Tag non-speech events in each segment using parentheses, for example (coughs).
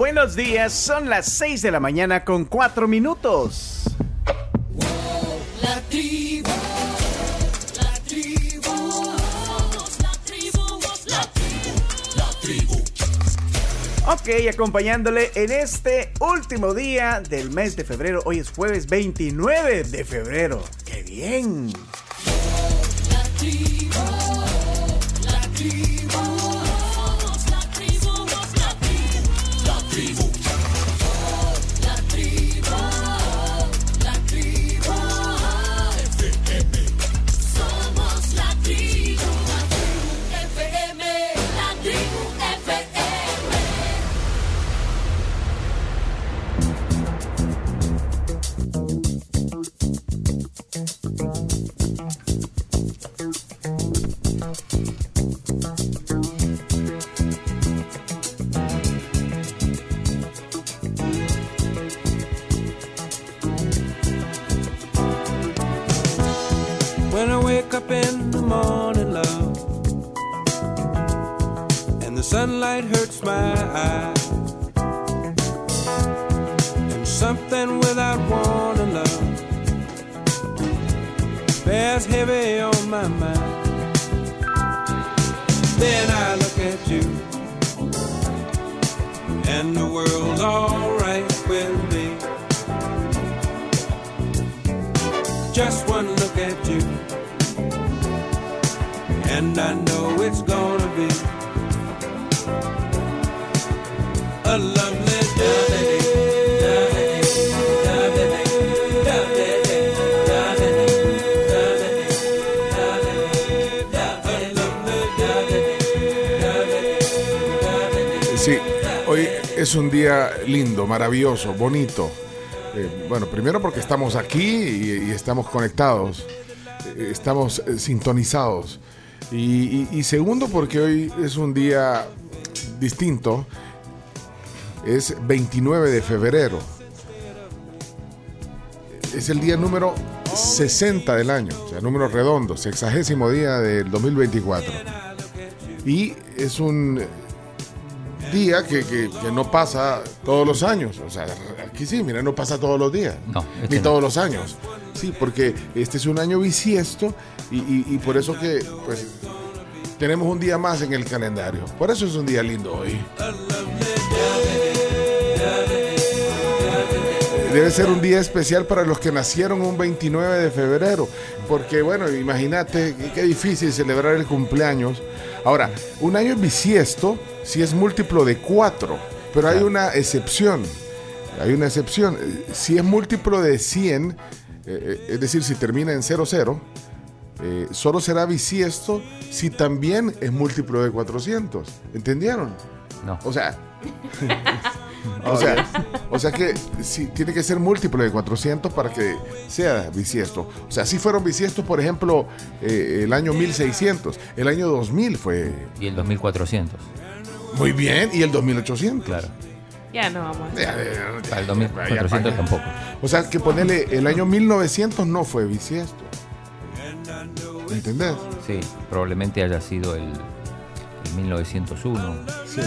buenos días. Son las 6 de la mañana con 4 minutos. La tribu, la tribu, la tribu, la tribu, la tribu. Ok, acompañándole en este último día del mes de febrero. Hoy es jueves 29 de febrero. ¡Qué bien! Maravilloso, bonito. Eh, bueno, primero porque estamos aquí y, estamos conectados, eh, estamos eh, sintonizados. Y, y- y segundo porque hoy es un día distinto, es 29 de febrero. Es el día número 60 del año, o sea, número redondo, sexagésimo día del 2024. Y es un día que, que- que no pasa todos los años. O sea, aquí sí, mira, no pasa todos los días. No, este ni no. todos los años. Sí, porque este es un año bisiesto y, y- y por eso que, pues, tenemos un día más en el calendario. Por eso es un día lindo hoy. Debe ser un día especial para los que nacieron un 29 de febrero, porque bueno, imagínate qué- qué difícil celebrar el cumpleaños. Ahora, un año bisiesto si es múltiplo de 4, pero hay una excepción. Hay una excepción. Si es múltiplo de 100, eh, eh, es decir, si termina en 00, eh, solo será bisiesto si también es múltiplo de 400. ¿Entendieron? No. O sea, (laughs) o sea, o sea que si, tiene que ser múltiplo de 400 para que sea bisiesto. O sea, si fueron bisiestos, por ejemplo, eh, el año 1600, el año 2000 fue Y el 2400. Muy bien y el 2800. Claro. Ya no vamos. Ya, ya, ya, Para el ya, 2400 ya. tampoco. O sea, que ponerle el año 1900 no fue bisiesto. ¿Entendés? Sí, probablemente haya sido el, el 1901. Sí.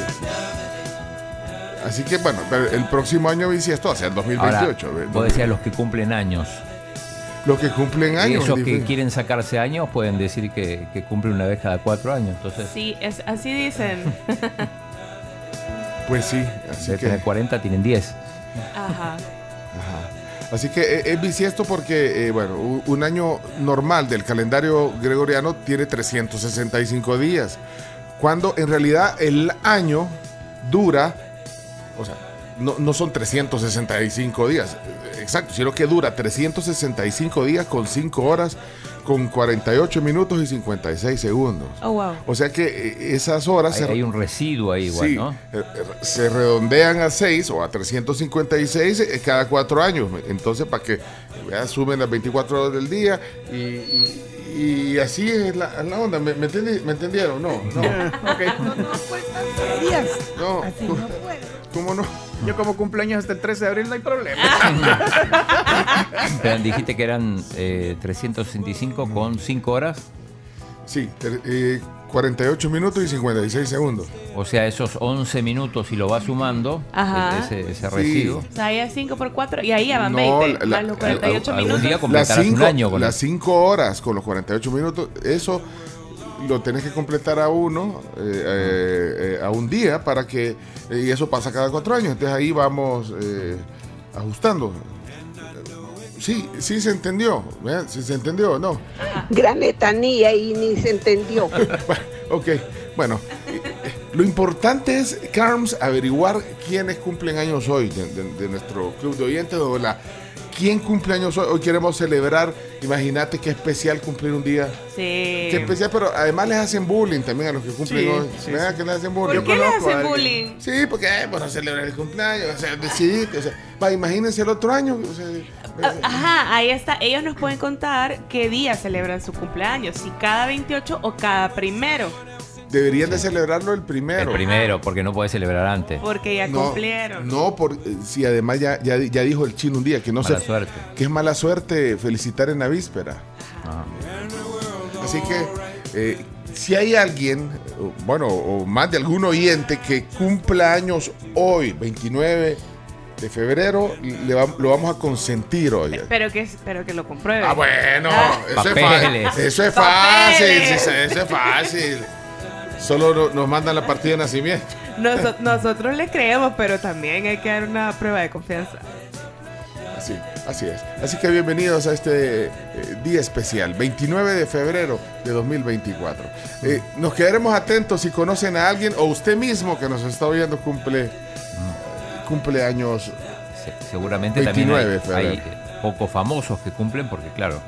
Así que bueno, pero el próximo año bisiesto, o sea, el Ahora, 2028. eh, vos decías los que cumplen años. Los que cumplen Y años. esos que quieren sacarse años pueden decir que, que cumplen una vez cada cuatro años. Entonces, Sí, es, así dicen. (laughs) Pues sí, así de que. tener 40 tienen 10. Ajá. Ajá. Así que eh, es bisiesto porque, eh, bueno, un año normal del calendario gregoriano tiene 365 días, cuando en realidad el año dura, o sea, no, no son 365 días, exacto, sino que dura 365 días con 5 horas, con 48 minutos y 56 segundos. Oh, wow. O sea que eh, esas horas Hay, se, hay un residuo ahí igual, Sí, ¿no? eh, eh, se redondean a 6 o a 356 eh, cada cuatro años. Entonces, para que ya suben las 24 horas del día y, y- y así es la, la onda. ¿Me, me entendi- me entendieron? No, no. (laughs) ok. (laughs) No, ¿cómo no? Yo como cumpleaños hasta el 13 de abril no hay problema. Pero dijiste que eran eh, 365 con 5 horas. Sí, eh, 48 minutos y 56 segundos. O sea, esos 11 minutos, si lo va sumando, Ajá. ese, ese Sí. residuo. O sea, ya 5 por 4 y ahí ya van No, 20. la- más los la- 48 algún minutos. día Las completarás un 5 año con las eso. cinco horas con los 48 minutos, eso lo tenés que completar a uno, eh, eh, eh, a un día, para que. y eso pasa cada cuatro años. Entonces ahí vamos ajustando. Sí, sí se entendió. ¿verdad? Sí se entendió, ¿no? Gran letanía y ni se entendió. (laughs) Ok, bueno. Lo importante es, Carms, averiguar quiénes cumplen años hoy de, de- de nuestro club de oyentes. la- ¿Quién cumple años hoy? Hoy queremos celebrar. Imagínate qué especial cumplir un día. Sí. Qué especial, pero además les hacen bullying también a los que cumplen Sí, hoy. sí, ¿Verdad sí. que les hacen bullying? ¿Por qué le conozco a hacen bullying? Sí, porque eh, bueno, celebrar el cumpleaños, o sea, decidiste, o sea, va, imagínense el otro año. o sea, Ah, Ajá, ahí está. Ellos nos pueden contar qué día celebran su cumpleaños, si cada 28 o cada primero, deberían de celebrarlo el primero. El primero, porque no puede celebrar antes. porque ya No, cumplieron. no, por, si además ya, ya, ya dijo el chino un día que no Mala se, suerte. que es mala suerte felicitar en la víspera. Ah. Así que eh, si hay alguien, bueno, o más de algún oyente que cumpla años hoy, 29 de febrero, le va- lo vamos a consentir hoy. Pero que, pero que lo comprueben. Ah, bueno, Ah. eso, es Papeles. fácil, eso es fácil. Eso es fácil. Solo no- nos mandan la partida de nacimiento. (laughs) Noso- nosotros le creemos, pero también hay que dar una prueba de confianza. Así, así es. Así que bienvenidos a este eh, día especial, 29 de febrero de 2024. Eh, nos quedaremos atentos si conocen a alguien o usted mismo que nos está oyendo cumple, cumple años. Se- seguramente 29 también hay, hay, febrero. eh, pocos famosos que cumplen, porque claro,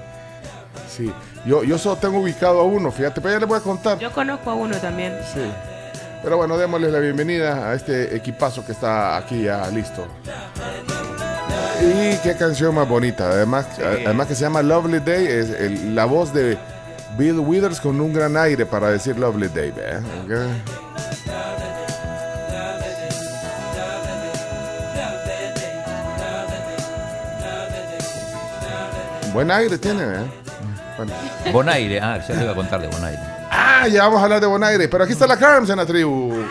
Sí, yo, yo solo tengo ubicado a uno, fíjate, pero ya les voy a contar. Yo conozco a uno también. Sí. Pero bueno, démosle la bienvenida a este equipazo que está aquí ya listo. Y qué canción más bonita. Además, además que se llama Lovely Day, es el- la voz de Bill Withers con un gran aire para decir Lovely Day. ¿ve? Ok. Buen aire tiene, ¿eh? Bueno. Bonaire, ah, ya le iba a contar de Bonaire. Ah, ya vamos a hablar de Bonaire. Pero aquí está la Carms en la tribu.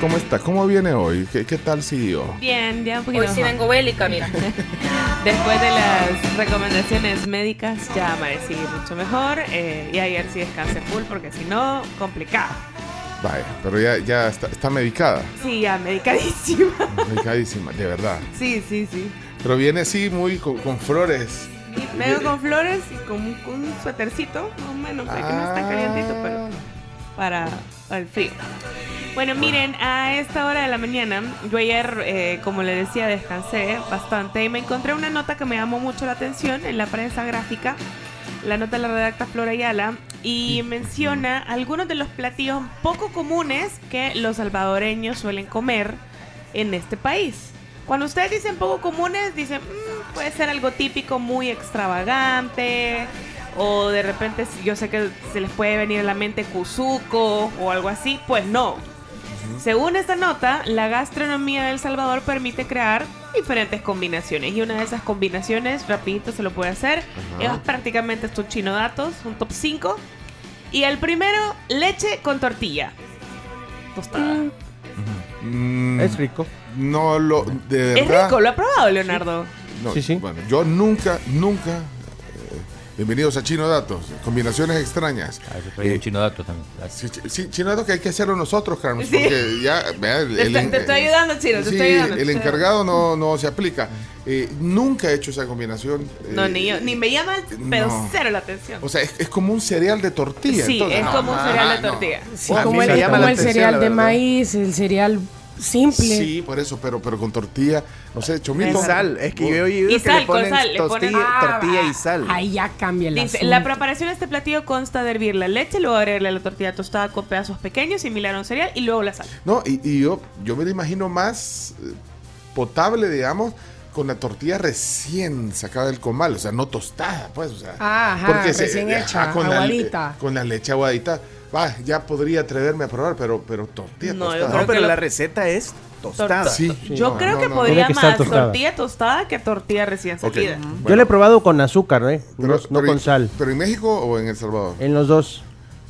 ¿Cómo está? ¿Cómo viene hoy? ¿Qué, qué tal siguió? Bien, ya un poquito Hoy sí vengo bélica, mira. (laughs) Después de las recomendaciones médicas, ya amanecí mucho mejor. eh, y ayer sí descansé full, porque si no, complicado. Vaya, pero ya, ya está, está medicada. Sí, ya medicadísima. Medicadísima, de verdad. Sí, sí, sí. Pero viene así muy con, con flores. Y vengo con flores y con, un- con un suétercito, más o menos, que no está calientito, pero para el frío. Bueno, miren, a esta hora de la mañana, yo ayer, eh, como le decía, descansé bastante y me encontré una nota que me llamó mucho la atención en la prensa gráfica. La nota la redacta Flora Ayala y menciona algunos de los platillos poco comunes que los salvadoreños suelen comer en este país. Cuando ustedes dicen poco comunes, dicen, "Mm, puede ser algo típico muy extravagante, o de repente yo sé que se les puede venir a la mente cuzuco o algo así. Pues no. Según esta nota, la gastronomía de El Salvador permite crear diferentes combinaciones. Y una de esas combinaciones, rapidito se lo puede hacer, es prácticamente estos chino datos, un top 5. Y el primero, leche con tortilla. Tostada. Mm, Es rico. No lo. De Es verdad. rico, ¿lo ha probado, Leonardo? No, Sí, sí. Bueno, yo nunca, nunca. eh, bienvenidos a Chino Datos. Combinaciones extrañas. Ah, traía Eh, un chino dato también. Ah, Sí, ch- sí, Chino Datos que hay que hacerlo nosotros, Carlos. Sí. Porque ya. vea, el- Te, el- está- te estoy ayudando, Chino, te Sí, estoy ayudando. el estoy encargado no, no se aplica. Eh, nunca he hecho esa combinación. No, eh, ni yo, ni me llama, pero no. cero la atención. O sea, es, es como un cereal de tortilla. sí, entonces. es como un Ajá, cereal de no. tortilla. Sí, como el, llama como la el atención, cereal la de verdad. maíz, el cereal simple. Sí, por eso, pero, pero con tortilla, no sé, Y chomito. sal, es que yo he oído Y que sal, le con ponen sal, le tortilla, ponen- Ah, tortilla y sal. Ahí ya cambia el Dice, asunto. la preparación de este platillo consta de hervir la leche, luego agregarle la tortilla tostada con pedazos pequeños, similar a un cereal, y luego la sal. No, y, y yo, yo me lo imagino más eh, potable, digamos, con la tortilla recién sacada del comal, o sea, no tostada, pues, o sea. Ah, ajá, recién hecha, con la, aguadita. con la leche aguadita, Va, ya podría atreverme a probar, pero, pero tortilla No, yo tostada. creo No, pero lo- la receta es tostada. Sí. Yo No, creo no, que no. podría que más tostada. tortilla tostada que tortilla recién Ok. salida. Yo le he probado con azúcar, ¿eh? Pero- no, no pero- con sal. ¿Pero en México o en El Salvador? En los dos.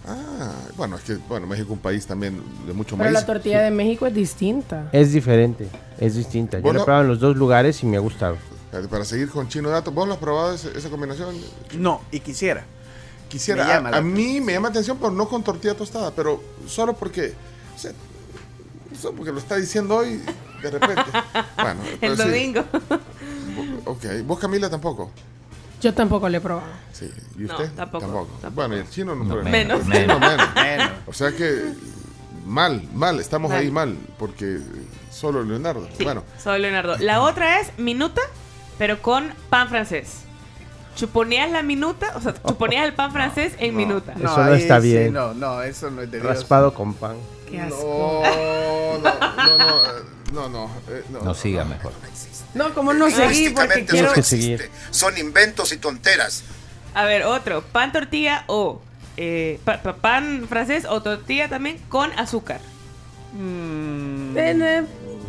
Ah, bueno, es que bueno, México es un país también de mucho Pero maíz. la tortilla de México es distinta. Es diferente. Es distinta. Yo le he no- probado en los dos lugares y me ha gustado. Para seguir con Chino Dato, ¿vos lo has probado ese- esa combinación? No, y quisiera. Quisiera, Me a, mí me llama atención, pero no con tortilla tostada, pero solo porque, o sea, solo porque lo está diciendo hoy de repente. (laughs) bueno, El pero sí. domingo. Ok, vos Camila tampoco. Yo tampoco le he probado. Sí, ¿y No, usted? tampoco, tampoco. Bueno, y el chino no, No, prueba. menos. Chino menos. Bueno, O sea que mal, mal, estamos Mal. ahí mal, porque solo Leonardo. Sí, Bueno, soy Leonardo. La otra es minuta, pero con pan francés. Chuponeas la minuta, o sea, chuponeas el pan (laughs) francés en minuta. Eso no está ahí sí, bien. no, no, eso no es de Dios. Raspado con pan. Qué asco. no, no, no, no, eh, no, no, no. No siga mejor. No, como no seguí porque Lingüísticamente quiero... eso no que seguir. existe. Son inventos y tonteras. A ver, otro. Pan tortilla o eh, pa- pa- pan francés o tortilla también con azúcar. Mm,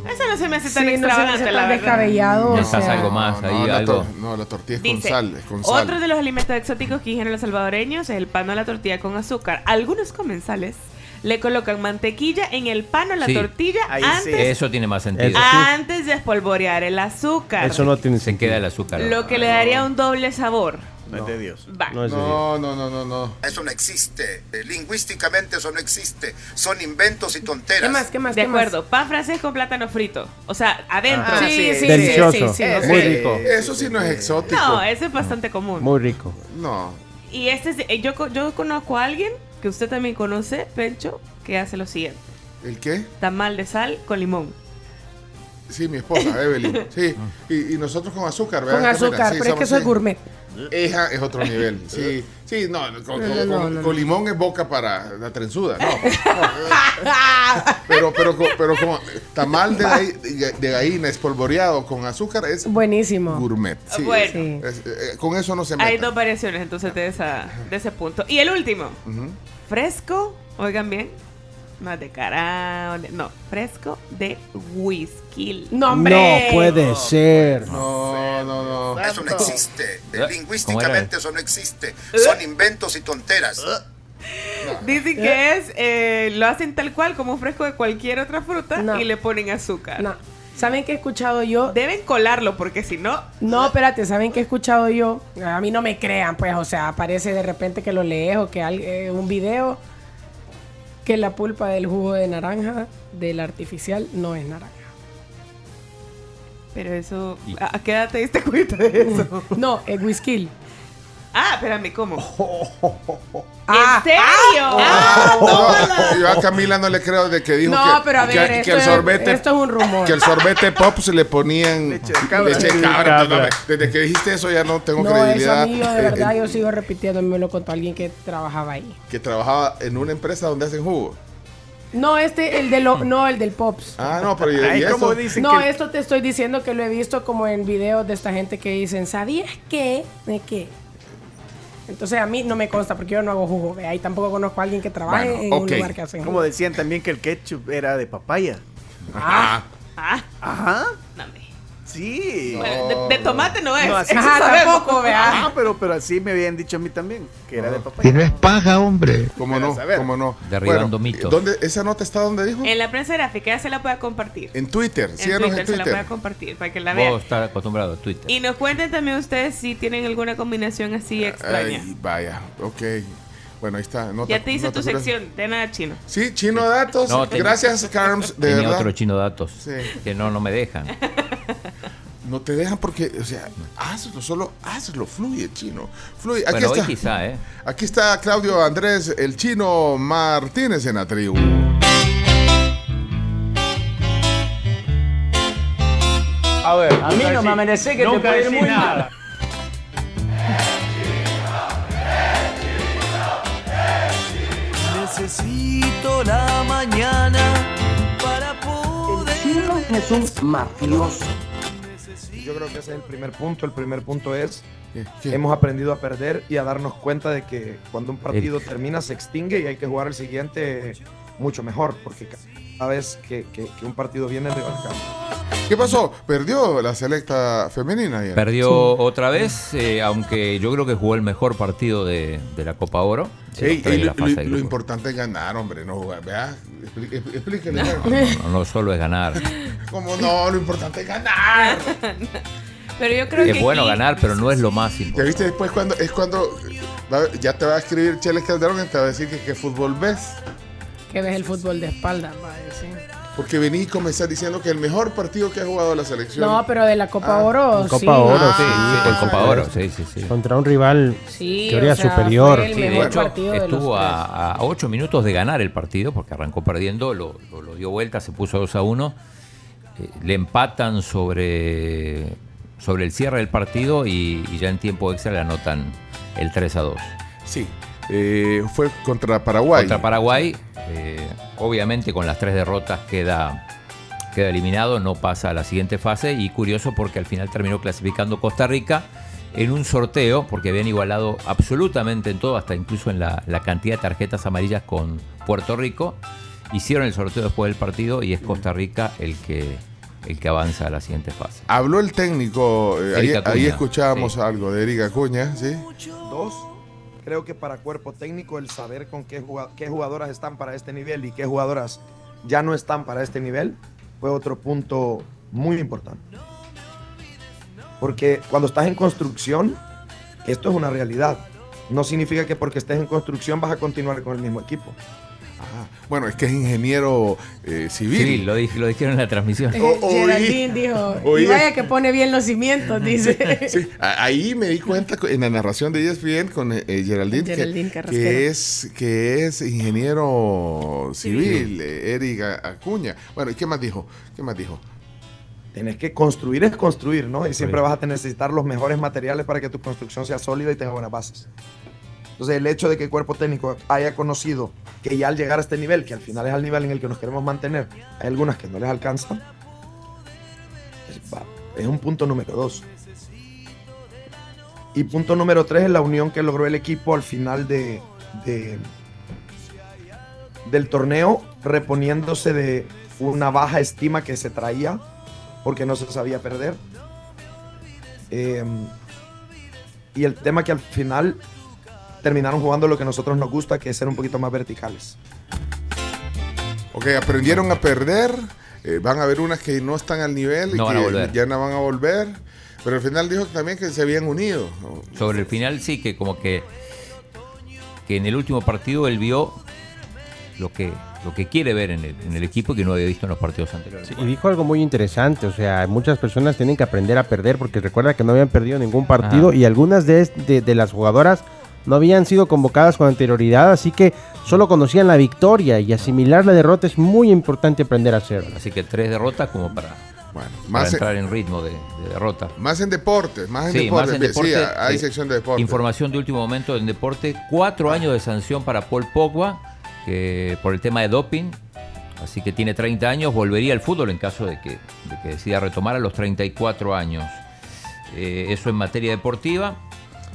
Eso no se me hace sí, tan no se me extravagante, hace la tan descabellado. o Necesitas sea, algo más no, ahí, algo. tor- no, la tortilla es con Dice, sal, es con sal. otro de los alimentos exóticos que dijeron los salvadoreños es el pan o la tortilla con azúcar. Algunos comensales le colocan mantequilla en el pan o la Sí. tortilla Ahí sí. antes, Eso tiene más sentido. Antes de espolvorear el azúcar. Eso no tiene Se sentido. queda el azúcar. Lo que le daría un doble sabor. No es de Dios. Va. No es de Dios. No, no, no, no, no. Eso no existe. Eh, Lingüísticamente eso no existe. Son inventos y tonteras. ¿Qué más? ¿Qué más? De qué más? acuerdo, pan francés con plátano frito. O sea, adentro. Ah, Sí, sí, sí, Delicioso. sí, sí, sí. Muy Sí. rico. Eso sí no es exótico. No, ese es bastante común. Muy rico. No. Y este es, eh, yo, yo conozco a alguien que usted también conoce, Pencho, que hace lo siguiente. ¿El qué? Tamal de sal con limón. Sí, mi esposa, Evelyn. Sí, y, y nosotros con azúcar, ¿verdad? Con azúcar, Sí, pero es que eso sí. gourmet. Esa es otro nivel. Sí, sí, no, con, No, con- no, no, con- no, con no. limón es boca para la trenzuda. No, no. (laughs) pero, pero, pero como tamal de, gaí- de gallina espolvoreado con azúcar es Buenísimo. gourmet. Sí, Bueno. Sí. es- eh, con eso no se mete. Hay dos variaciones entonces de, esa, de ese punto. Y el último, fresco, oigan bien, no es de no, fresco de whisky. No, hombre. No puede ser. No, no, no. Eso no existe. Eh. Lingüísticamente eso no existe. Son inventos y tonteras. Dicen que es, eh, lo hacen tal cual como un fresco de cualquier otra fruta No. y le ponen azúcar. No. ¿Saben qué he escuchado yo? Deben colarlo porque si no, No, espérate, ¿saben qué he escuchado yo? A mí no me crean, pues, o sea, aparece de repente que lo lees o que al- eh, un video que la pulpa del jugo de naranja del artificial no es naranja. pero eso, Y- ¿a, a qué edad te diste cuenta de eso? No, es whisky. Ah, espérame, ¿cómo? (laughs) Ah, ¿En serio? Ah, (laughs) No, (laughs) yo a Camila no le creo de que dijo No, que, pero a que- ver, que esto, el es- sorbete esto es un rumor. que el sorbete pop se le ponían Leche de cabra. leche de Desde que dijiste eso ya no tengo No, eso a credibilidad. mí yo de Eh, verdad eh, yo sigo repitiendo, me lo contó alguien que trabajaba ahí. que trabajaba en una empresa donde hacen jugo. No, este, el de lo, no, el del Pops. Ah, no, pero y, Ay, y ¿cómo eso? dicen No, que- esto te estoy diciendo que lo he visto como en videos de esta gente que dicen, ¿sabías qué? ¿De qué? Entonces a mí no me consta porque yo no hago jugo. ¿ve? Ahí tampoco conozco a alguien que trabaje Bueno, en un lugar que hace Como decían también que el ketchup era de papaya. Ah, ah, Ajá. no me- Sí. Bueno, de, de tomate no es. No, así (laughs) Ajá, sabemos. tampoco, vea. Ah, pero, pero así me habían dicho a mí también, que era de papaya. Que no es paja, hombre. ¿Cómo no? ¿Cómo no? Derribando mitos. ¿dónde, ¿Esa nota está donde dijo? En la prensa gráfica ya se la puede compartir. En Twitter. En Síganos Twitter, en se la Twitter. puede compartir para que la vean. Vos estás acostumbrado a Twitter. Y nos cuenten también ustedes si tienen alguna combinación así extraña. Ay, vaya, ok. Bueno, ahí está. nota- ya te hice tu sección de nada chino. Sí, Chino Datos. No, te- Gracias, Carms. De Tenía verdad. otro chino datos Sí. que no, no me dejan. (laughs) No te dejan porque, o sea, hazlo, solo hazlo, fluye, chino. Fluye. Aquí bueno, hoy está. quizá, ¿eh? Aquí está Claudio Andrés, el chino Martínez en la tribu. A ver, a mí no me amanece que te puede ir la mañana para poder. es un mafioso. Yo creo que ese es el primer punto. El primer punto es hemos aprendido a perder y a darnos cuenta de que cuando un partido termina se extingue y hay que jugar el siguiente mucho mejor, porque cada vez que, que- que un partido viene de campo. ¿Qué pasó? ¿Perdió la selecta femenina ayer? Perdió otra vez, eh, aunque yo creo que jugó el mejor partido de, de la Copa Oro. Está ey, en lo, lo- importante es ganar, hombre, no jugar. Vea, explí- expl- explíquele. No, no, no solo es ganar. (laughs) ¿Cómo no? Lo importante es ganar. (laughs) Pero yo creo que Es bueno aquí- ganar, pero no es lo más ¿Ya importante. viste después cuando es cuando ya te va a escribir Cheles Calderón y te va a decir que qué fútbol ves? Que ves el fútbol de espalda, va a decir. Porque vení y comenzás diciendo que el mejor partido que ha jugado la selección. No, pero de la Copa Ah, Oro, Copa sí. Oro, Ah, Sí, sí, Copa Oro, sí, sí, sí. Contra un rival Sí, o sea, superior. fue el Sí, de hecho, partido de los estuvo a, a ocho minutos de ganar el partido, porque arrancó perdiendo, lo, lo- lo dio vuelta, se puso 2 a 1. Eh, le empatan sobre, sobre el cierre del partido y, y ya en tiempo extra le anotan el 3 a 2. Sí, eh, fue contra Paraguay. Contra Paraguay, eh, obviamente con las tres derrotas queda, queda eliminado, no pasa a la siguiente fase y curioso porque al final terminó clasificando Costa Rica en un sorteo, porque habían igualado absolutamente en todo, hasta incluso en la, la cantidad de tarjetas amarillas con Puerto Rico. Hicieron el sorteo después del partido y es Costa Rica el que, el que avanza a la siguiente fase. Habló el técnico, eh, ahí, escuchábamos sí. algo de Erika Acuña, ¿sí? Dos, creo que para cuerpo técnico el saber con qué, qué jugadoras están para este nivel y qué jugadoras ya no están para este nivel fue otro punto muy importante. Porque cuando estás en construcción, esto es una realidad. No significa que porque estés en construcción vas a continuar con el mismo equipo. Ah, bueno, es que es ingeniero eh, civil. Sí, lo, dije- lo dijeron en la transmisión. Eh, O- oí- Geraldine dijo, oí- y vaya que pone bien los cimientos, dice. (laughs) Sí, ahí me di cuenta en la narración de ESPN con eh, eh, Geraldine, que- Geraldine que, es, que es ingeniero civil, eh, Erika Acuña. Bueno, ¿y qué más dijo? ¿Qué más dijo? Tienes que construir es construir, ¿no? Y siempre vas a necesitar los mejores materiales para que tu construcción sea sólida y tenga buenas bases. Entonces, el hecho de que el cuerpo técnico haya conocido que ya al llegar a este nivel, que al final es al nivel en el que nos queremos mantener, hay algunas que no les alcanzan, es, va- es un punto número dos. Y punto número tres es la unión que logró el equipo al final de, de- del torneo, reponiéndose de una baja estima que se traía porque no se sabía perder. Eh, y el tema que al final terminaron jugando lo que a nosotros nos gusta, que es ser un poquito más verticales. Ok, aprendieron a perder. eh, van a haber unas que no están al nivel y No que a volver. ya no van a volver. Pero al final dijo también que se habían unido. Sobre el final sí que como que, que en el último partido él vio lo que, lo que quiere ver en el, en el equipo que no había visto en los partidos anteriores. Y dijo algo muy interesante, o sea, muchas personas tienen que aprender a perder porque recuerda que no habían perdido ningún partido Ajá. y algunas de, de- de las jugadoras no habían sido convocadas con anterioridad, así que solo conocían la victoria y asimilar la derrota es muy importante aprender a hacerlo. Así que tres derrotas como para, Bueno, más, en, entrar en ritmo de, de derrota. más en deportes, más en Sí, deportes. más en deporte, Sí, hay eh, sección de deportes. Información de último momento en deporte. Cuatro años de sanción para Paul Pogba que, por el tema de doping. Así que tiene 30 años. Volvería al fútbol en caso de que, de que decida retomar a los 34 años. Eh, eso en materia deportiva.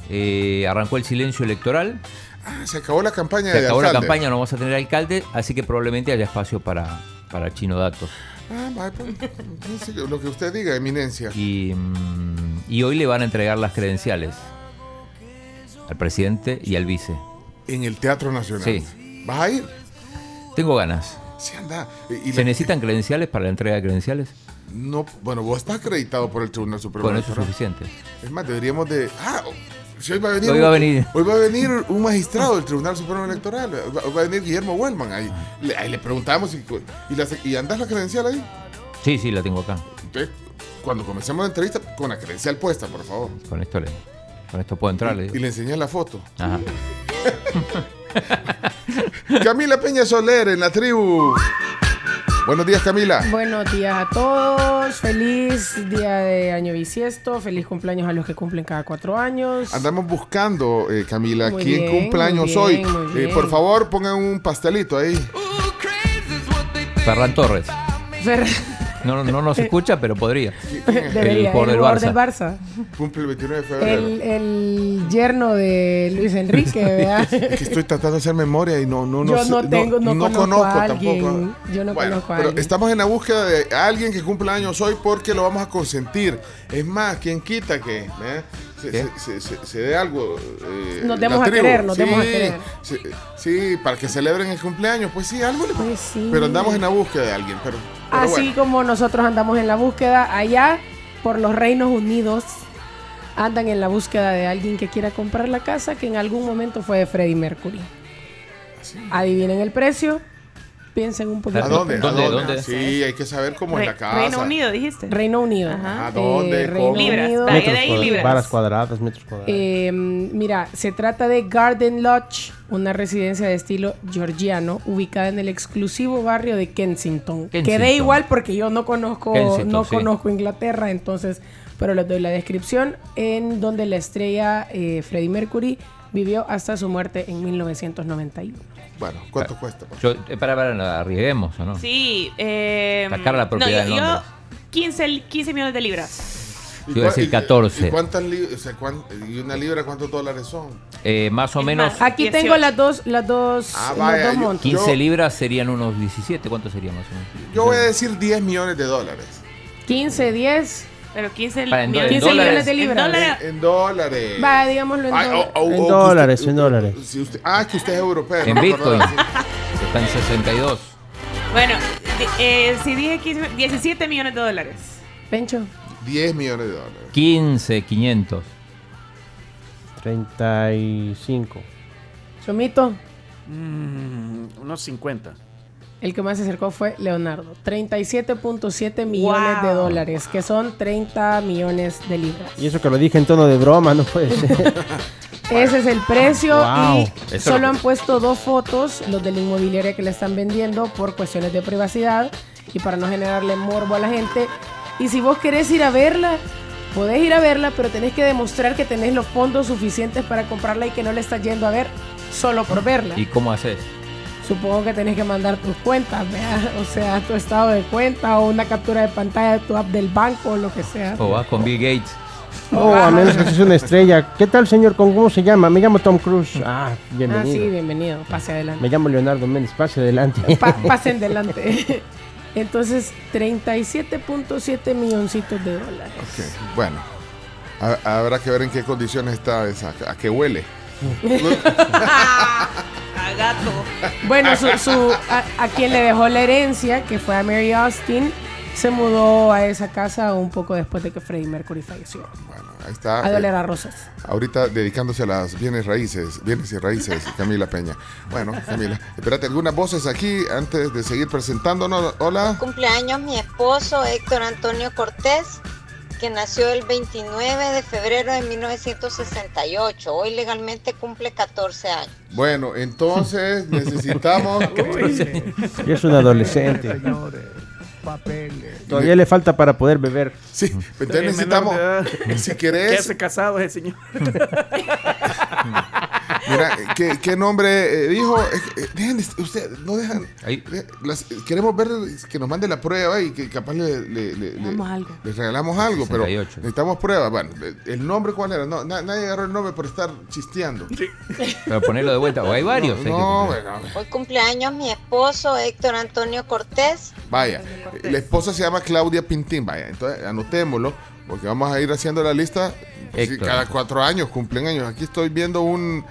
Eh, arrancó el silencio electoral. Ah, se acabó la campaña Se de acabó la alcalde. campaña, no vamos a tener alcalde. Así que probablemente haya espacio para, para Chino Datos. Ah, pues, lo que usted diga, eminencia. Y, mm, y hoy le van a entregar las credenciales al presidente y al vice. En el Teatro Nacional. Sí. ¿Vas a ir? Tengo ganas. Sí, anda. Y- y ¿Se la- necesitan credenciales para la entrega de credenciales? No, bueno, vos estás acreditado por el Tribunal Supremo. Con eso es suficiente. Es más, deberíamos de. Ah, si hoy va a venir. Hoy un- va a venir. hoy va a venir un magistrado del Tribunal Supremo Electoral. Va, va a venir Guillermo Wellman. Ahí le, ahí le preguntamos y, y, la- y andas la credencial ahí. Sí, sí, la tengo acá. Entonces, cuando comencemos la entrevista, con la credencial puesta, por favor. Con esto, le, con esto puedo entrar. le Y digo. le enseñé la foto. Ajá. (laughs) Camila Peña Soler en la tribu. Buenos días, Camila. Buenos días a todos, feliz día de año bisiesto, feliz cumpleaños a los que cumplen cada cuatro años. Andamos buscando, eh, Camila, Muy quién bien, cumpleaños hoy. Eh, por favor, pongan un pastelito ahí. Ferran Torres. Fer- No, no nos escucha, pero podría. Debería, el jugador del, Barça. del Barça. Cumple el 29 de febrero. El, el yerno de Luis Enrique, (laughs) ¿verdad? es que estoy tratando de hacer memoria y no, no, no Yo no, tengo, no, no conozco a alguien. tampoco. Yo no bueno, conozco a pero alguien. estamos en la búsqueda de alguien que cumple años hoy porque lo vamos a consentir. Es más, ¿quién quita que eh? Se, se, se, se, dé algo? Eh, nos demos a querer, nos sí, demos a querer. Sí, para que celebren el cumpleaños. Pues sí, algo le pues sí. Pero andamos en la búsqueda de alguien. Pero, pero Así bueno. como nosotros andamos en la búsqueda allá por los Reinos Unidos andan en la búsqueda de alguien que quiera comprar la casa que en algún momento fue de Freddie Mercury. ¿Sí? Adivinen el precio. Piensen un poquito. ¿A dónde? ¿Dónde? ¿A dónde? ¿Dónde? Sí, hay que saber cómo Re es la casa. Reino Unido, dijiste. Reino Unido. Ajá. ¿A dónde? Eh, Reino. Libras. Unido. Vaya de Metros ahí, cuadrados, libras. varas cuadradas, metros cuadrados. Eh, mira, se trata de Garden Lodge, una residencia de estilo georgiano ubicada en el exclusivo barrio de Kensington. Kensington. Quedé igual porque yo no conozco, Kensington, no sí. conozco Inglaterra, entonces, pero les doy la descripción en donde la estrella eh, Freddie Mercury vivió hasta su muerte en 1991. Bueno, ¿cuánto cuesta? pues? Yo, eh, para, para, arriesguemos, ¿o no? Sí. Eh, Sacar la propiedad no, en yo, Londres. yo 15, 15 millones de libras. ¿Y Yo iba a decir y- 14. ¿Y cuántas libras? O sea, cuán- ¿Y una libra cuántos dólares son? Eh, más o Es menos más, Aquí 18. tengo las dos, las dos, Ah, vaya, dos yo- montos. 15 Yo- libras serían unos 17. ¿Cuánto sería más o menos? Yo voy a decir 10 millones de dólares. 15, 10, Pero 15, Para en do- millones, en 15 dólares. millones de En libras. dólares. En dólares. Va, digámoslo en Ay, dólares. o- o- En o que dólares, usted- en dólares. si usted- ah, que usted es europeo. En no me Bitcoin. acordaba. Está en 62. Bueno, di- eh, si dije 15, 17 millones de dólares. Pencho. 10 millones de dólares. 15, 500. 35. Chomito, Mm, unos 50. El que más se acercó fue Leonardo. 37.7 millones Wow. de dólares, que son 30 millones de libras. Y eso que lo dije en tono de broma, no puede ser. (laughs) Ese es el precio Wow. y Eso solo lo- han puesto dos fotos, los de la inmobiliaria que le están vendiendo por cuestiones de privacidad y para no generarle morbo a la gente. Y si vos querés ir a verla, podés ir a verla, pero tenés que demostrar que tenés los fondos suficientes para comprarla y que no le estás yendo a ver solo por verla. ¿Y cómo haces? Supongo que tenés que mandar tus cuentas, ¿verdad? o sea, tu estado de cuenta o una captura de pantalla de tu app del banco o lo que sea. O vas con Bill Gates. Oh, a menos que seas una estrella. ¿Qué tal, señor? ¿Con cómo se llama? Me llamo Tom Cruise. Ah, Ah, bienvenido. sí, bienvenido, pase adelante. Me llamo Leonardo Méndez. Pase adelante. Pa- pasen delante. (laughs) Entonces, 37.7 milloncitos de dólares. Ok, Bueno, ha- habrá que ver en qué condiciones está esa. ¿A qué huele? (laughs) A gato. Bueno, su, su- a, a quien le dejó la herencia, que fue a Mary Austin, se mudó a esa casa un poco después de que Freddie Mercury falleció. Bueno, ahí está. A doler eh, a rosas. ahorita dedicándose a las bienes raíces, bienes y raíces, Camila Peña. Bueno, Camila, espérate, algunas voces aquí antes de seguir presentándonos. Hola. Cumpleaños mi esposo Héctor Antonio Cortés, que nació el 29 de febrero de 1968. Hoy legalmente cumple 14 años. Bueno, entonces (laughs) necesitamos. Y es un adolescente. Todavía le falta para poder beber. Sí, entonces necesitamos. Si ¿Qué querés, casado ese señor? (laughs) Mira, ¿qué, qué nombre eh, dijo? Eh, dejen de- usted, no dejan. Ahí. las- queremos ver que nos mande la prueba y que capaz le, le- le- algo. les regalamos algo, pero 68. necesitamos prueba. Bueno, eh, ¿el nombre cuál era? No, na- nadie agarró el nombre por estar chisteando. Pero ponerlo de vuelta. O hay varios. hay No, poner. bueno, Hoy cumpleaños mi esposo Héctor Antonio Cortés. vaya. La esposa se llama Claudia Pintín, vaya. Entonces anotémoslo, porque vamos a ir haciendo la lista. Sí, Héctor. cada cuatro años cumplen años. Aquí estoy viendo un.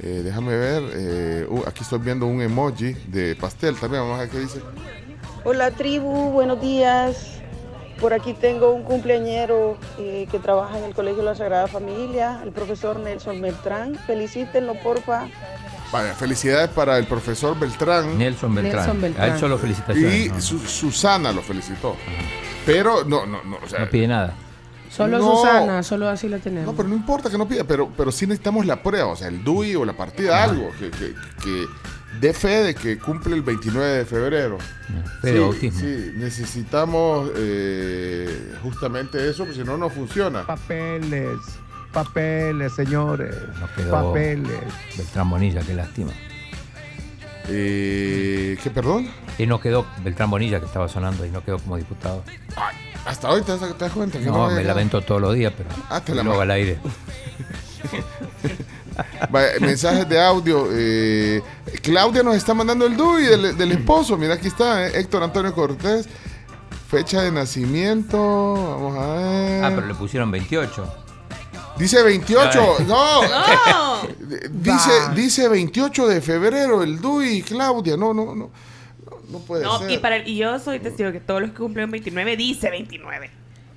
Eh, déjame ver. eh, uh, aquí estoy viendo un emoji de pastel también. Vamos a ver qué dice. Hola tribu, buenos días. Por aquí tengo un cumpleañero eh, que trabaja en el Colegio de la Sagrada Familia, el profesor Nelson Beltrán. Felicítenlo, porfa. Vaya, felicidades para el profesor Beltrán. Nelson Beltrán. Nelson Beltrán. A él solo felicitaciones. Y no, Su- Susana lo felicitó. Pero no, no, no. O sea, no pide nada. Solo No. Susana, solo así lo tenemos. no, pero no importa que no pida, pero, pero sí necesitamos la prueba, o sea, el DUI o la partida, algo que, que, que dé fe de que cumple el 29 de febrero. Fe de sí, necesitamos eh, justamente eso, porque si no, no funciona. Papeles, papeles, señores. Nos quedó Papeles. Beltrán Bonilla, qué lástima. Eh, ¿Qué, perdón? Y no quedó Beltrán Bonilla, que estaba sonando, y no quedó como diputado. Hasta hoy te das, te das cuenta que no, No, me lamento todos los días, pero Ah, te la luego al aire. (laughs) Mensajes de audio. eh, Claudia nos está mandando el DUI del, del esposo. Mira, aquí está, eh, Héctor Antonio Cortés. Fecha de nacimiento. Vamos a ver. Ah, pero le pusieron 28. Dice 28. Ay. No. (laughs) No. Dice, dice 28 de febrero el DUI, Claudia. No, no, no. No, puede No, ser. y, para, y yo soy testigo que todos los que cumplen 29 dice 29.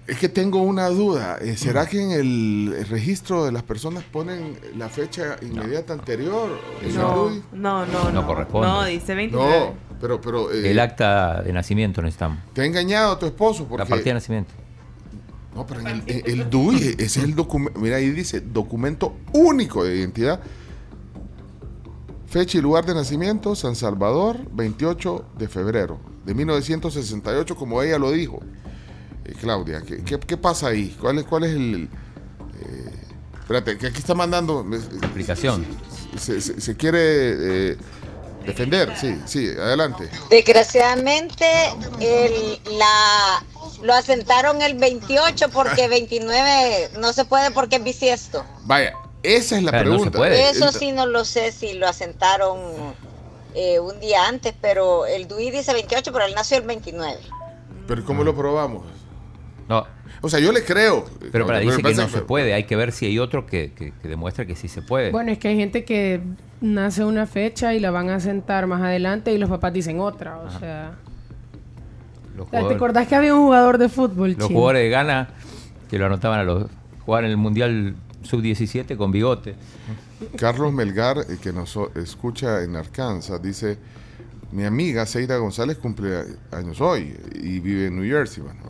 Es que tengo una duda. eh, ¿Será que en el registro de las personas ponen la fecha inmediata anterior? el No, no, no. No No, corresponde. No, dice 29. No, pero, pero eh, El acta de nacimiento necesitamos. te ha engañado tu esposo porque La partida de nacimiento. no, pero en el, en el DUI ese es el documento. Mira ahí dice documento único de identidad. Fecha y lugar de nacimiento San Salvador, 28 de febrero de 1968, como ella lo dijo. Eh, Claudia, ¿qué, qué, qué pasa ahí? ¿Cuál es, cuál es el eh, espérate, que aquí está mandando eh, Explicación. Se, se- se quiere eh, defender, sí, sí, adelante. Desgraciadamente, el, la, lo asentaron el 28 porque 29 no se puede porque es bisiesto. Vaya, esa es la no se pregunta. puede. Eso sí no lo sé si lo asentaron eh, un día antes, pero el DUI dice 28, pero él nació el 29. Pero ¿cómo lo probamos? No, O sea, yo le creo. pero para dice que no se puede. Hay que ver si hay otro que, que, que demuestra que sí se puede. Bueno, es que hay gente que nace una fecha y la van a sentar más adelante y los papás dicen otra. O sea, ¿te acordás que había un jugador de fútbol? los chino? jugadores de Ghana que lo anotaban a los jugar en el Mundial Sub-17 con bigote. Carlos Melgar, eh, que nos escucha en Arkansas, dice, mi amiga Seira González cumple años hoy y vive en New Jersey. Bueno,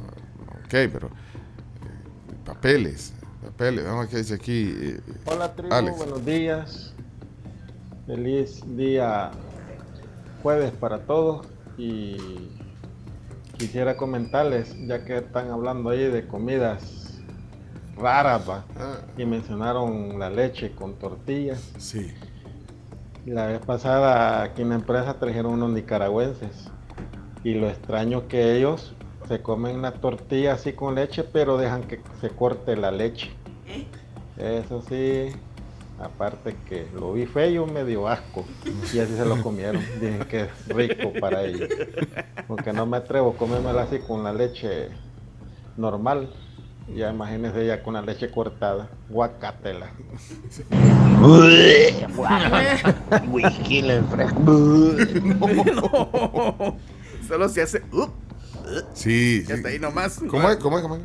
ok, pero eh, papeles, papeles. Vamos a ver qué dice aquí. eh, Hola tribu, Alex. buenos días. Feliz día jueves para todos y quisiera comentarles, ya que están hablando ahí de comidas raras, ¿va? y mencionaron la leche con tortillas. Sí. La vez pasada aquí en la empresa trajeron unos nicaragüenses y lo extraño que ellos se comen la tortilla así con leche, pero dejan que se corte la leche. Eso sí, aparte que lo vi feo, me dio asco y así se lo comieron. (laughs) Dije que es rico para ellos. Porque no me atrevo a comérmela así con la leche normal. Ya imagínense ya con la leche cortada. Guacatela. (laughs) Whisky le no. Solo se hace. uh, Sí, y sí. hasta ahí nomás. ¿Cómo es? ¿Cómo es? ¿Cómo es?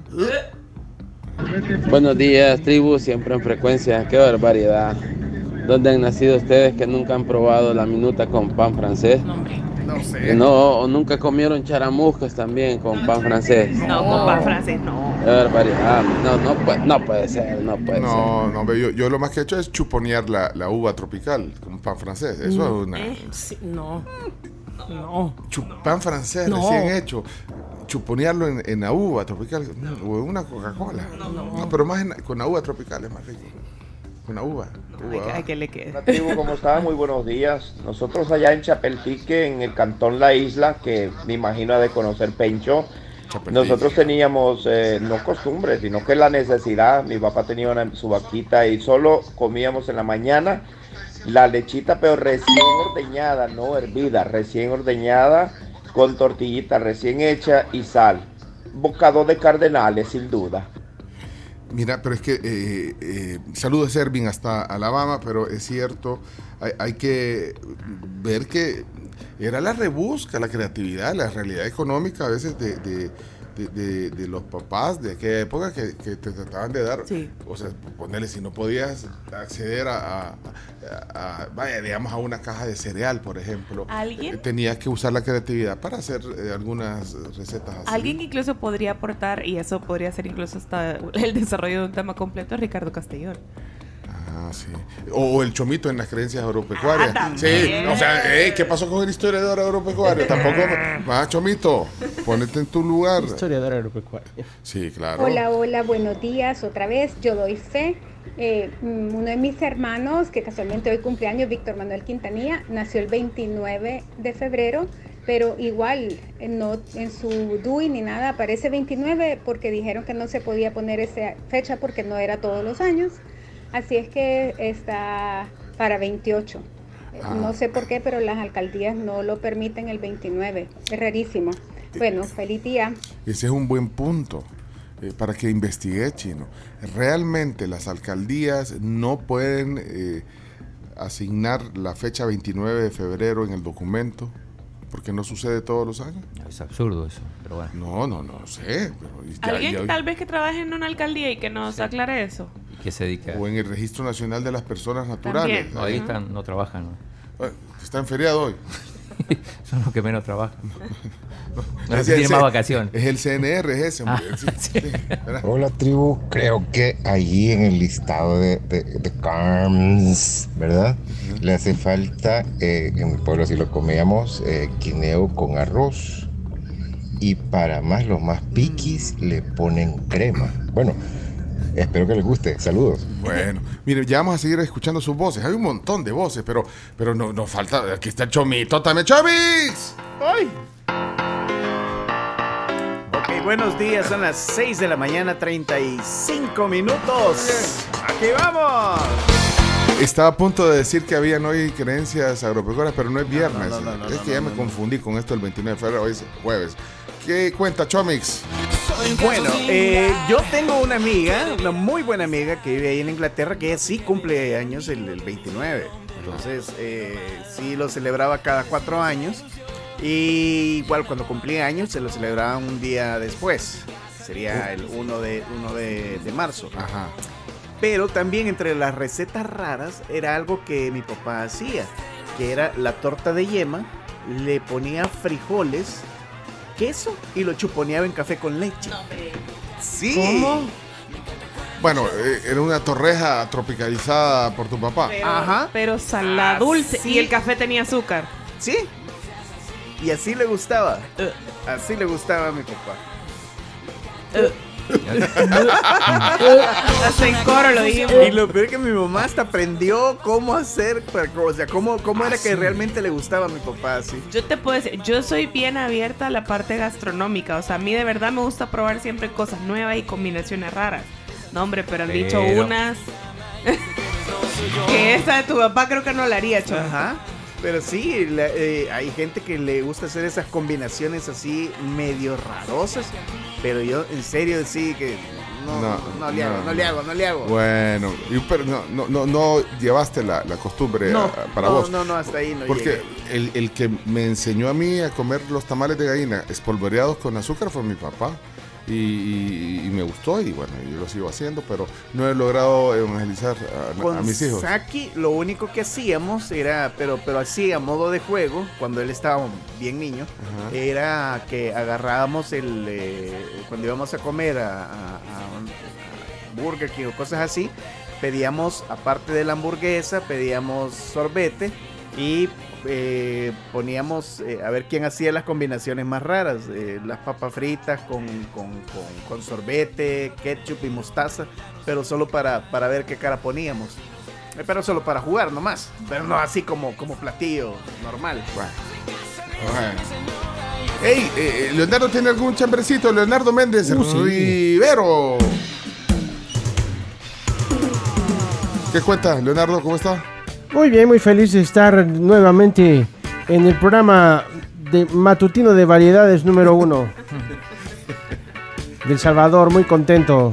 Buenos días, tribu, siempre en frecuencia. Qué barbaridad. ¿Dónde han nacido ustedes que nunca han probado la minuta con pan francés? No sé. Que No, o nunca comieron charamuscas también con pan francés. No, con pan francés, no. Qué barbaridad. No, no, puede, no puede ser, no puede No, no, ve, yo, yo lo más que he hecho es chuponear la, la uva tropical con pan francés. Eso es una. Eh, sí, no. No. pan francés No. recién hecho. Chuponearlo en, en la uva tropical mm, o en una Coca-Cola. No, pero más en- con la uva tropical es más rico. La uva. uva. Ay, que le quede. Hola tribu, ¿cómo están? Muy buenos días. Nosotros allá en Chapeltique, en el cantón La Isla, que me imagino ha de conocer Pencho, nosotros teníamos eh, no costumbre, sino que la necesidad. Mi papá tenía una, su vaquita y solo comíamos en la mañana la lechita, pero recién ordeñada, no hervida, recién ordeñada, con tortillita recién hecha y sal. Bocado de cardenales, sin duda. Mira, pero es que eh, eh, saludos hasta Alabama, pero es cierto, hay, que ver que era la rebusca, la creatividad, la realidad económica a veces de- de- de- de los papás de aquella época que, que te trataban de dar, o sea, ponerle, si no podías acceder a, a- a- a- vaya, digamos, a una caja de cereal, por ejemplo, ¿Alguien? eh, tenías que usar la creatividad para hacer eh, algunas recetas así. Alguien incluso podría aportar, y eso podría ser incluso hasta el desarrollo de un tema completo, Ricardo Castellón. Ah, sí. O, o el chomito en las creencias agropecuarias. Ah, sí, o sea, eh, ¿qué pasó con el historiador agropecuario? Tampoco. (laughs) Va, chomito, ponete en tu lugar. Historiador agropecuario. Sí, claro. Hola, hola, buenos días otra vez. Yo doy fe. Eh, mm, uno de mis hermanos, que casualmente hoy cumpleaños, Víctor Manuel Quintanilla, nació el 29 de febrero pero igual eh, no en su DUI ni nada aparece 29 porque dijeron que no se podía poner esa fecha porque no era todos los años. Así es que está para 28. Eh, Ah. No sé por qué, pero las alcaldías no lo permiten el 29. Es rarísimo. Bueno, feliz día. Ese es un buen punto eh, para que investigue, Chino. Realmente las alcaldías no pueden eh, asignar la fecha 29 de febrero en el documento, porque no sucede todos los años. Es absurdo eso, pero bueno. No, no, no sé. pero ya- Alguien ya- tal vez que trabaje en una alcaldía y que nos aclare eso. ¿Qué se dedica? O en el Registro Nacional de las Personas Naturales. No, ahí están, no trabajan. ¿no? Eh, Está en feriado hoy. (laughs) Son los que menos trabajan. (laughs) No, Es más vacaciones. Es el CNR, es ese. Ah, (laughs) Sí, sí, ¿verdad? Hola tribu, creo que allí en el listado de, de, de carms, ¿verdad? Le hace falta, eh, en mi pueblo si lo comíamos, eh, guineo con arroz. Y para más los más piquis le ponen crema. Bueno, espero que les guste. Saludos. Bueno, mire, ya vamos a seguir escuchando sus voces. Hay un montón de voces, pero, pero no, nos falta. Aquí está el Chomito también. ¡Chomis! ¡Ay! Ok, buenos días, son las 6 de la mañana, 35 minutos. Aquí vamos. Estaba a punto de decir que habían hoy creencias agropecuarias, pero no es viernes. no, no, no, es no, que ya no, me no. confundí con esto el 29 de febrero, hoy es jueves. ¿Qué cuenta Chomix? Bueno, eh, yo tengo una amiga, una muy buena amiga que vive ahí en Inglaterra, que ella sí cumple años el, el 29. Entonces, eh, sí lo celebraba cada cuatro años. Y igual cuando cumplía años se lo celebraba un día después. Sería el 1 de, 1 de, de marzo. Ajá. Pero también entre las recetas raras era algo que mi papá hacía, que era la torta de yema, le ponía frijoles, queso y lo chuponeaba en café con leche. Sí. ¿Cómo? Bueno, eh, era una torreja tropicalizada por tu papá. Pero, Ajá. pero salada dulce. Así. Y el café tenía azúcar. Sí. Y así le gustaba. Así le gustaba a mi papá. Hasta en coro lo dijimos. Y lo peor es que mi mamá hasta aprendió cómo hacer, o sea, cómo, cómo era que realmente le gustaba a mi papá así. Yo te puedo decir, yo soy bien abierta a la parte gastronómica. O sea, a mí de verdad me gusta probar siempre cosas nuevas y combinaciones raras. No, hombre, pero han dicho unas. (laughs) que esa de tu papá creo que no la haría, chaval. Ajá. Pero sí, la- eh, hay gente que le gusta hacer esas combinaciones así medio rarosas. Pero yo en serio sí que no, no, No, le hago, no, no, le hago, no le hago. Bueno, pero no, no, no, no llevaste la, la costumbre a- para no, vos. no, no, hasta ahí no Porque el, el que me enseñó a mí a comer los tamales de gallina espolvoreados con azúcar fue mi papá. Y, y- y me gustó y bueno, yo lo sigo haciendo, pero no he logrado evangelizar a, Con a mis hijos. Saki lo único que hacíamos era, pero, pero así a modo de juego, cuando él estaba bien niño, Ajá. era que agarrábamos el, eh, cuando íbamos a comer a, a- a Burger King o cosas así, pedíamos, aparte de la hamburguesa, pedíamos sorbete y eh, poníamos eh, a ver quién hacía las combinaciones más raras, eh, las papas fritas con, con- con- con sorbete, ketchup y mostaza, pero solo para, para ver qué cara poníamos. Eh, Pero solo para jugar nomás, pero no así como, como platillo normal. Bueno. Hey, eh, Leonardo tiene algún chambrecito, Leonardo Méndez Uh, sí. Rivero. ¿Qué cuenta, Leonardo? ¿Cómo está? Muy bien, muy feliz de estar nuevamente en el programa de matutino de variedades número uno del Salvador, muy contento.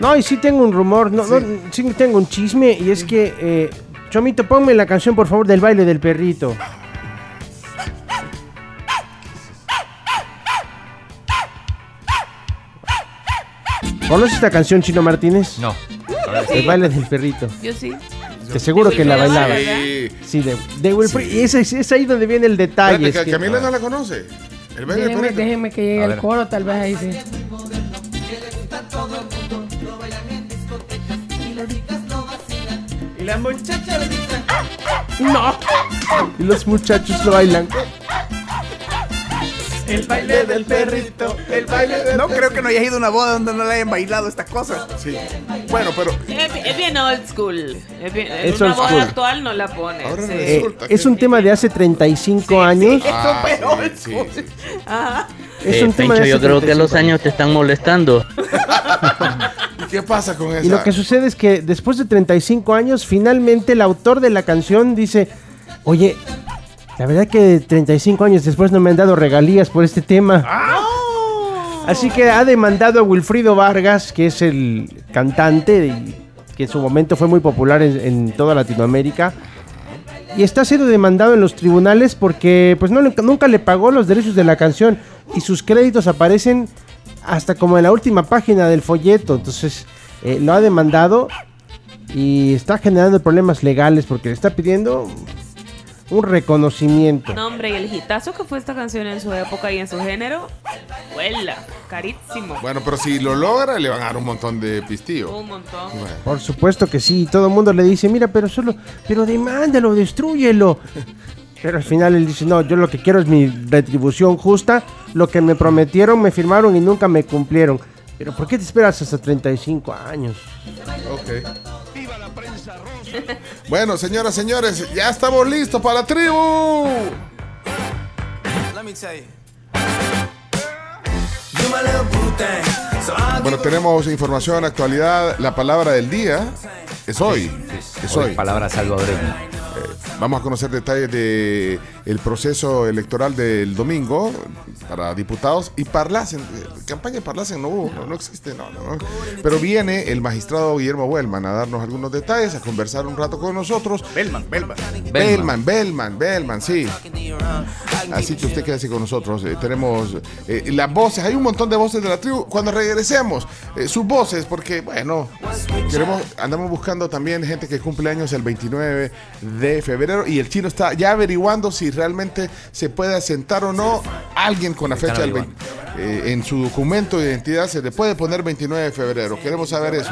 No, y sí tengo un rumor, no, no, sí tengo un chisme y es que, eh, Chomito, ponme la canción por favor del baile del perrito. ¿Conoces esta canción, Chino Martínez? No. El baile del perrito. Yo sí. Te seguro que la bailaba. Sí. Sí, de, de. Y es, es- es ahí donde viene el detalle. Espérate, es que que- Camila no la conoce. El baile del déjenme que llegue el coro, tal vez ahí sí. Y la muchacha le dice, No. Y los muchachos lo bailan. El baile del perrito, el baile del No creo que no haya ido a una boda donde no le hayan bailado esta cosa. Sí. Bueno, pero Es, es bien old school. Es bien- en Es una old boda school. actual no la pone. Ahora sí. Eh, es un tema de hace 35 años. Ah, súper sí, old sí, school. sí. Ajá. Es Eh, un tema de yo hace creo que 35 los años te están molestando. (laughs) ¿Y qué pasa con esa? Y lo que sucede es que después de 35 años, finalmente el autor de la canción dice, oye, la verdad que 35 años después no me han dado regalías por este tema. Así que ha demandado a Wilfrido Vargas, que es el cantante y que en su momento fue muy popular en, en toda Latinoamérica. Y está siendo demandado en los tribunales porque pues no nunca le pagó los derechos de la canción y sus créditos aparecen hasta como en la última página del folleto. Entonces eh, lo ha demandado y está generando problemas legales porque le está pidiendo un reconocimiento. No, hombre, y el hitazo que fue esta canción en su época y en su género, huela, carísimo. Bueno, pero si lo logra, le van a dar un montón de pistillo. Un montón. Bueno. Por supuesto que sí, todo el mundo le dice, mira, pero solo, pero demándalo, destrúyelo. Pero al final él dice, no, yo lo que quiero es mi retribución justa, lo que me prometieron, me firmaron y nunca me cumplieron. Pero ¿por qué te esperas hasta 35 años? Ok. (laughs) Bueno, señoras, señores, ya estamos listos para la tribu. Bueno, tenemos información, actualidad. La palabra del día es hoy. Es Hoy, hoy. palabra salvadoreña. Eh, Vamos a conocer detalles de el proceso electoral del domingo para diputados y Parlacen. eh, Campaña de Parlacen no hubo, no, no existe, no, no, no. Pero viene el magistrado Guillermo Bellman a darnos algunos detalles, a conversar un rato con nosotros. Bellman, Bellman. Bellman, Bellman, Bellman, sí. Así que usted quédese con nosotros. Eh, tenemos eh, las voces, hay un montón de voces de la tribu. Cuando regresemos, eh, sus voces, porque, bueno, queremos, andamos buscando también gente que cumple años el 29 de febrero y el chino está ya averiguando si realmente se puede asentar o no alguien con la fecha del averiguando. 20. eh, en su documento de identidad se le puede poner 29 de febrero. Queremos saber eso.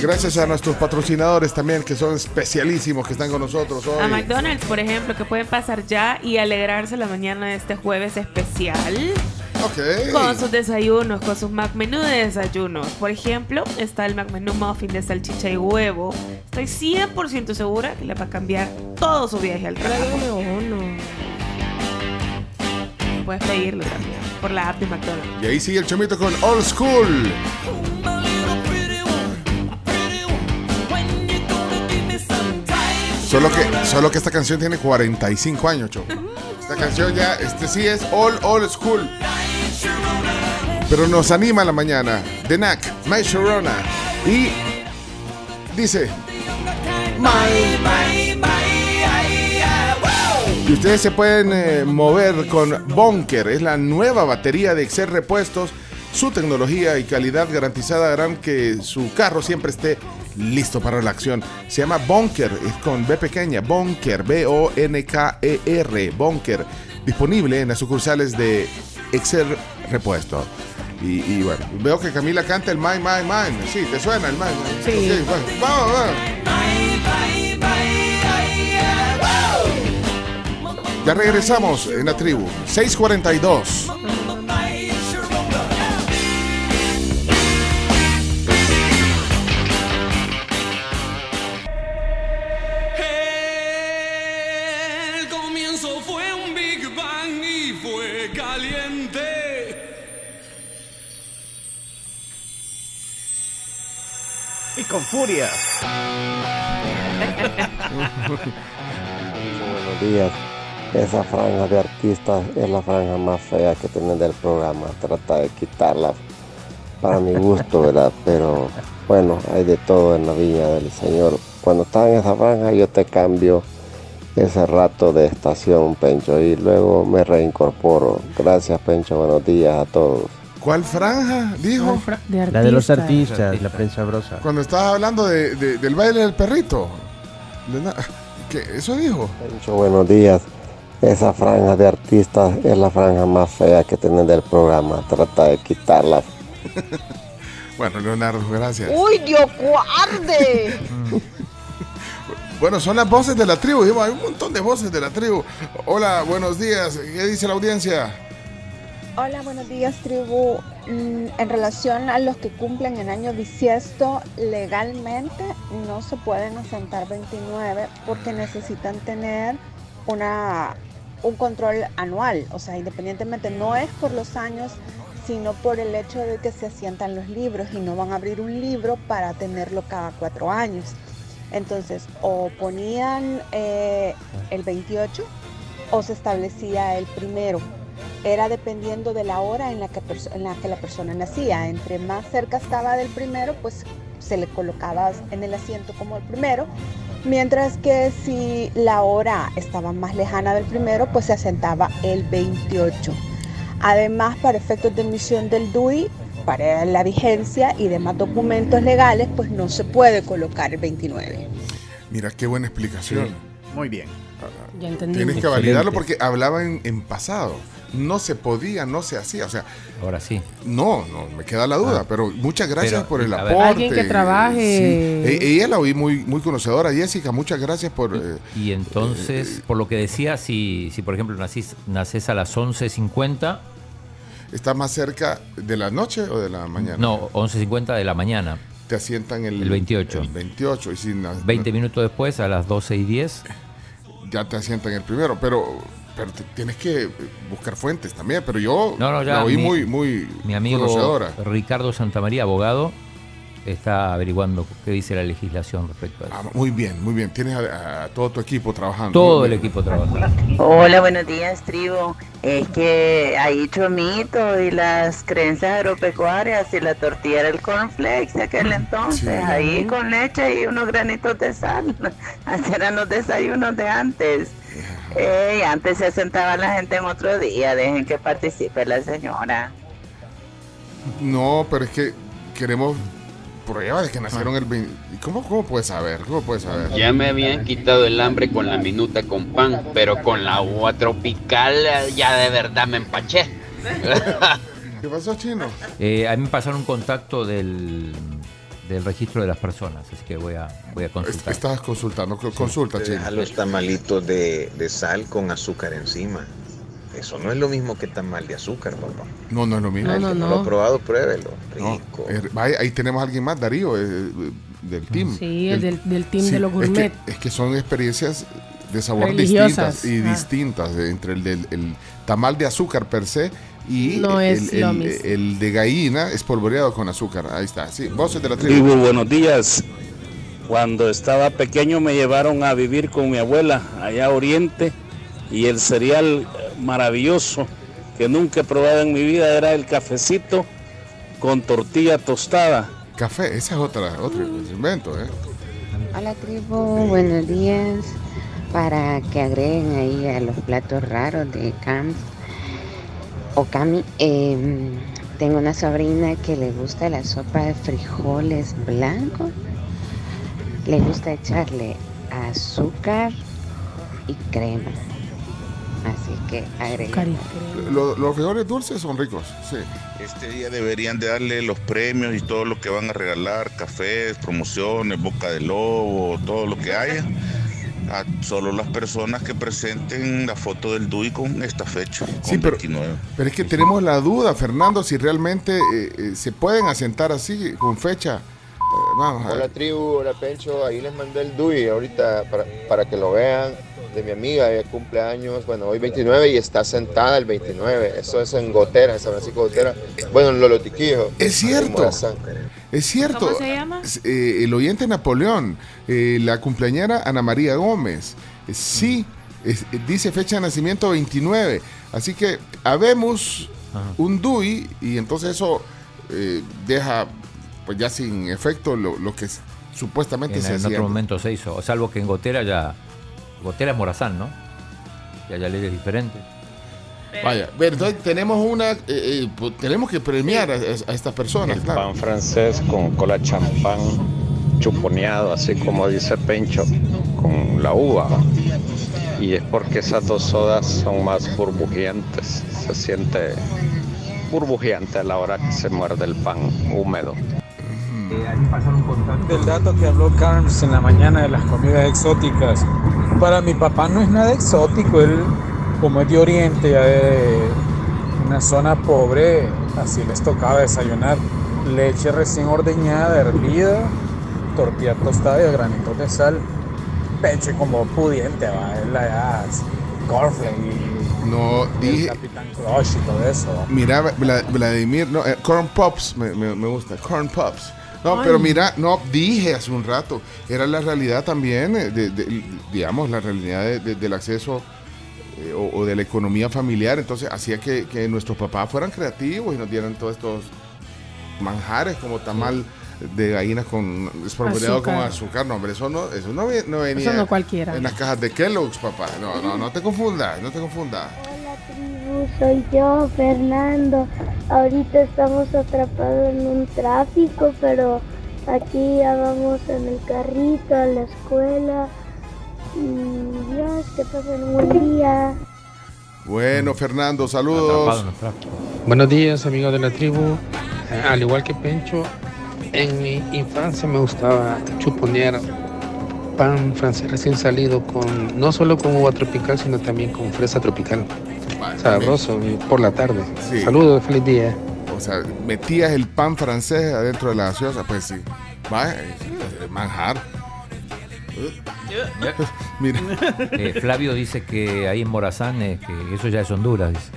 Gracias a nuestros patrocinadores también, que son especialísimos, que están con nosotros hoy. A McDonald's, por ejemplo, que pueden pasar ya y alegrarse la mañana de este jueves especial. Con sus desayunos, con sus McMenú de desayunos. Por ejemplo, está el McMenú Muffin de salchicha y huevo. Estoy 100% segura que le va a cambiar todo su viaje al trabajo. Puedes pedirlo también por la app de McDonald's. Y ahí sigue el chomito con Old School. Solo que, solo que esta canción tiene 45 años, Cho. Esta canción ya, este sí es All Old School. Pero nos anima en la mañana. The Knack, My Sharona. Y dice. Y ustedes se pueden eh, mover con Bonker, es la nueva batería de Excel Repuestos. Su tecnología y calidad garantizada harán que su carro siempre esté listo para la acción. Se llama Bonker, es con B pequeña, Bonker, B-O-N-K-E-R, Bonker. Disponible en las sucursales de Excel Repuesto. Y, y bueno, veo que Camila canta el My, My, My. Sí, ¿te suena el My? My? Sí. Bueno, vamos, vamos. Ya regresamos en la tribu. 642. Y con furia. Buenos días. Esa franja de artistas es la franja más fea que tienen del programa. Trata de quitarla para mi gusto, ¿verdad? Pero bueno, hay de todo en la viña del Señor. Cuando estás en esa franja yo te cambio ese rato de estación, Pencho, y luego me reincorporo. Gracias, Pencho. Buenos días a todos. ¿Cuál franja? Dijo. La de los artistas, la prensa brosa. Cuando estabas hablando de- de- del baile del perrito. De ¿Qué? ¿Eso dijo? Pencho, buenos días. Esa franja de artistas es la franja más fea que tienen del programa. Trata de quitarla. (laughs) Bueno, Leonardo, gracias. ¡Uy, Dios guarde! (laughs) Bueno, son las voces de la tribu. Hay un montón de voces de la tribu. Hola, buenos días. ¿Qué dice la audiencia? Hola, buenos días, tribu. mm, en relación a los que cumplen en año bisiesto, legalmente no se pueden asentar 29 porque necesitan tener una, un control anual. O sea, independientemente, no es por los años, sino por el hecho de que se asientan los libros y no van a abrir un libro para tenerlo cada cuatro años. Entonces, o ponían eh, el 28 o se establecía el primero. Era dependiendo de la hora en la, que en la que la persona nacía. Entre más cerca estaba del primero, pues se le colocaba en el asiento como el primero. Mientras que si la hora estaba más lejana del primero, pues se asentaba el 28. Además, para efectos de emisión del DUI, para la vigencia y demás documentos legales, pues no se puede colocar el 29. Mira, qué buena explicación. Muy bien. Ya entendí. Tienes que validarlo porque hablaba en, en pasado. No se podía, no se hacía. O sea, ahora sí. No, no, me queda la duda. Ah. pero muchas gracias Pero, por el aporte. Alguien que trabaje. Sí. E- Ella la oí muy, muy conocedora. Jessica, muchas gracias por. eh, Y entonces, por lo que decía, si, si por ejemplo nacís, nacés a las 11.50, ¿Está más cerca de la noche o de la mañana? no, 11.50 de la mañana, Te asientan el, el 28. el 28 y si na- 20 minutos después, a las 12 y 10, ya te asientan el primero. Pero, pero te- tienes que buscar fuentes también. Pero yo No, no, ya, la oí mi- muy, muy mi amigo conocedora. Ricardo Santamaría, abogado, está averiguando qué dice la legislación respecto a eso. Ah, muy bien, muy bien. Tienes a, a todo tu equipo trabajando. Todo el equipo trabaja. Hola, buenos días, tribu. Es que hay chomito y las creencias agropecuarias y la tortilla era el cornflakes de aquel entonces, Sí. ahí con leche y unos granitos de sal. (laughs) Así eran los desayunos de antes. Ey, antes se sentaba la gente en otro día, dejen que participe la señora. No, pero es que queremos pruebas de que nacieron el 20. ¿Y ¿Cómo, ¿Cómo puedes saber? ¿Cómo puedes saber? Ya me habían quitado el hambre con la minuta con pan, pero con la agua tropical ya de verdad me empaché. ¿Qué pasó, chino? Eh, a mí me pasaron un contacto del, del registro de las personas, así que voy a, voy a consultar. Estás consultando, co- consulta, Te chino. deja los tamalitos de, de sal con azúcar encima. Eso no es lo mismo que tamal de azúcar, papá. No, no es lo mismo. El que no, lo ha probado, pruébelo. No, Rico. eh, vaya, ahí tenemos a alguien más, Darío, eh, eh, del team. Sí, el del, del team Sí, de los es que- gourmet. Es que, son experiencias de sabor Religiosas. distintas y Ah. distintas entre el del el tamal de azúcar per se y No el, es el- lo el- mismo. el de gallina espolvoreado con azúcar. Ahí está. Sí, voces de la tribu. Tribu, buenos días. Cuando estaba pequeño me llevaron a vivir con mi abuela allá a Oriente y el cereal maravilloso que nunca he probado en mi vida era el cafecito con tortilla tostada. Café, ese es otra, otro invento, ¿eh? Hola tribu, buenos días. Para que agreguen ahí a los platos raros de Cam o Cami, em, tengo una sobrina que le gusta la sopa de frijoles blancos. Le gusta echarle azúcar y crema. Así que agreguen. Lo- los frijoles dulces son ricos, sí. Este día deberían de darle los premios y todo lo que van a regalar, cafés, promociones, boca de lobo, todo lo que haya, a solo las personas que presenten la foto del DUI con esta fecha, con Sí, pero- 29. Pero es que tenemos la duda, Fernando, si realmente eh, eh, se pueden asentar así con fecha. Eh, vamos a Hola ver. tribu, hola Pencho, ahí les mandé el DUI ahorita para, para que lo vean de mi amiga, ella cumple años, bueno, hoy 29 y está sentada el 29, eso es en Gotera, en San Francisco Gotera, bueno, en Lolotiquijo. Es cierto. Es cierto. ¿Cómo se llama? Eh, el oyente Napoleón, eh, la cumpleañera Ana María Gómez. Eh, sí, es- eh, dice fecha de nacimiento 29. Así que habemos un DUI y entonces eso eh, deja pues ya sin efecto lo, lo que supuestamente En, se en hacía. otro momento se hizo, salvo que en Gotera ya. Gotera es Morazán, ¿no? Ya hay leyes diferentes. Vaya, entonces tenemos una, eh, eh, pues, tenemos que premiar a, a estas personas, El claro. pan francés con cola champán chuponeado, así como dice Pencho, con la uva. ¿va? Y es porque esas dos sodas son más burbujeantes. Se siente burbujeante a la hora que se muerde el pan húmedo. Del dato que habló Carms en la mañana de las comidas exóticas. Para mi papá no es nada exótico, él como es de Oriente, ya de una zona pobre, así les tocaba desayunar. Leche recién ordeñada, hervida, tortilla tostada y granitos de sal. Peche como pudiente, va, es la cornflake y No, el dije. Capitán Crush y todo eso. Mira, Vla- Vladimir, no, eh, Corn Pops, me, me- me gusta, Corn Pops. No, Ay. pero mira, no, dije hace un rato, era la realidad también, eh, de, de- digamos, la realidad de- de- del acceso eh, o, o de la economía familiar, entonces hacía que, que nuestros papás fueran creativos y nos dieran todos estos manjares como tamal de gallinas con espolvoreado con Azúcar. No, hombre, eso no, eso no, no venía no cualquiera. en las cajas de Kellogg's, papá. No, no, no te confundas, no te confundas. tribu, soy yo, Fernando. Ahorita estamos atrapados en un tráfico, pero aquí ya vamos en el carrito a la escuela. Y Dios, que pasen un buen día. Bueno, Fernando, saludos. Buenos días, amigos de la tribu. Eh, Al igual que Pencho, en mi infancia me gustaba chuponear pan francés recién salido con no solo con uva tropical, sino también con fresa tropical. Sabroso y por la tarde. Sí. Saludos, feliz día. O sea, metías el pan francés adentro de la gaseosa, pues sí. Va, eh, manjar. (laughs) Mira. Eh, Flavio dice que ahí en Morazán, eh, que eso ya es Honduras. dice.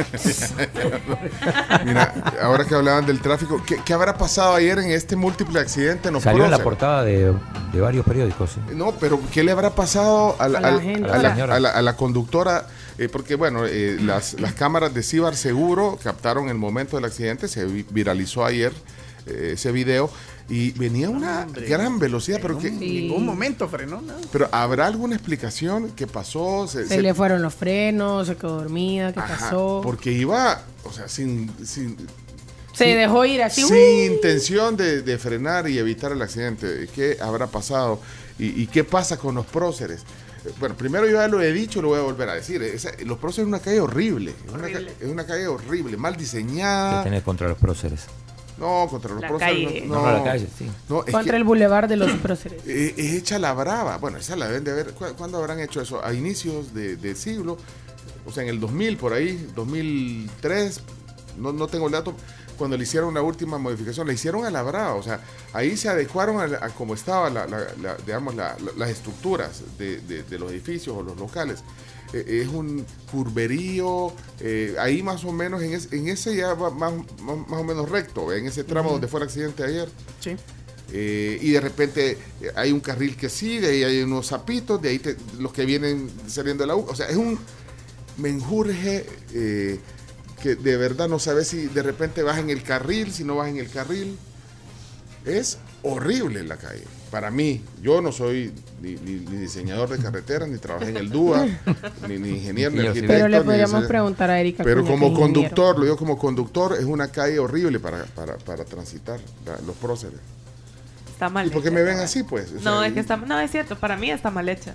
(laughs) Mira, ahora que hablaban del tráfico, ¿qué, qué habrá pasado ayer en este múltiple accidente en los Salió en la portada de, de varios periódicos. ¿eh? No, pero ¿qué le habrá pasado a la, A la al- gente. a la- Señora. a la- a la conductora? Eh, porque, bueno, eh, las, las cámaras de Cibar Seguro captaron el momento del accidente, se vi- viralizó ayer eh, ese video y venía a una gran velocidad, pero que... En ningún momento frenó, ¿no? Pero ¿habrá alguna explicación qué pasó? Se- Se se- le fueron los frenos, se quedó dormida, ¿qué Ajá, pasó? Porque iba, o sea, sin... sin Se sin- dejó ir así. Sin ¡uh! intención de, de frenar y evitar el accidente. ¿Qué habrá pasado? ¿Y, y qué pasa con los próceres? Eh, Bueno, primero yo ya lo he dicho y lo voy a volver a decir. Los próceres es una calle horrible. Es una, es una calle horrible, mal ¿Qué diseñada. tenés contra los próceres? No, contra los La próceres. calle. No, la calle, sí. No, es Contra que- el bulevar de los próceres. eh, es hecha la brava. Bueno, esa la deben de ver. ¿Cu- ¿Cuándo habrán hecho eso? A inicios de, de siglo. O sea, en el 2000, por ahí, 2003. No, no tengo el dato. Cuando le hicieron la última modificación, la hicieron a la brava. O sea, ahí se adecuaron a, la- a cómo estaban la, la- la- digamos, la- la- las estructuras de, de- de los edificios o los locales. Eh, es un curverío. eh, ahí más o menos, en, es- en ese ya va más, más, más o menos recto. En ese tramo donde fue el accidente ayer. Sí. Eh, y de repente hay un carril que sí, de ahí hay unos zapitos, de ahí te- los que vienen saliendo de la U. O sea, es un menjurje eh, que de verdad no sabes si de repente vas en el carril, si no vas en el carril. Es horrible la calle. Para mí, yo no soy ni, ni- ni diseñador de carreteras, ni trabajé en el DUA, (laughs) ni, ni ingeniero, ni arquitecto. Pero le podríamos preguntar a Erika. Pero como conductor, lo digo como conductor, es una calle horrible para, para, para transitar la- los próceres. Está mal. ¿Y por qué me ven así, pues? O No, es que está, no, es cierto, para mí está mal hecha.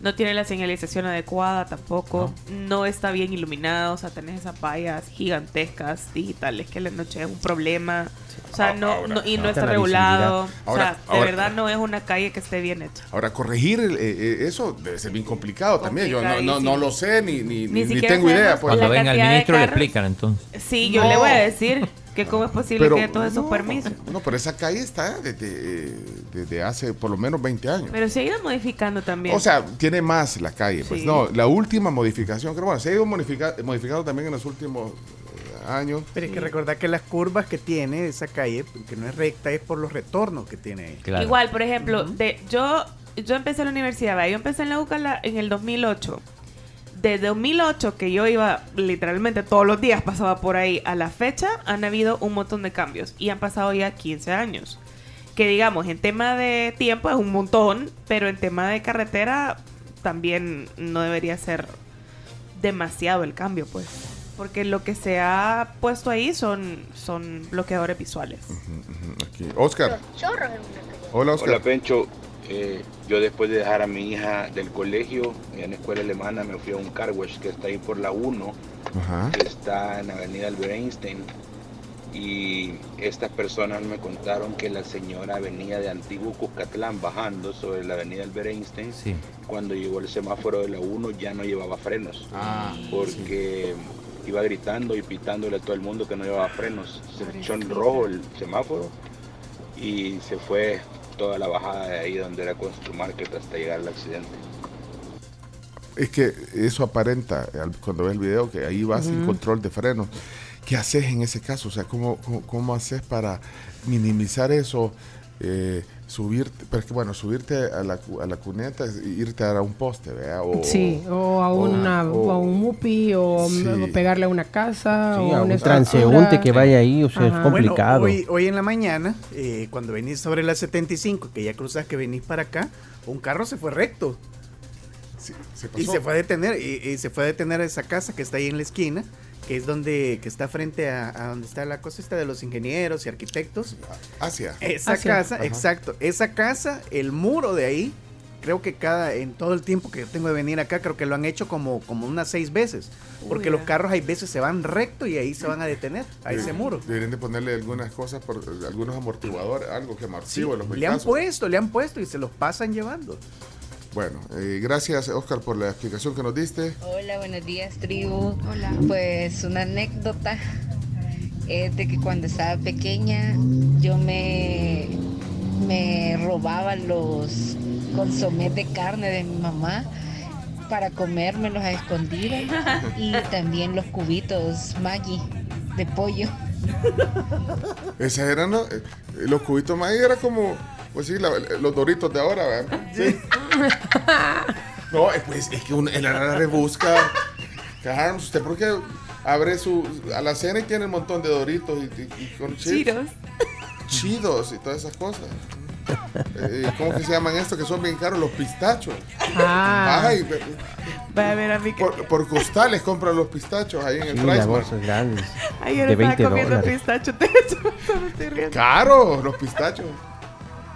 No tiene la señalización adecuada tampoco. No, está bien iluminado. O sea, tenés esas vallas gigantescas digitales que en la noche es un problema. O sea, no, no- y no está la regulado. o Ahora- sea, de verdad no es una calle que esté bien hecha. Ahora, corregir el- eh, eh, eso debe ser bien complicado también. Yo no, no, lo sé ni, ni, Ni tengo idea. Pues. Cuando venga el ministro le explican entonces. Sí, yo No. le voy a decir (laughs) que cómo es posible Pero- que todos esos permisos. No, pero esa calle está desde, eh, desde hace por lo menos 20 años. Pero se ha ido modificando también. O sea, tiene más la calle. Pues Sí. no, la última modificación, creo, bueno, se ha ido modifica- modificando también en los últimos eh, años. Pero hay que recordar que las curvas que tiene esa calle, que no es recta, es por los retornos que tiene ahí. Igual, por ejemplo, de yo yo empecé la universidad, ¿va? yo empecé en la UCA la- en el 2008. De 2008 que yo iba literalmente todos los días pasaba por ahí a la fecha, han habido un montón de cambios y han pasado ya 15 años. Que digamos, en tema de tiempo es un montón, pero en tema de carretera también no debería ser demasiado el cambio, pues. Porque lo que se ha puesto ahí son, son bloqueadores visuales. Aquí. Oscar. Hola, Oscar. Hola Pencho, Eh, yo después de dejar a mi hija del colegio en la escuela alemana me fui a un car wash que está ahí por la 1, Ajá. que está en la avenida Albert Einstein. Y estas personas me contaron que la señora venía de Antiguo Cuscatlán bajando sobre la avenida Albert Einstein. Cuando llegó el semáforo de la 1 ya no llevaba frenos. Ah, porque iba gritando y pitándole a todo el mundo que no llevaba frenos. Se echó en rojo el semáforo y se fue toda la bajada de ahí donde era Constru Market hasta llegar al accidente. Es que eso aparenta cuando ves el video que ahí vas sin control de frenos. ¿Qué haces en ese caso? O sea, ¿cómo, cómo, cómo haces para minimizar eso? Eh, subirte, pero es que bueno, subirte a la, a la cuneta es irte a dar a un poste, ¿verdad? O- Sí, o a, una, o- o a un mupi, o, Sí. o pegarle a una casa, Sí, o a un transeúnte que vaya ahí, o sea, es complicado. Bueno, hoy, hoy en la mañana, eh, cuando venís sobre la 75, que ya cruzas que venís para acá, un carro se fue recto. y pasó. se fue a detener, y, y se fue a detener a esa casa que está ahí en la esquina, que es donde, que está frente a, a donde está la cosa esta de los ingenieros y arquitectos. Hacia. Esa casa, Ajá. exacto. Esa casa, el muro de ahí, creo que cada, en todo el tiempo que yo tengo de venir acá, creo que lo han hecho como, como unas seis veces. Porque Uy, los carros hay veces se van recto y ahí se van a detener, a ese muro. Deberían de ponerle algunas cosas, por algunos amortiguadores, algo que Sí, amortigue los le han puesto, le han puesto y se los pasan llevando. Bueno, eh, gracias Oscar por la explicación que nos diste. Hola, buenos días, tribu. Hola. Pues una anécdota es de que cuando estaba pequeña yo me, me robaba los consomés de carne de mi mamá para comérmelos a escondidas y (laughs) también los cubitos Maggi de pollo. Esas eran los, eh, los cubitos más, era como, pues sí, la- los doritos de ahora, ¿verdad? Sí. (laughs) No, pues es que uno, en la rebusca. Carlos, ¿usted por qué abre su a la cena y tiene un montón de doritos y, y- y con chips? Chidos. Chidos y todas esas cosas. Eh, ¿Cómo que se llaman estos que son bien caros? Los pistachos. Ah. Ay, Va a ver a mí que... por, por costales compran los pistachos ahí en el Sí, bolsas grandes. Ayer de estaba 20 comiendo dólares. pistacho, (laughs) te me estoy riendo. Caro, los pistachos.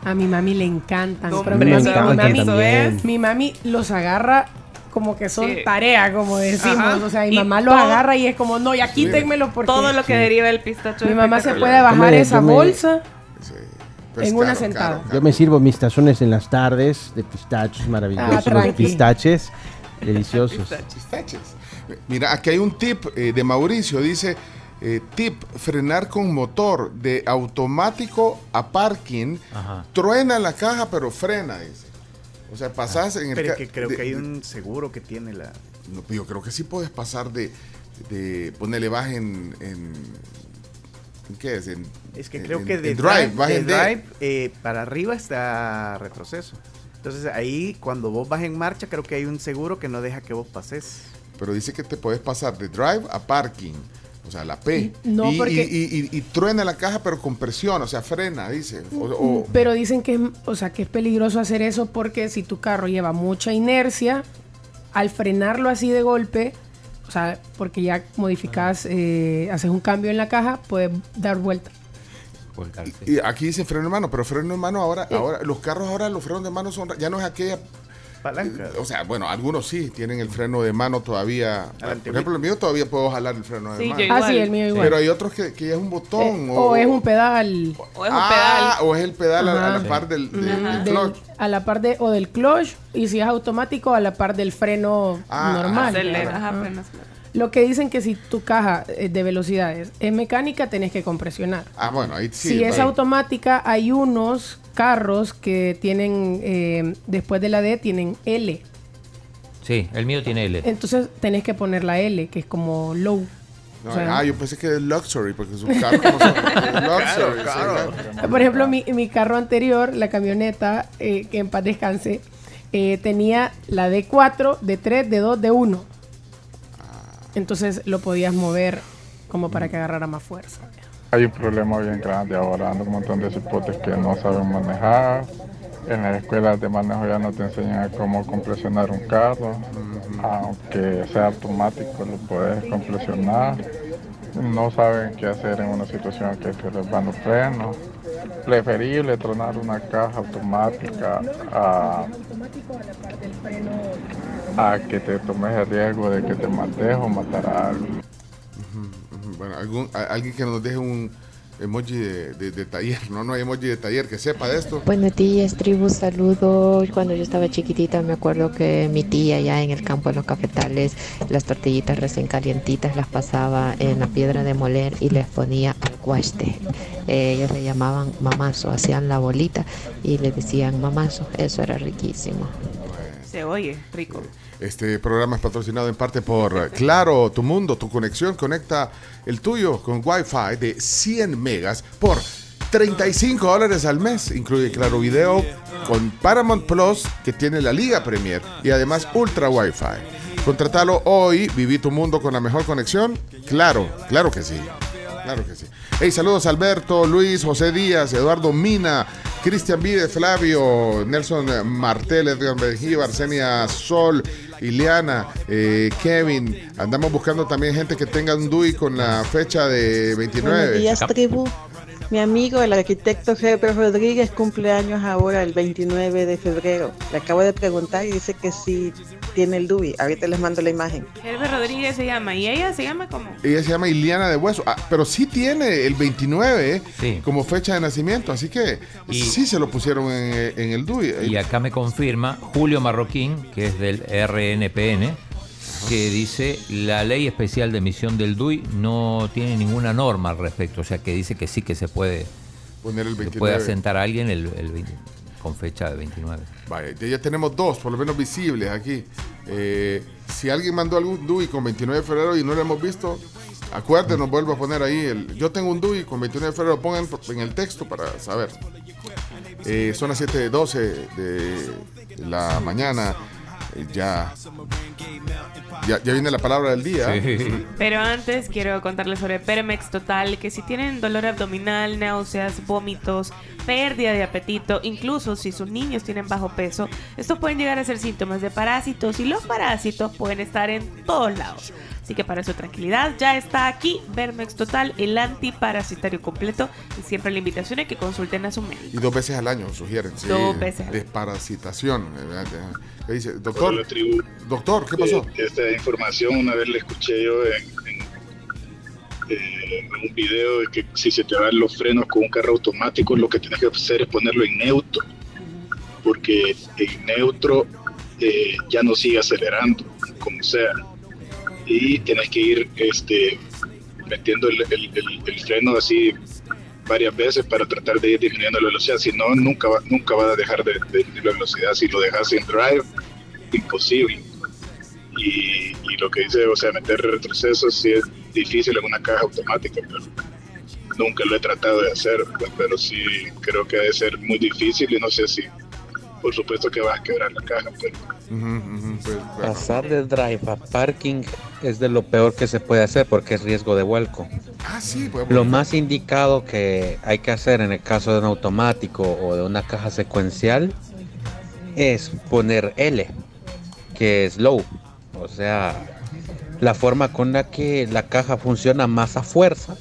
A mi mami le encantan. No, pero hombre, mi, mami, me mi encantan mami- también. mi mami los agarra como que son Sí. tarea, como decimos. Ajá. O sea, mi mamá los agarra y es como, no, ya quítenmelos porque Todo lo que deriva del pistacho. mi mamá se puede bajar me- esa me- bolsa Pues en una sentada. Yo me sirvo mis tazones en las tardes de pistachos maravillosos, Ah, los pistaches deliciosos. Pistaches. Mira, aquí hay un tip eh, de Mauricio. Dice, eh, tip, frenar con motor de automático a parking. Ajá. Truena la caja, pero frena, dice. O sea, pasás en el... Pero que creo de- que hay un seguro que tiene la... no, yo creo que sí puedes pasar de... de ponerle baja en, en... ¿en ¿Qué es? En, Es que creo en- que de en drive, de drive, eh, para arriba está retroceso. Entonces ahí cuando vos vas en marcha creo que hay un seguro que no deja que vos pases. Pero dice que te puedes pasar de drive a parking. O sea, la P. No, y, porque- y, y- y truena la caja, pero con presión. O sea, frena, dice. O- o- Pero dicen que es, o sea, que es peligroso hacer eso porque si tu carro lleva mucha inercia, al frenarlo así de golpe, o sea, porque ya modificas, eh, haces un cambio en la caja, puedes dar vuelta. Y aquí dice freno de mano, pero freno de mano ahora, Eh. ahora los carros ahora los frenos de mano son ya no es aquella palanca. O sea, bueno, algunos sí tienen el freno de mano todavía. Por ejemplo, el mío todavía puedo jalar el freno de Sí, mano. yo Ah, sí, el mío igual. Pero hay otros que, que ya es un botón Eh, o, es un pedal. O es un Ah, o es el pedal a, la par del, clutch. a la par de, o del clutch, y si es automático, a la par del freno Ah, normal. Acelera, Ajá. Lo que dicen que si tu caja eh, de velocidades es mecánica, tenés que compresionar. Ah, bueno, ahí sí. si es automática, hay unos carros que tienen, eh, después de la D, tienen L. Sí, el mío tiene L. Entonces tenés que poner la L, que es como low. No, O sea, ah, yo pensé que es luxury, porque sus carros no son luxury. claro. Por ejemplo, mi, mi carro anterior, la camioneta, eh, que en paz descanse, eh, tenía la D4, D3, D2, D1. Entonces lo podías mover como para que agarrara más fuerza. Hay un problema bien grande ahora, un montón de cipotes que no saben manejar. En las escuelas de manejo ya no te enseñan cómo compresionar un carro, aunque sea automático lo puedes compresionar. No saben qué hacer en una situación que se les van los frenos. Preferible tronar una caja automática a, a que te tomes el riesgo de que te mates o matar a alguien. Bueno, algún, alguien que nos deje un, emoji de, de- de taller, no, no hay emoji de taller que sepa de esto. Buenos días, tribu, saludos. Cuando yo estaba chiquitita me acuerdo que mi tía ya en el campo de los cafetales, las tortillitas recién calientitas las pasaba en la piedra de moler y les ponía alguaste. Eh, ellos le llamaban mamazo, hacían la bolita y le decían mamazo, eso era riquísimo. Se oye, rico. Este programa es patrocinado en parte por Claro, tu mundo, tu conexión. Conecta el tuyo con Wi-Fi de 100 megas por 35 dólares al mes. Incluye Claro Video con Paramount Plus, que tiene la Liga Premier y además Ultra Wi-Fi. Contratalo hoy, viví tu mundo con la mejor conexión. Claro, claro que sí. Claro que sí. Hey, saludos Alberto, Luis, José Díaz, Eduardo Mina, Cristian Vide, Flavio, Nelson Martel, Edgar Benjíbar, Arsenia Sol, Ileana, eh, Kevin. Andamos buscando también gente que tenga un DUI con la fecha de 29. Buenos días, tribu. Mi amigo, el arquitecto Herbert Rodríguez, cumple años ahora el 29 de febrero. Le acabo de preguntar y dice que sí tiene el DUI. Ahorita les mando la imagen. Herbert Rodríguez se llama. ¿Y ella se llama como? Ella se llama Ileana de Hueso, ah, pero sí tiene el 29 Sí. como fecha de nacimiento, así que Y- sí se lo pusieron en, en el DUI. Y acá me confirma Julio Marroquín, que es del RNPN, que dice la ley especial de emisión del DUI no tiene ninguna norma al respecto, o sea que dice que sí que se puede Poner el se 29. puede asentar a alguien el, el 20 con fecha de 29. Vaya, ya- tenemos dos, por lo menos visibles aquí. Eh, si alguien mandó algún DUI con 29 de febrero y no lo hemos visto, acuérdenos, vuelvo a poner ahí. El, yo tengo un DUI con 29 de febrero, pongan en el texto para saber. Eh, son las 7.12 de la mañana. Eh, ya, ya, ya viene la palabra del día. Pero antes quiero contarles sobre Permex Total, que si tienen dolor abdominal, náuseas, vómitos, pérdida de apetito, incluso si sus niños tienen bajo peso, estos pueden llegar a ser síntomas de parásitos y los parásitos pueden estar en todos lados. Así que para su tranquilidad ya está aquí Permex Total, el antiparasitario completo y siempre la invitación es que consulten a su médico. Y dos veces al año sugieren. sí, Dos veces al año. Desparasitación. ¿verdad? ¿Qué dice? Doctor, doctor, ¿qué pasó? Eh, esta información una vez la escuché yo eh, en un video de que si se te van los frenos con un carro automático, lo que tienes que hacer es ponerlo en neutro, porque en neutro eh, ya no sigue acelerando, como sea, y tienes que ir este, metiendo el, el- freno así varias veces para tratar de ir disminuyendo la velocidad, si no, nunca va, nunca va a dejar de, de disminuir la velocidad, si lo dejas en drive, imposible. Y, y lo que dice, o sea, meter retroceso sí es difícil en una caja automática, pero nunca lo he tratado de hacer, pero sí creo que debe ser muy difícil y no sé si, por supuesto que vas a quebrar la caja, pero pues, Pasar de drive a parking es de lo peor que se puede hacer porque es riesgo de vuelco. Ah, sí, pues. Lo más indicado que hay que hacer en el caso de un automático o de una caja secuencial es poner L, que es low. O sea, la forma con la que la caja funciona más a fuerza.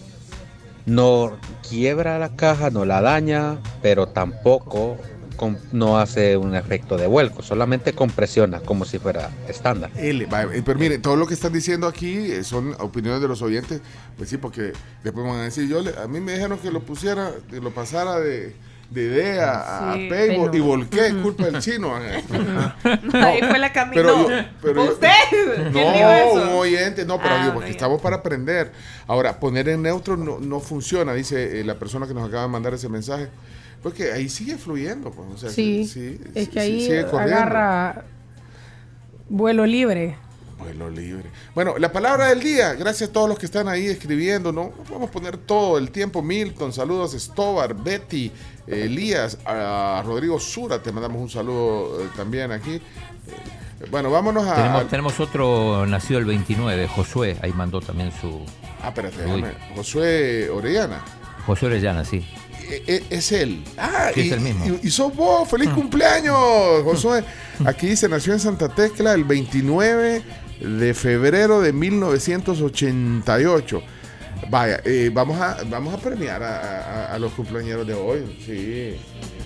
No quiebra la caja, no la daña, pero tampoco no hace un efecto de vuelco, solamente compresiona como si fuera estándar. Eh, pero mire, todo lo que están diciendo aquí eh, son opiniones de los oyentes. Pues sí, porque después van a decir, yo le- a mí me dijeron que lo pusiera, que lo pasara de, de idea a, Sí, a Paypal pero- y volqué, culpa del chino. Ahí fue la camino. Pero yo- pero yo- ¿Usted? ¿Quién dijo No, eso? un oyente, no, pero Ah, digo, porque no, estamos para aprender. Ahora, poner en neutro no, no funciona, dice eh, la persona que nos acaba de mandar ese mensaje. Porque ahí sigue fluyendo, pues. O sea, Sí, sí, es que ahí sigue agarra vuelo libre. Vuelo libre. Bueno, la palabra del día. Gracias a todos los que están ahí escribiendo. No, no podemos poner todo el tiempo. Milton, saludos. Stobar, Betty, Elías, a Rodrigo Sura. Te mandamos un saludo eh, también aquí. Eh, bueno, vámonos a. Tenemos, tenemos otro nacido el 29, Josué, ahí mandó también su... Ah, espérate, déjame. Josué Orellana. Josué Orellana, sí. E- e- Es él. Ah, Sí, y, es el mismo. Y, y sos vos. ¡Feliz cumpleaños, Josué! (laughs) Aquí dice, nació en Santa Tecla el 29 de febrero de 1988. Vaya, eh, vamos, a, vamos a premiar a, los cumpleaños de hoy. Sí.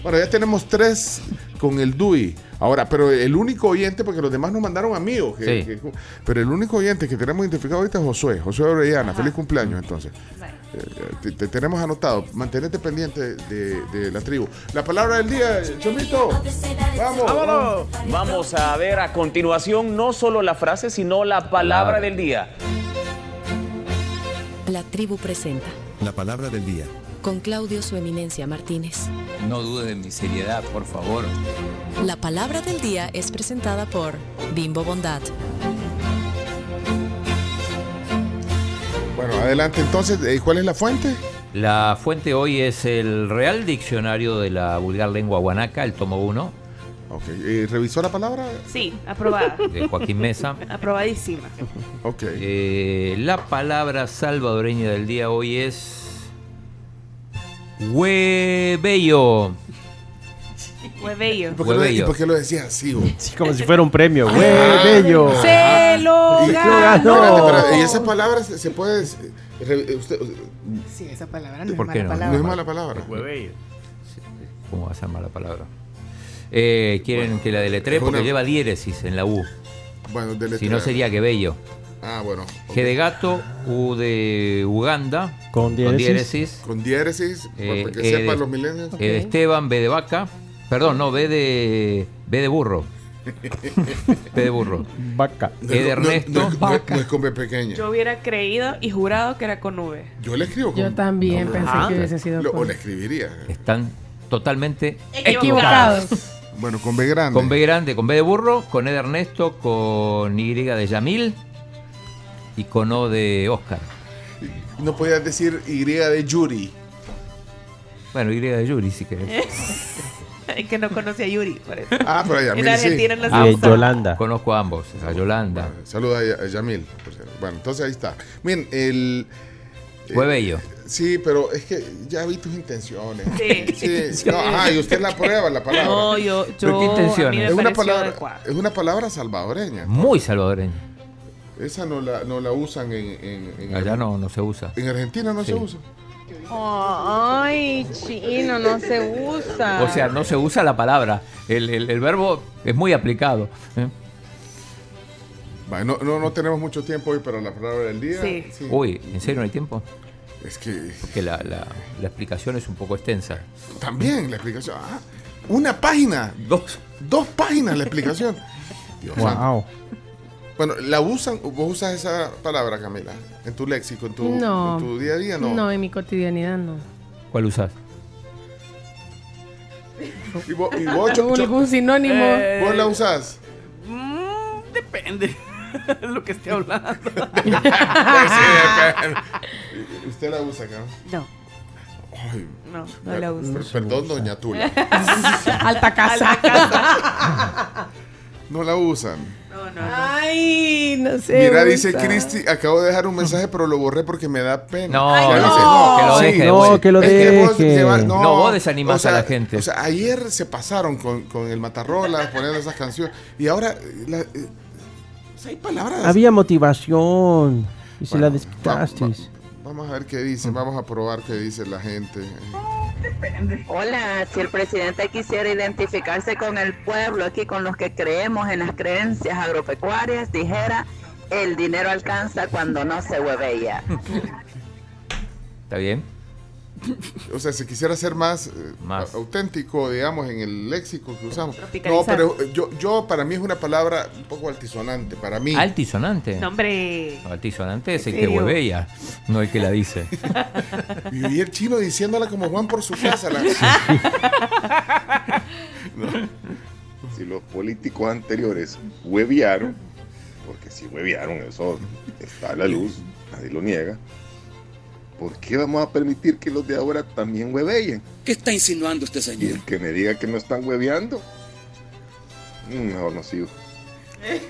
Bueno, ya tenemos tres con el DUI. Ahora, pero el único oyente, porque los demás nos mandaron amigos, que- Sí. que- pero el único oyente que tenemos identificado ahorita es Josué, Josué Orellana. Feliz cumpleaños entonces. Eh, eh, te, te tenemos anotado. Mantenete pendiente de, de la tribu. La palabra del día, Chomito. Vamos. Vámonos. Vamos a ver a continuación no solo la frase, sino la palabra del día. La tribu presenta La palabra del día. Con Claudio Su Eminencia Martínez. No dudes de mi seriedad, por favor. La palabra del día es presentada por Bimbo Bondad. Bueno, adelante entonces. Eh, ¿Cuál es la fuente? La fuente hoy es el Real Diccionario de la Vulgar Lengua Guanaca, el tomo 1, Ok. eh, ¿Revisó la palabra? Sí, aprobada. (laughs) de Joaquín Mesa. Aprobadísima. Ok. Eh, la palabra salvadoreña del día hoy es huevello. Huevello. ¿Por qué, lo, Huevello. y por qué lo decías así? Sí, como si fuera un premio. Ah. ¡Güey, bello! Se lo Y- ganó. Espérate, espérate, ¿Y esa palabra se, se puede... eh, re- usted- Sí, esa palabra no ¿Por es qué mala no? palabra. no es mala palabra. ¿Cómo va a ser mala palabra? Eh, Quieren que la deletree porque una- lleva diéresis en la U. Bueno, Si no sería que bello. Ah, bueno. G de gato, U de Uganda, Con diéresis. diéresis, Con diéresis, eh, para que E sepan de- los milenios. E de Esteban, B de vaca, perdón, no, B de, B de burro. (laughs) B de burro. Vaca. No, E de no, Ernesto, No, no- no es con B pequeña. Yo hubiera creído y jurado que era con V. Yo le escribo con Yo también no, pensé Ah. que hubiese sido lo- con- O le escribiría. están totalmente equivocados. Bueno, con B grande. Con B grande, con B de burro, con E de Ernesto, con Y de Yamil y con O de Oscar. No podías decir Y de Yuri. Bueno, Y de Yuri si querés. (laughs) Es que no conoce a Yuri, por eso. Ah, pero a Yamil En sí. Argentina no se Ah. Yolanda. Conozco a ambos, a Yolanda. Saluda a Ya- a Yamil. Bueno, entonces ahí está. Miren, el... eh, Fue bello. Sí, pero es que ya vi tus intenciones. Sí. Sí, no, ajá, y usted la prueba, la palabra. No, yo, ¿Pero qué intenciones? mí me es, una palabra, adecuado. es una palabra salvadoreña. Muy salvadoreño. Esa no la, no la usan en, en, en- Allá no, no se usa. en Argentina, no Sí. se usa. Ay, chino, no se usa. O sea, no se usa la palabra. El, el- el verbo es muy aplicado. ¿eh? No, no, no tenemos mucho tiempo hoy para la palabra del día. Sí. Uy, ¿en serio no hay tiempo? Es que Porque la, la- la explicación es un poco extensa. también la explicación. Ah, una página. Dos. Dos páginas la explicación. Dios santo. Bueno, ¿la usan? ¿Vos usas esa palabra, Camila? ¿En tu léxico, en tu, No. en tu día a día? No. No, en mi cotidianidad no. ¿Cuál usas? ¿Y vos, y vos, Cho- (laughs) Cho- Algún sinónimo. Eh, vos la usás? mm, depende (laughs) de lo que esté hablando. (laughs) ¿Usted la usa, acá? No, Ay, no, no la uso. per- perdón, doña Tula. Alta casa. No la usan. No, no, no. Ay, no sé. Mira, dice. Cristi, acabo de dejar un mensaje, pero lo borré porque me da pena. No, no, dice, que lo sí, deje, no, güey. que lo Es que vos deje. No, vos o sea, a la gente. O sea, ayer se pasaron con, con el Matarrolas poniendo esas canciones. Y ahora, la- eh, o sea, hay palabras. Había motivación. Y se la desquitaste. va- va- vamos a ver qué dice, vamos a probar qué dice la gente. Hola, si el presidente quisiera identificarse con el pueblo, aquí con los que creemos en las creencias agropecuarias, dijera, el dinero alcanza cuando no se huevea. (laughs) ¿Está bien? O sea, si quisiera ser más, eh, Más. auténtico, digamos, en el léxico que usamos. No, pero eh, yo, yo, para mí es una palabra un poco altisonante. Para mí. Altisonante. No, hombre. Altisonante es el ¿En que huevea, no el que la dice. (laughs) Y vi el chino diciéndola como Juan por su casa. la- (laughs) No. Si los políticos anteriores hueviaron, porque si hueviaron, eso está a la luz, nadie lo niega. ¿Por qué vamos a permitir que los de ahora también hueveen? ¿Qué está insinuando este Y señor? el que me diga que no están hueveando, mm, mejor no sigo.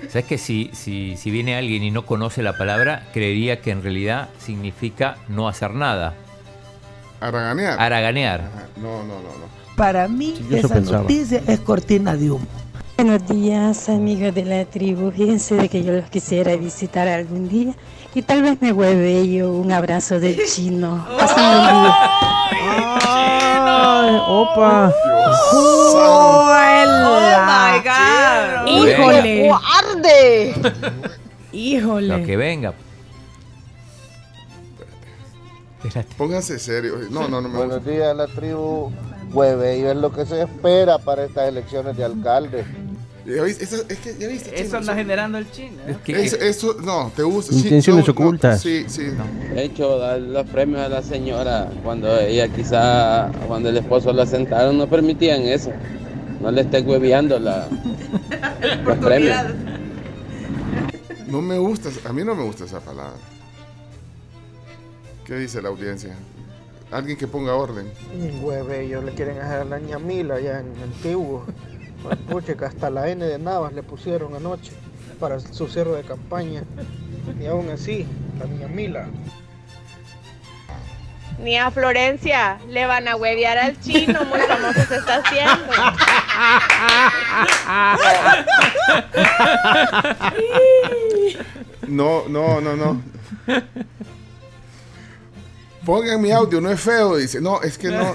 ¿Sabes que si, si, si viene alguien y no conoce la palabra, creería que en realidad significa no hacer nada? Araganear. Haraganear. Ajá, No, no, no, no. Para mí, eso esa pensaba. noticia es cortina de humo. Buenos días, amigos de la tribu. Fíjense de que yo los quisiera visitar algún día y tal vez me hueve yo un abrazo del chino. (laughs) Día. Ay, opa. Oh my god. grande. Híjole. Lo que venga. Pónganse serio. No, no, no me Buenos días, la tribu Huevello es lo que se espera para estas elecciones de alcalde. ¿Ya? Eso, es que, ¿ya viste? Eso anda generando el chino. ¿eh? Es- eso, no, te gusta. sí, Intenciones no, no, ocultas. sí, sí. De hecho, dar los premios a la señora cuando ella quizá, cuando el esposo la sentaron, no permitían eso. No le esté hueveando la, (laughs) los premios. No me gusta, a mí no me gusta esa palabra. ¿Qué dice la audiencia? Alguien que ponga orden. Huevello le quieren hacer a la ñamila allá en Antiguo. Pucha, que hasta la N de Navas le pusieron anoche para su cerro de campaña. Y aún así, la ñamila. Ni a Florencia le van a huevear al chino, muy famoso se está haciendo. No, no, no, no. Pongan mi audio, no es feo, dice. No, es que no.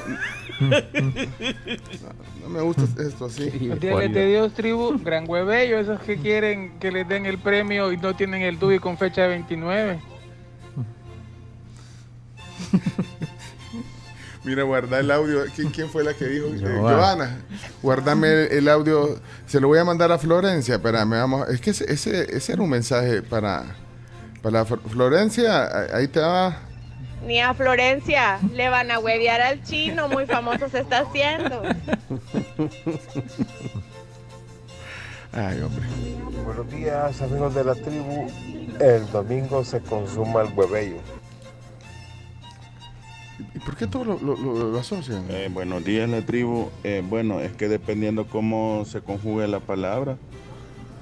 (laughs) No, me gusta (laughs) esto así. De Dios, tribu, gran huevello, esos que quieren que les den el premio y no tienen el DUI con fecha de 29. (laughs) Mira, guarda el audio. ¿Quién, quién fue la que dijo? Eh, Joana. Joana. Guardame el, el audio. Se lo voy a mandar a Florencia. Espérame, vamos. Es que ese, ese, ese era un mensaje para, para Fl- Florencia. ahí- Ahí te va. Ni a Florencia le van a huevear al chino, muy famoso se está haciendo. Ay, hombre. Buenos días, amigos de la tribu. El domingo se consuma el huevello. ¿Y por qué todo lo, lo- lo- lo asocian? Eh, buenos días, la tribu. Eh, bueno, es que dependiendo cómo se conjugue la palabra,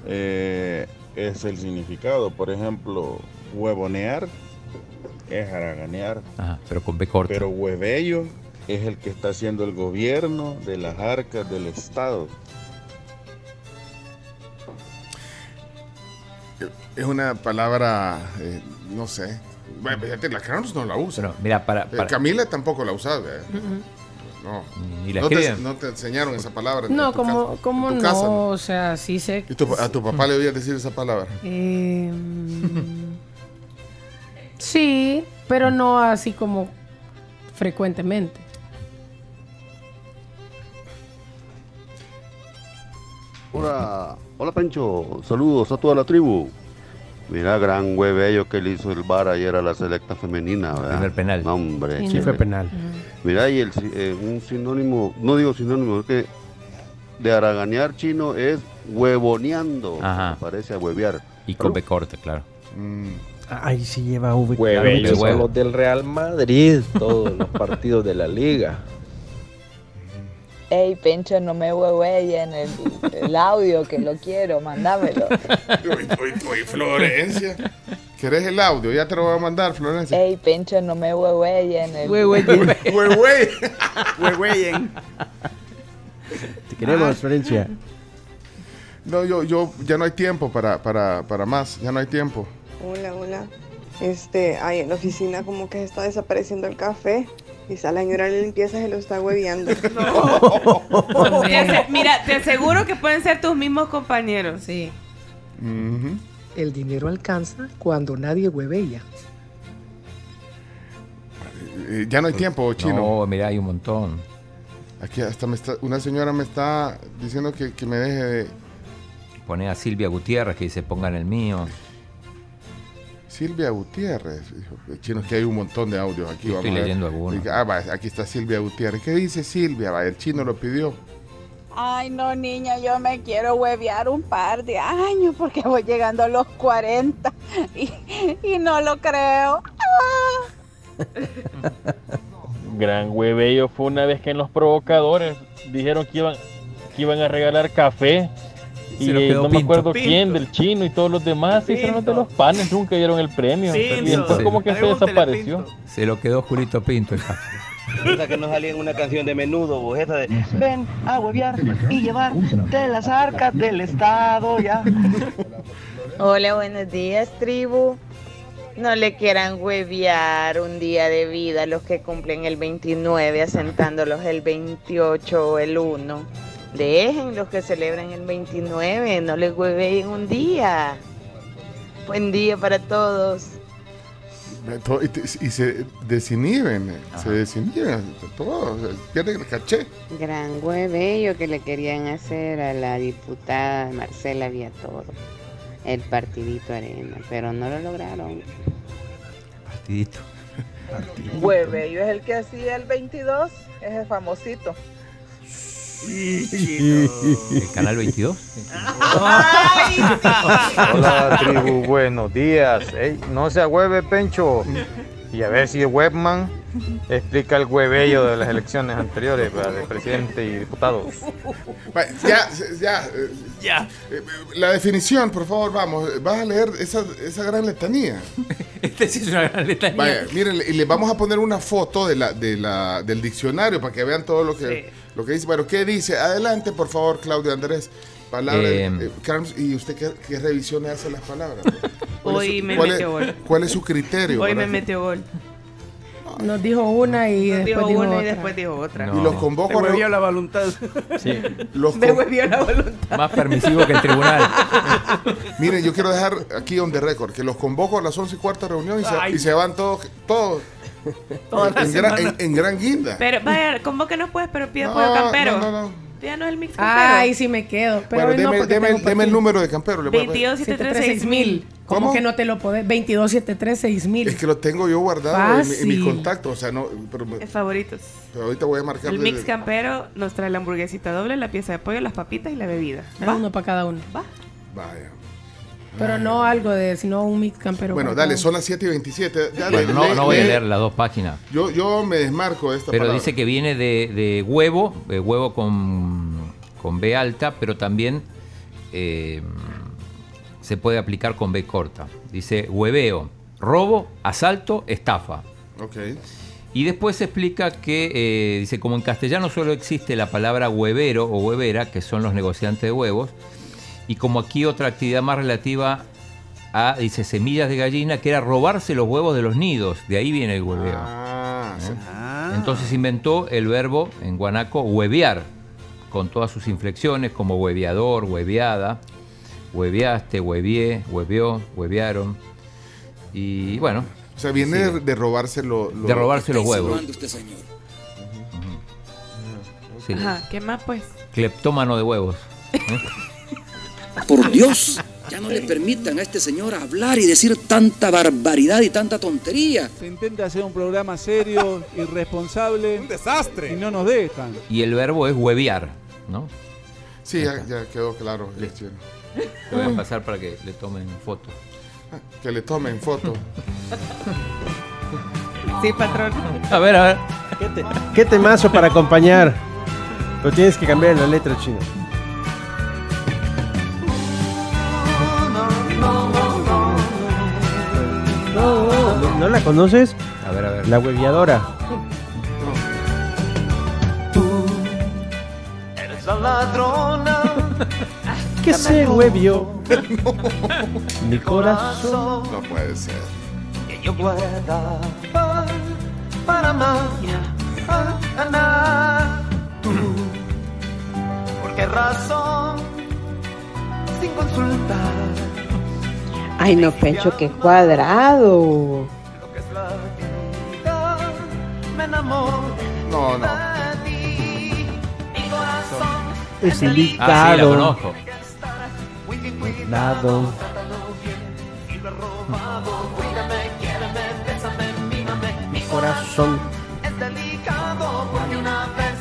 eh, es el significado. Por ejemplo, huevonear es haraganear. Ajá, pero con B corta. Pero huevello es el que está haciendo el gobierno de las arcas del Estado. Es una palabra, eh, no sé. Bueno, fíjate, la Carlos no la usa. Mira, para- Eh, para- Camila tampoco la usaba. ¿eh? No. Ni la no, te, no te enseñaron esa palabra. No, como, casa- como no, o sea, sí sé. ¿Y tu- a tu papá le oías decir esa palabra? Eh, mm, sí, pero no así como frecuentemente. Hola, hola Pencho, saludos a toda la tribu. Mira, gran huevello que le hizo el bar ayer a la selecta femenina, ¿verdad? Primer penal. No, hombre. Sí, fue penal. Mira, y el, si- eh, un sinónimo, no digo sinónimo, es que de haraganear chino es huevoneando. Ajá. Parece a huevear. Y con B corta, claro. Ahí sí lleva V. Huevellos Huevo. son los del Real Madrid, todos los partidos de la liga. Ey, Pencho, no me huehuellen el, el audio que lo quiero, mándamelo. Uy, uy, uy, Florencia. ¿Querés el audio? Ya te lo voy a mandar, Florencia. Ey, Pencho, no me huehuellen el... Huehuellen. (laughs) Huehuellen. Te queremos, Florencia. No, yo, yo, ya no hay tiempo para, para, para más. Ya no hay tiempo. Hola, hola. Este, ahí en la oficina como que está desapareciendo el café. Quizá la señora de limpieza se lo está hueviando. (laughs) Ase- Mira, te aseguro que pueden ser tus mismos compañeros. Sí. El dinero alcanza cuando nadie huevella. Eh, ya no hay tiempo, chino. No, mira, hay un montón. Aquí hasta me está, una señora me está diciendo que, que me deje de. Pone a Silvia Gutiérrez que dice pongan el mío. Silvia Gutiérrez. Hijo, Chino, es que hay un montón de audios aquí. Estoy vamos ver. leyendo algunos. Ah, va, aquí está Silvia Gutiérrez. ¿Qué dice Silvia? Va, el chino lo pidió. Ay, no, niña, yo me quiero huevear un par de años porque voy llegando a los 40 y, y no lo creo. Ah. Gran huevello fue una vez que en los provocadores dijeron que iban, que iban a regalar café. Y eh, quedó no me Pinto. acuerdo quién, del chino y todos los demás, se hicieron de los panes, nunca dieron el premio. Pinto. Y entonces Sí. como que se desapareció. Se lo quedó Julito Pinto. el que no salía en una canción de menudo, vos, esa de ven a huevear y llevar de las arcas del Estado, ya. Hola, buenos días, tribu. No le quieran hueviar un día de vida a los que cumplen el 29, asentándolos el 28 o el 1. Dejen los que celebran el 29, no les hueveen un día. Buen día para todos. To- Y, te- y se desinhiben, eh, se desinhiben, todo, eh, pierden el caché. Gran huevello que le querían hacer a la diputada Marcela Villatoro. El partidito arena, pero no lo lograron. Partidito. (laughs) Huevello es el que hacía el 22, ese famosito. El canal 22. Hola tribu, buenos días. Ey, no se hueve, Pencho. Y a ver si Webman explica el huevello de las elecciones anteriores ¿verdad? de presidente y diputados. Ya, ya, Ya. La definición, por favor, vamos. Vas a leer esa, esa gran letanía. Este sí es una gran letanía. Vaya, miren, y les vamos a poner una foto de la, de la, del diccionario para que vean todo lo que, lo que dice. Bueno, ¿qué dice? Adelante, por favor, Claudio Andrés. Palabra. Eh, eh, ¿y usted qué, qué revisiones hace las palabras? (laughs) ¿Cuál Hoy su- me cuál es- metió gol. ¿Cuál es su criterio? Hoy me metió gol. Nos dijo una y Nos después dijo dijo una y otra. después dijo otra. Y los convoco a la voluntad. Sí. (laughs) los Me con- la voluntad. Más permisivo que el tribunal. (laughs) Miren, yo quiero dejar aquí on the record que los convoco a las 11 y cuarta reunión y se, y se van todos, todos en, gran, en- en gran guinda. Pero vaya, convóquenos pues, pero pida No, pollo campero. no, no, no. Pídanos el mix campero. Ay, sí me quedo. Pero bueno, hoy no, deme, deme- deme el número de campero. le voy a- 22 73 6000. ¿Cómo? ¿Cómo? que no te lo podés? 2273 6000. Es que lo tengo yo guardado en, mi- en mis contactos. O sea, no, pero, me- Es favoritos. pero ahorita voy a marcar. El mix campero nos trae la hamburguesita doble, la pieza de pollo, las papitas y la bebida. Ah, uno para cada uno. Va. Vaya. Pero no algo de, sino un mix campero. Bueno, dale, son las 7 y 27. Dale, Bueno, no, lee- no voy a lee. leer las dos páginas. Yo, yo me desmarco de esta Pero palabra. dice que viene de, de huevo, de huevo con, con B alta, pero también eh, se puede aplicar con B corta. Dice hueveo, robo, asalto, estafa. Ok. Y después se explica que, eh, dice, como en castellano solo existe la palabra huevero o huevera, que son los negociantes de huevos, y como aquí otra actividad más relativa a, dice, semillas de gallina, que era robarse los huevos de los nidos, de ahí viene el hueveo. Ah. ¿Eh? Entonces inventó el verbo en guanaco huevear, con todas sus inflexiones como hueveador, hueveada, hueveaste, huevié, hueveó, huevearon. Y bueno. O sea, viene de, de robarse lo- lo- De robarse los huevos. usted, señor? Sí. Ajá, ¿qué más pues? Cleptómano de huevos. (laughs) Por Dios, ya no le permitan a este señor hablar y decir tanta barbaridad y tanta tontería. Se intenta hacer un programa serio, (laughs) irresponsable. Un desastre. Y no nos dejan. Y el verbo es huevear, ¿no? Sí, ya, ya quedó claro. Listo. Te voy a (laughs) pasar para que le tomen foto. Que le tomen foto. Sí, patrón. A ver, a ver. ¿Qué, te- qué temazo para acompañar? Pero tienes que cambiar la letra, chino. ¿No, la conoces? A ver, a ver. La hueviadora. Eres la ladrona. (laughs) ¿Qué se huevió? (laughs) Mi corazón. No puede ser. Que yo pueda para mañana. Tú, ¿por qué razón? Sin consultar. Ay, no, Pencho, qué cuadrado. Me enamoro No, no. Es Ah, sí, la delicado. conozco. Dado. Mi corazón. es delicado porque una vez.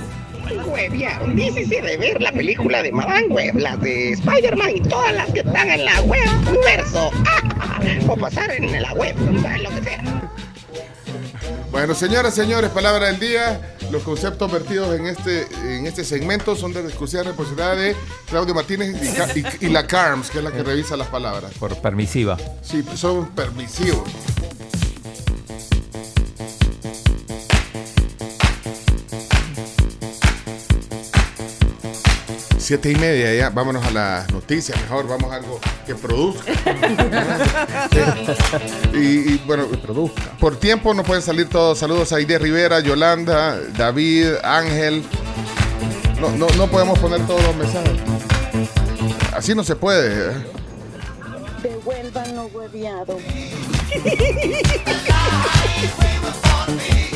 Dícese de ver la película de Madame Web, las de Spider-Man y todas las que están en la web universo. o pasar en la web, lo que sea. Bueno, señoras, señores, palabra del día. Los conceptos vertidos en este, en este segmento son de exclusiva responsabilidad de Claudio Martínez y, y- y la CARMS, que es la que revisa las palabras. Por permisiva. Sí, son permisivos. Siete y media ya, vámonos a las noticias, mejor vamos a algo que produzca. (laughs) y, y, bueno, por tiempo no pueden salir todos. Saludos a Aide Rivera, Yolanda, David, Ángel, No, no, no podemos poner todos los mensajes. Así no se puede. ¿eh? Devuelvan lo hueviado. (laughs)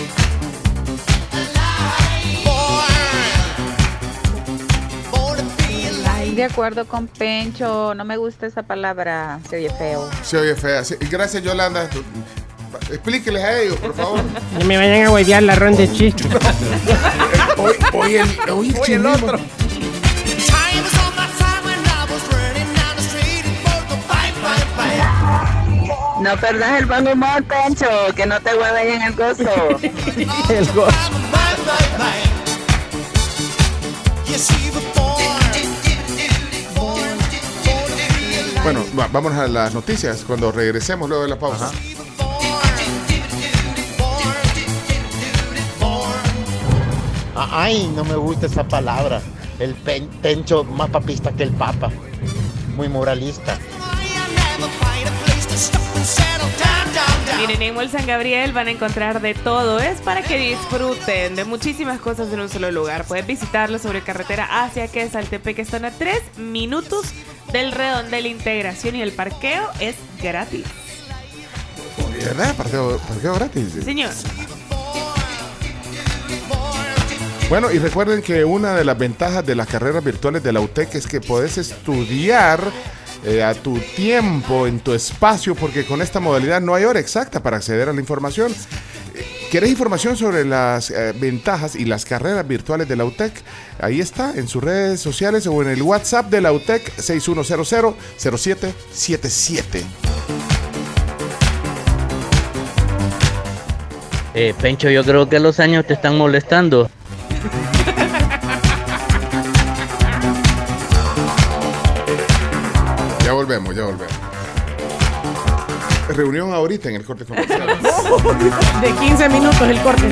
de acuerdo con Pencho, no me gusta esa palabra, se oye feo. Se oye fea. Gracias, Yolanda. Explíqueles a ellos, por favor. No me vayan a huevear la ronda de chistes. (laughs) Hoy, hoy el, hoy el chismismo. No perdas el buen humor, Pencho, que no te hueven en el gozo. (laughs) El gozo. (laughs) Bueno, va- vámonos a las noticias cuando regresemos luego de la pausa. Ah, Ay, no me gusta esa palabra. El pen- pencho más papista que el papa. Muy moralista. Miren, en Mall San Gabriel van a encontrar de todo. Es para que disfruten de muchísimas cosas en un solo lugar. Pueden visitarlo sobre carretera hacia que Saltepeque están a 3 minutos del redondel de integración y el parqueo es gratis. ¿Verdad? Parqueo, parqueo gratis. Señor. Bueno, y recuerden que una de las ventajas de las carreras virtuales de la UTEC es que podés estudiar eh, a tu tiempo, en tu espacio, porque con esta modalidad no hay hora exacta para acceder a la información. ¿Querés información sobre las eh, ventajas y las carreras virtuales de la UTEC? Ahí está, en sus redes sociales o en el WhatsApp de la UTEC 6100-0777. Eh, Pencho, yo creo que los años te están molestando. Ya volvemos, ya volvemos. Reunión ahorita en el corte comercial. (laughs) De 15 minutos el corte.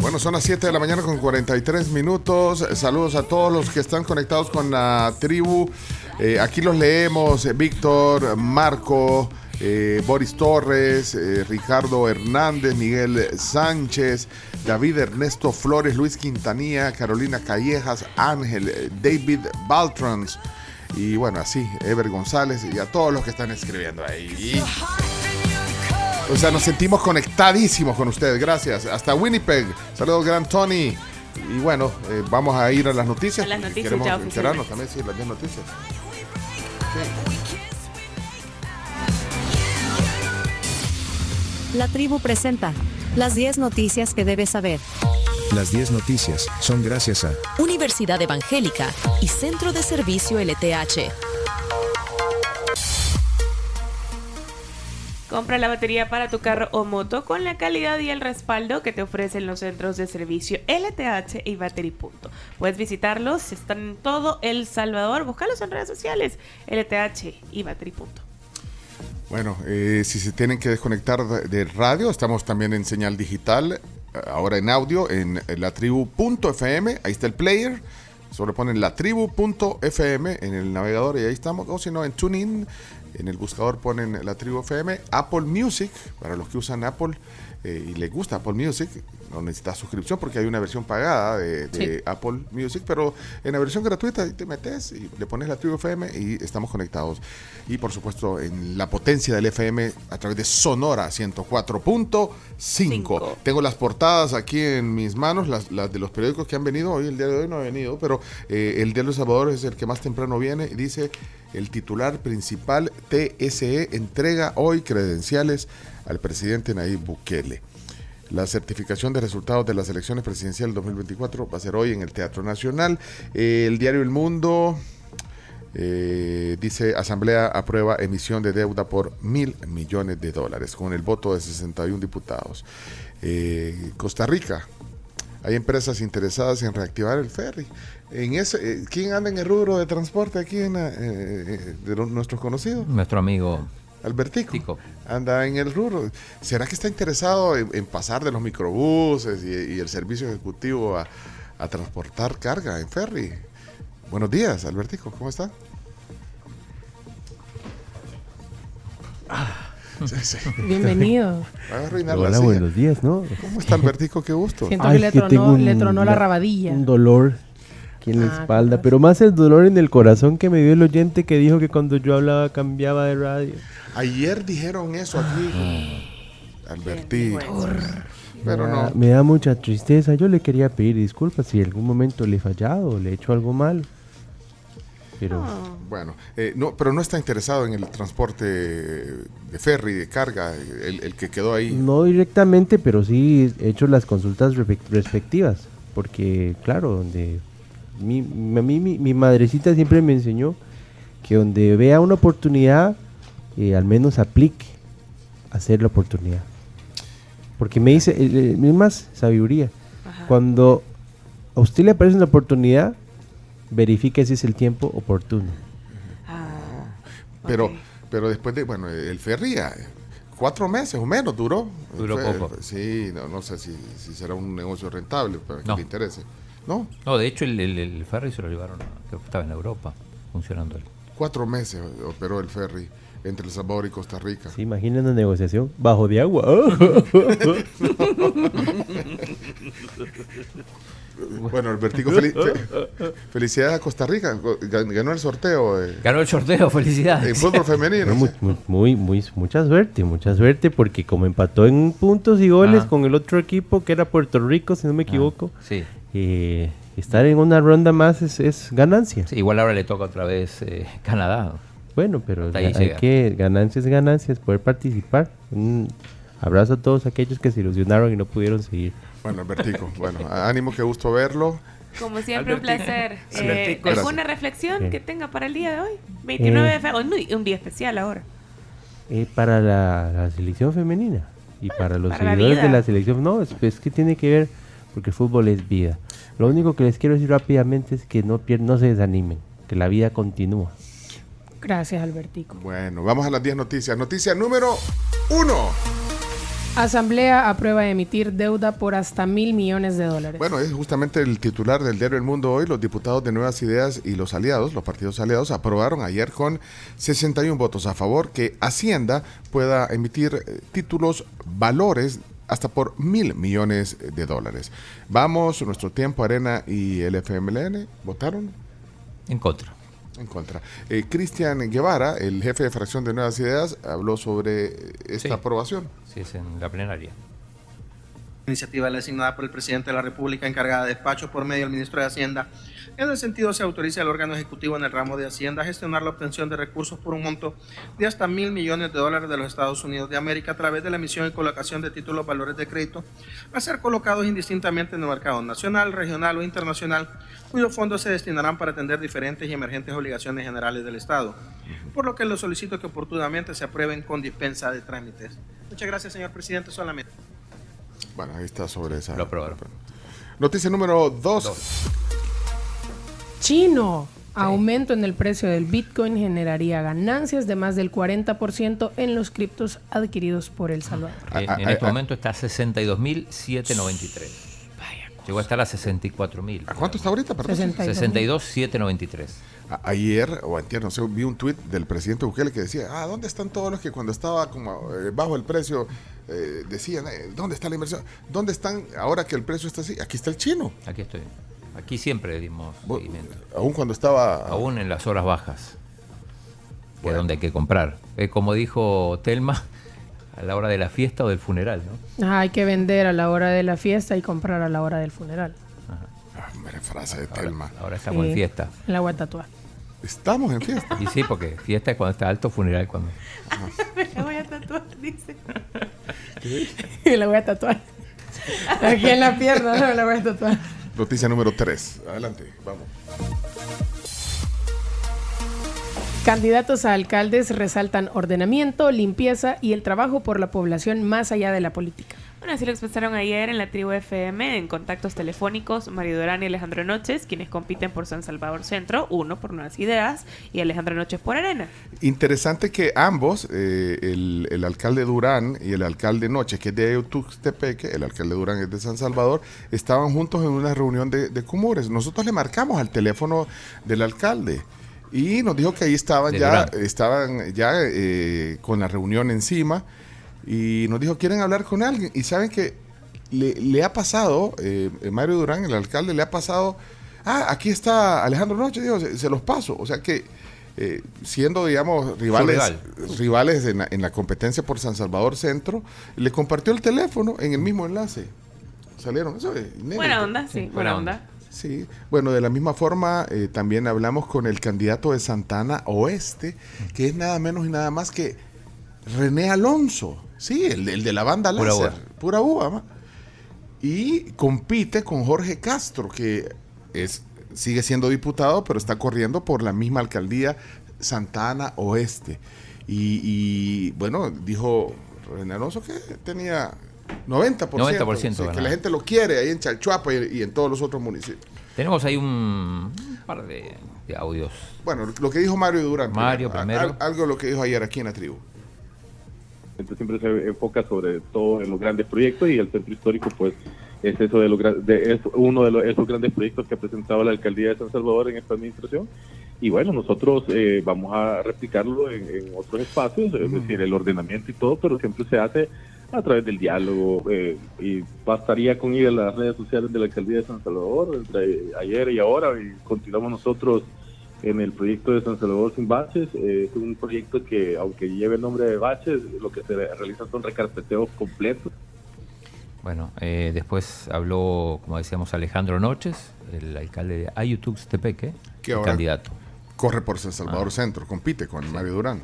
Bueno, son las 7 de la mañana con 43 minutos. Saludos a todos los que están conectados con la tribu. Eh, aquí los leemos. eh, Víctor, Marco, eh, Boris Torres, eh, Ricardo Hernández, Miguel Sánchez, David Ernesto Flores, Luis Quintanilla, Carolina Callejas, Ángel, eh, David Baltrans. Y bueno, así, Ever González y a todos los que están escribiendo ahí. O sea, nos sentimos conectadísimos con ustedes. Gracias. Hasta Winnipeg. Saludos, Gran Tony. Y bueno, eh, vamos a ir a las noticias. A las noticias Queremos ya enterarnos oficialmente. también, sí, las 10 noticias. La tribu presenta las 10 noticias que debes saber. Las 10 noticias son gracias a Universidad Evangélica y Centro de Servicio LTH. Compra la batería para tu carro o moto con la calidad y el respaldo que te ofrecen los centros de servicio LTH y Battery Punto. Puedes visitarlos, están en todo El Salvador. Búscalos en redes sociales, LTH y Battery Punto. Bueno, eh, si se tienen que desconectar de, radio, estamos también en señal digital, eh, ahora en audio, en, en latribu.fm. Ahí está el player. Solo ponen latribu.fm en el navegador y ahí estamos. O si no, en TuneIn, en el buscador ponen la tribu FM. Apple Music, para los que usan Apple eh, y les gusta Apple Music, no necesitas suscripción porque hay una versión pagada de, de Sí. Apple Music, pero en la versión gratuita te metes y le pones la tribu FM y estamos conectados. Y por supuesto en la potencia del FM a través de Sonora 104.5. Tengo las portadas aquí en mis manos, las, las de los periódicos que han venido. Hoy el día de hoy no ha venido, pero eh, el Diario El Salvador es el que más temprano viene y dice el titular principal TSE entrega hoy credenciales al presidente Nayib Bukele. La certificación de resultados de las elecciones presidenciales 2024 va a ser hoy en el Teatro Nacional. Eh, el diario El Mundo eh, dice, Asamblea aprueba emisión de deuda por mil millones de dólares con el voto de 61 diputados. Eh, Costa Rica, hay empresas interesadas en reactivar el ferry. En ese, ¿Quién anda en el rubro de transporte aquí en, de nuestros conocidos? Nuestro amigo Albertico. Anda en el rubro. ¿Será que está interesado en, en pasar de los microbuses y, y el servicio ejecutivo a, a transportar carga en ferry. Buenos días, Albertico, ¿cómo está? Sí, sí. Bienvenido. Hola, buenos días, ¿no? ¿Cómo está Albertico? Qué gusto. Siento que le tronó- le tronó la rabadilla. Un dolor aquí en la Ah, espalda, pero más el dolor en el corazón que me dio el oyente que dijo que cuando yo hablaba cambiaba de radio. Ayer dijeron eso aquí. Albertico. Pero me, da, no. me da mucha tristeza. Yo le quería pedir disculpas si en algún momento le he fallado o le he hecho algo mal. Pero Bueno, eh, no, pero no está interesado en el transporte de ferry, de carga, el, el que quedó ahí. no directamente, pero sí he hecho las consultas respectivas. Porque, claro, donde mi, mi- a mí mi, mi madrecita siempre me enseñó que donde vea una oportunidad, eh, al menos aplique a hacer la oportunidad. Porque me dice, eh, eh, es más sabiduría. Cuando a usted le aparece una oportunidad, verifique si es el tiempo oportuno. Pero, pero después de, bueno, el ferry, eh, cuatro meses o menos duró. Duró Fue- poco. Sí, no, no sé si, si será un negocio rentable para que No. le interese. ¿No? No, de hecho el, el, el ferry se lo llevaron, a- creo que estaba en Europa funcionando. Cuatro meses operó el ferry entre El Salvador y Costa Rica. ¿Se imaginan una negociación bajo de agua? (laughs) Bueno, Albertico, feliz- fe- felicidades a Costa Rica. Gan- Ganó el sorteo. eh, Ganó el sorteo, felicidades. En fútbol femenino. Muy, muy, muy, mucha suerte, mucha suerte, porque como empató en puntos y goles Ah. con el otro equipo que era Puerto Rico, si no me equivoco, Sí. eh, estar en una ronda más es, es ganancia. Sí, igual ahora le toca otra vez eh, Canadá. Bueno, pero Hasta hay llega. que, ganancias, ganancias, poder participar. Un abrazo a todos aquellos que se ilusionaron y no pudieron seguir. Bueno, Albertico, bueno, ánimo, qué gusto verlo. Como siempre, un Albertico. placer. Sí. Eh. ¿Alguna Gracias. reflexión que tenga para el día de hoy? 29 Eh. de febrero, un, un día especial ahora. Eh, para la, la selección femenina y para los para la seguidores de vida. la selección, no, es, es que tiene que ver porque el fútbol es vida. Lo único que les quiero decir rápidamente es que no, pier- no se desanimen, que la vida continúa. Gracias, Albertico. Bueno, vamos a las 10 noticias. Noticia número uno. Asamblea aprueba emitir deuda por hasta mil millones de dólares. Bueno, es justamente el titular del diario El Mundo hoy. Los diputados de Nuevas Ideas y los aliados, los partidos aliados, aprobaron ayer con 61 votos a favor que Hacienda pueda emitir eh, títulos, valores hasta por mil millones de dólares. Vamos, nuestro tiempo, Arena y el FMLN, ¿votaron? En contra. En contra. Eh, Cristian Guevara, el jefe de fracción de Nuevas Ideas, habló sobre esta Sí. aprobación. Sí, es en la plenaria. iniciativa designada por el presidente de la República encargada de despacho por medio del ministro de Hacienda. En el sentido, se autoriza al órgano ejecutivo en el ramo de Hacienda a gestionar la obtención de recursos por un monto de hasta mil millones de dólares de los Estados Unidos de América a través de la emisión y colocación de títulos valores de crédito a ser colocados indistintamente en el mercado nacional, regional o internacional, cuyos fondos se destinarán para atender diferentes y emergentes obligaciones generales del Estado. Por lo que les solicito que oportunamente se aprueben con dispensa de trámites. Muchas gracias, señor presidente. Solamente. Bueno, ahí está sobre esa. Lo aprobaron. Noticia número 2. Chino. Aumento en el precio del Bitcoin generaría ganancias de más del 40% en los criptos adquiridos por El Salvador. En, en este momento está a 62.793. Llegó a estar a 64.000. ¿A cuánto está ahorita? perdón? 62.793. A- Ayer o antier, no sé, vi un tuit del presidente Bukele que decía, ah, ¿dónde están todos los que cuando estaba como eh, bajo el precio eh, decían, eh, ¿dónde está la inversión? ¿Dónde están ahora que el precio está así? Aquí está el chino. Aquí estoy. Aquí siempre dimos seguimiento. Aún cuando estaba... Aún en las horas bajas. Que es donde hay que comprar. Es como dijo Telma, a la hora de la fiesta o del funeral, ¿no? Ajá, hay que vender a la hora de la fiesta y comprar a la hora del funeral. Hombre, frase de Telma. Ahora estamos Sí, en fiesta. En la voy a tatuar. Estamos en fiesta. Y sí, porque fiesta es cuando está alto, funeral cuando... Me la voy a tatuar, dice. Y la voy a tatuar. Aquí en la pierna, no me la voy a tatuar. Noticia número 3. Adelante, vamos. Candidatos a alcaldes resaltan ordenamiento, limpieza y el trabajo por la población más allá de la política. Bueno, así lo expresaron ayer en la tribu FM en contactos telefónicos Mario Durán y Alejandro Noches, quienes compiten por San Salvador Centro, uno por Nuevas Ideas y Alejandro Noches por Arena. Interesante que ambos, eh, el, el alcalde Durán y el alcalde Noche, que es de Tuxtepeque, el alcalde Durán es de San Salvador, estaban juntos en una reunión de, de Cumures. Nosotros le marcamos al teléfono del alcalde y nos dijo que ahí estaban De ya, Durán. estaban ya eh, con la reunión encima y nos dijo, ¿quieren hablar con alguien? Y saben que le, le ha pasado, eh, Mario Durán, el alcalde, le ha pasado, ah, aquí está Alejandro Noche, digo, se, se los paso. O sea que eh, siendo, digamos, rivales, rival. rivales en la, en la competencia por San Salvador Centro, le compartió el teléfono en el mismo enlace. Salieron, eso es inédito. Buena onda, sí, buena onda. Sí, bueno, de la misma forma eh, también hablamos con el candidato de Santana Oeste, que es nada menos y nada más que René Alonso, sí, el, el de la banda Pura láser, uva. pura uva, ma. y compite con Jorge Castro, que es sigue siendo diputado, pero está corriendo por la misma alcaldía Santana Oeste. Y, y, bueno, dijo René Alonso que tenía 90%, 90% sí, que la gente lo quiere ahí en Chalchuapa y, y en todos los otros municipios. Tenemos ahí un, un par de, de audios. Bueno, lo que dijo Mario Durán. Mario Al- primero. algo lo que dijo ayer aquí en la tribu. Entonces siempre se enfoca sobre todo en los grandes proyectos y el centro histórico pues es eso de, los, de es uno de los- esos grandes proyectos que ha presentado la alcaldía de San Salvador en esta administración. Y bueno nosotros eh, vamos a replicarlo en, en otros espacios es decir el ordenamiento y todo pero siempre se hace a través del diálogo eh, y bastaría con ir a las redes sociales de la alcaldía de San Salvador entre ayer y ahora y continuamos nosotros en el proyecto de San Salvador sin baches. eh, es un proyecto que, aunque lleve el nombre de baches, lo que se realizan son recarpeteos completos. Bueno, eh, después habló, como decíamos, Alejandro Noches, el alcalde de Ayutuxtepeque, Que ahora candidato. Corre por San Salvador Ah. Centro, compite con Mario Durán.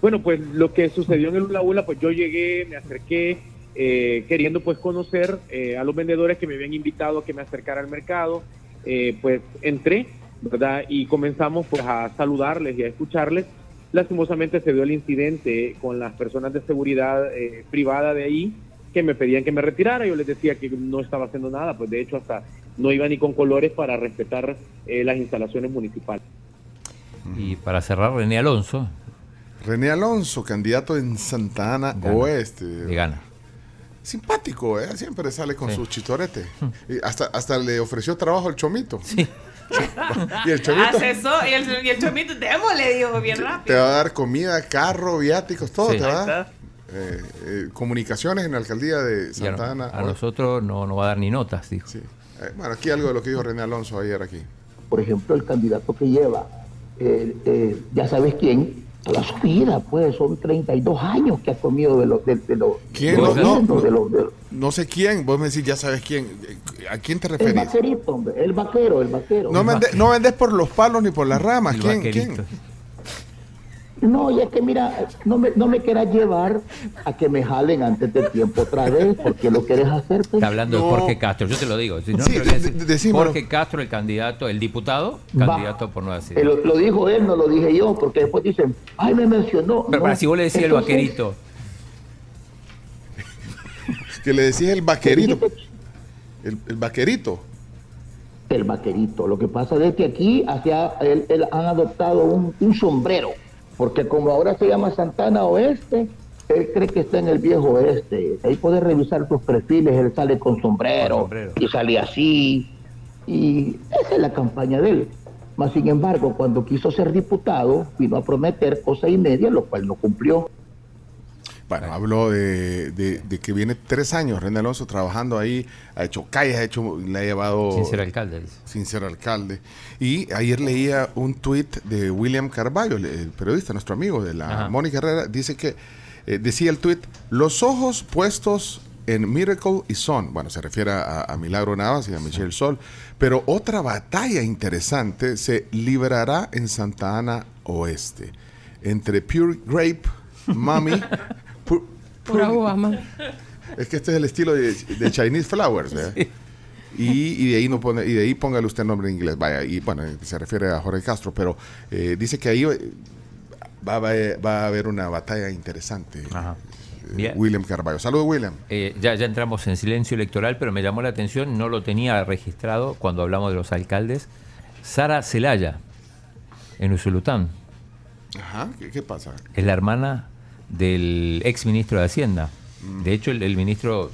Bueno, pues lo que sucedió en el Ula Ula, pues yo llegué, me acerqué, eh, queriendo pues conocer eh, a los vendedores que me habían invitado a que me acercara al mercado. Eh, pues entré, ¿verdad? Y comenzamos pues a saludarles y a escucharles. Lastimosamente se dio el incidente con las personas de seguridad eh, privada de ahí que me pedían que me retirara. Yo les decía que no estaba haciendo nada, pues de hecho hasta no iba ni con colores para respetar eh, las instalaciones municipales. Y para cerrar, René Alonso. René Alonso, candidato en Santa Ana Gana. Oeste. Le gana. Simpático, ¿eh? Siempre sale con Sí. sus chitoretes. Y hasta, hasta le ofreció trabajo al Chomito. (laughs) y el Chomito Hace eso y el, y el chomito, démosle, digo, bien te rápido. va a dar comida, carro, viáticos, todo Sí. te va a dar. Eh, eh, comunicaciones en la alcaldía de Santa Ana. a nosotros no, no va a dar ni notas, dijo. Eh, bueno, aquí algo de lo que dijo René Alonso ayer aquí. por ejemplo, el candidato que lleva, eh, eh, ya sabes quién, toda su vida, pues son 32 años que ha comido de los... De, de los ¿Quién? de No, los no, vientos, de los- de los- no sé quién, vos me decís, ya sabes quién. ¿A quién te el referís? vaquerito, hombre, el vaquero, el vaquero. No, vende- no vendes por los palos ni por las ramas. El ¿Quién? vaquerito. ¿Quién? No, y es que mira, no me, no me quieras llevar a que me jalen antes de tiempo otra vez, porque lo quieres hacer. pues. Está hablando No. de Jorge Castro, yo te lo digo. Si no, Sí, decir. Jorge Castro, el candidato, el diputado, Va. candidato por Nueva Ideas. lo, lo dijo él, no lo dije yo, porque después dicen, ay, me mencionó. Pero No, para si vos le decías el vaquerito. (laughs) Que le decís el vaquerito. El, el vaquerito. El vaquerito. Lo que pasa es que aquí hacia él, él han adoptado un, un sombrero, porque como ahora se llama Santana Oeste, él cree que está en el viejo oeste. Ahí puedes revisar sus perfiles, él sale con sombrero, Con sombrero. y sale así. Y esa es la campaña de él. Mas, sin embargo, cuando quiso ser diputado, vino a prometer cosa y media, lo cual no cumplió. Bueno, habló de, de- de que viene tres años René Alonso trabajando ahí, ha hecho calles, ha hecho, le ha llevado... Sin ser alcalde, dice. Sin ser alcalde. Y ayer leía un tuit de William Carballo, el, periodista, nuestro amigo de la Ajá. Mónica Herrera, dice que, eh, decía el tuit, los ojos puestos en Miracle y Son, bueno, se refiere a, a Milagro Navas y a Michelle Sol, pero otra batalla interesante se librará en Santa Ana Oeste, entre Pure Grape, Mami, Pura uva, man. (laughs) es que este es el estilo de, de Chinese Flowers. Y, y de ahí no pone, y de ahí póngale usted el nombre en inglés, vaya, y bueno, se refiere a Jorge Castro, pero eh, dice que ahí eh, va, a haber- va a haber una batalla interesante. Bien. William Carballo. Saludos, William. Eh, ya, ya entramos en silencio electoral, pero me llamó la atención, no lo tenía registrado cuando hablamos de los alcaldes. Sara Celaya, en Usulután, Ajá, ¿qué, qué pasa? es la hermana del ex ministro de Hacienda. Mm. De hecho, el, el ministro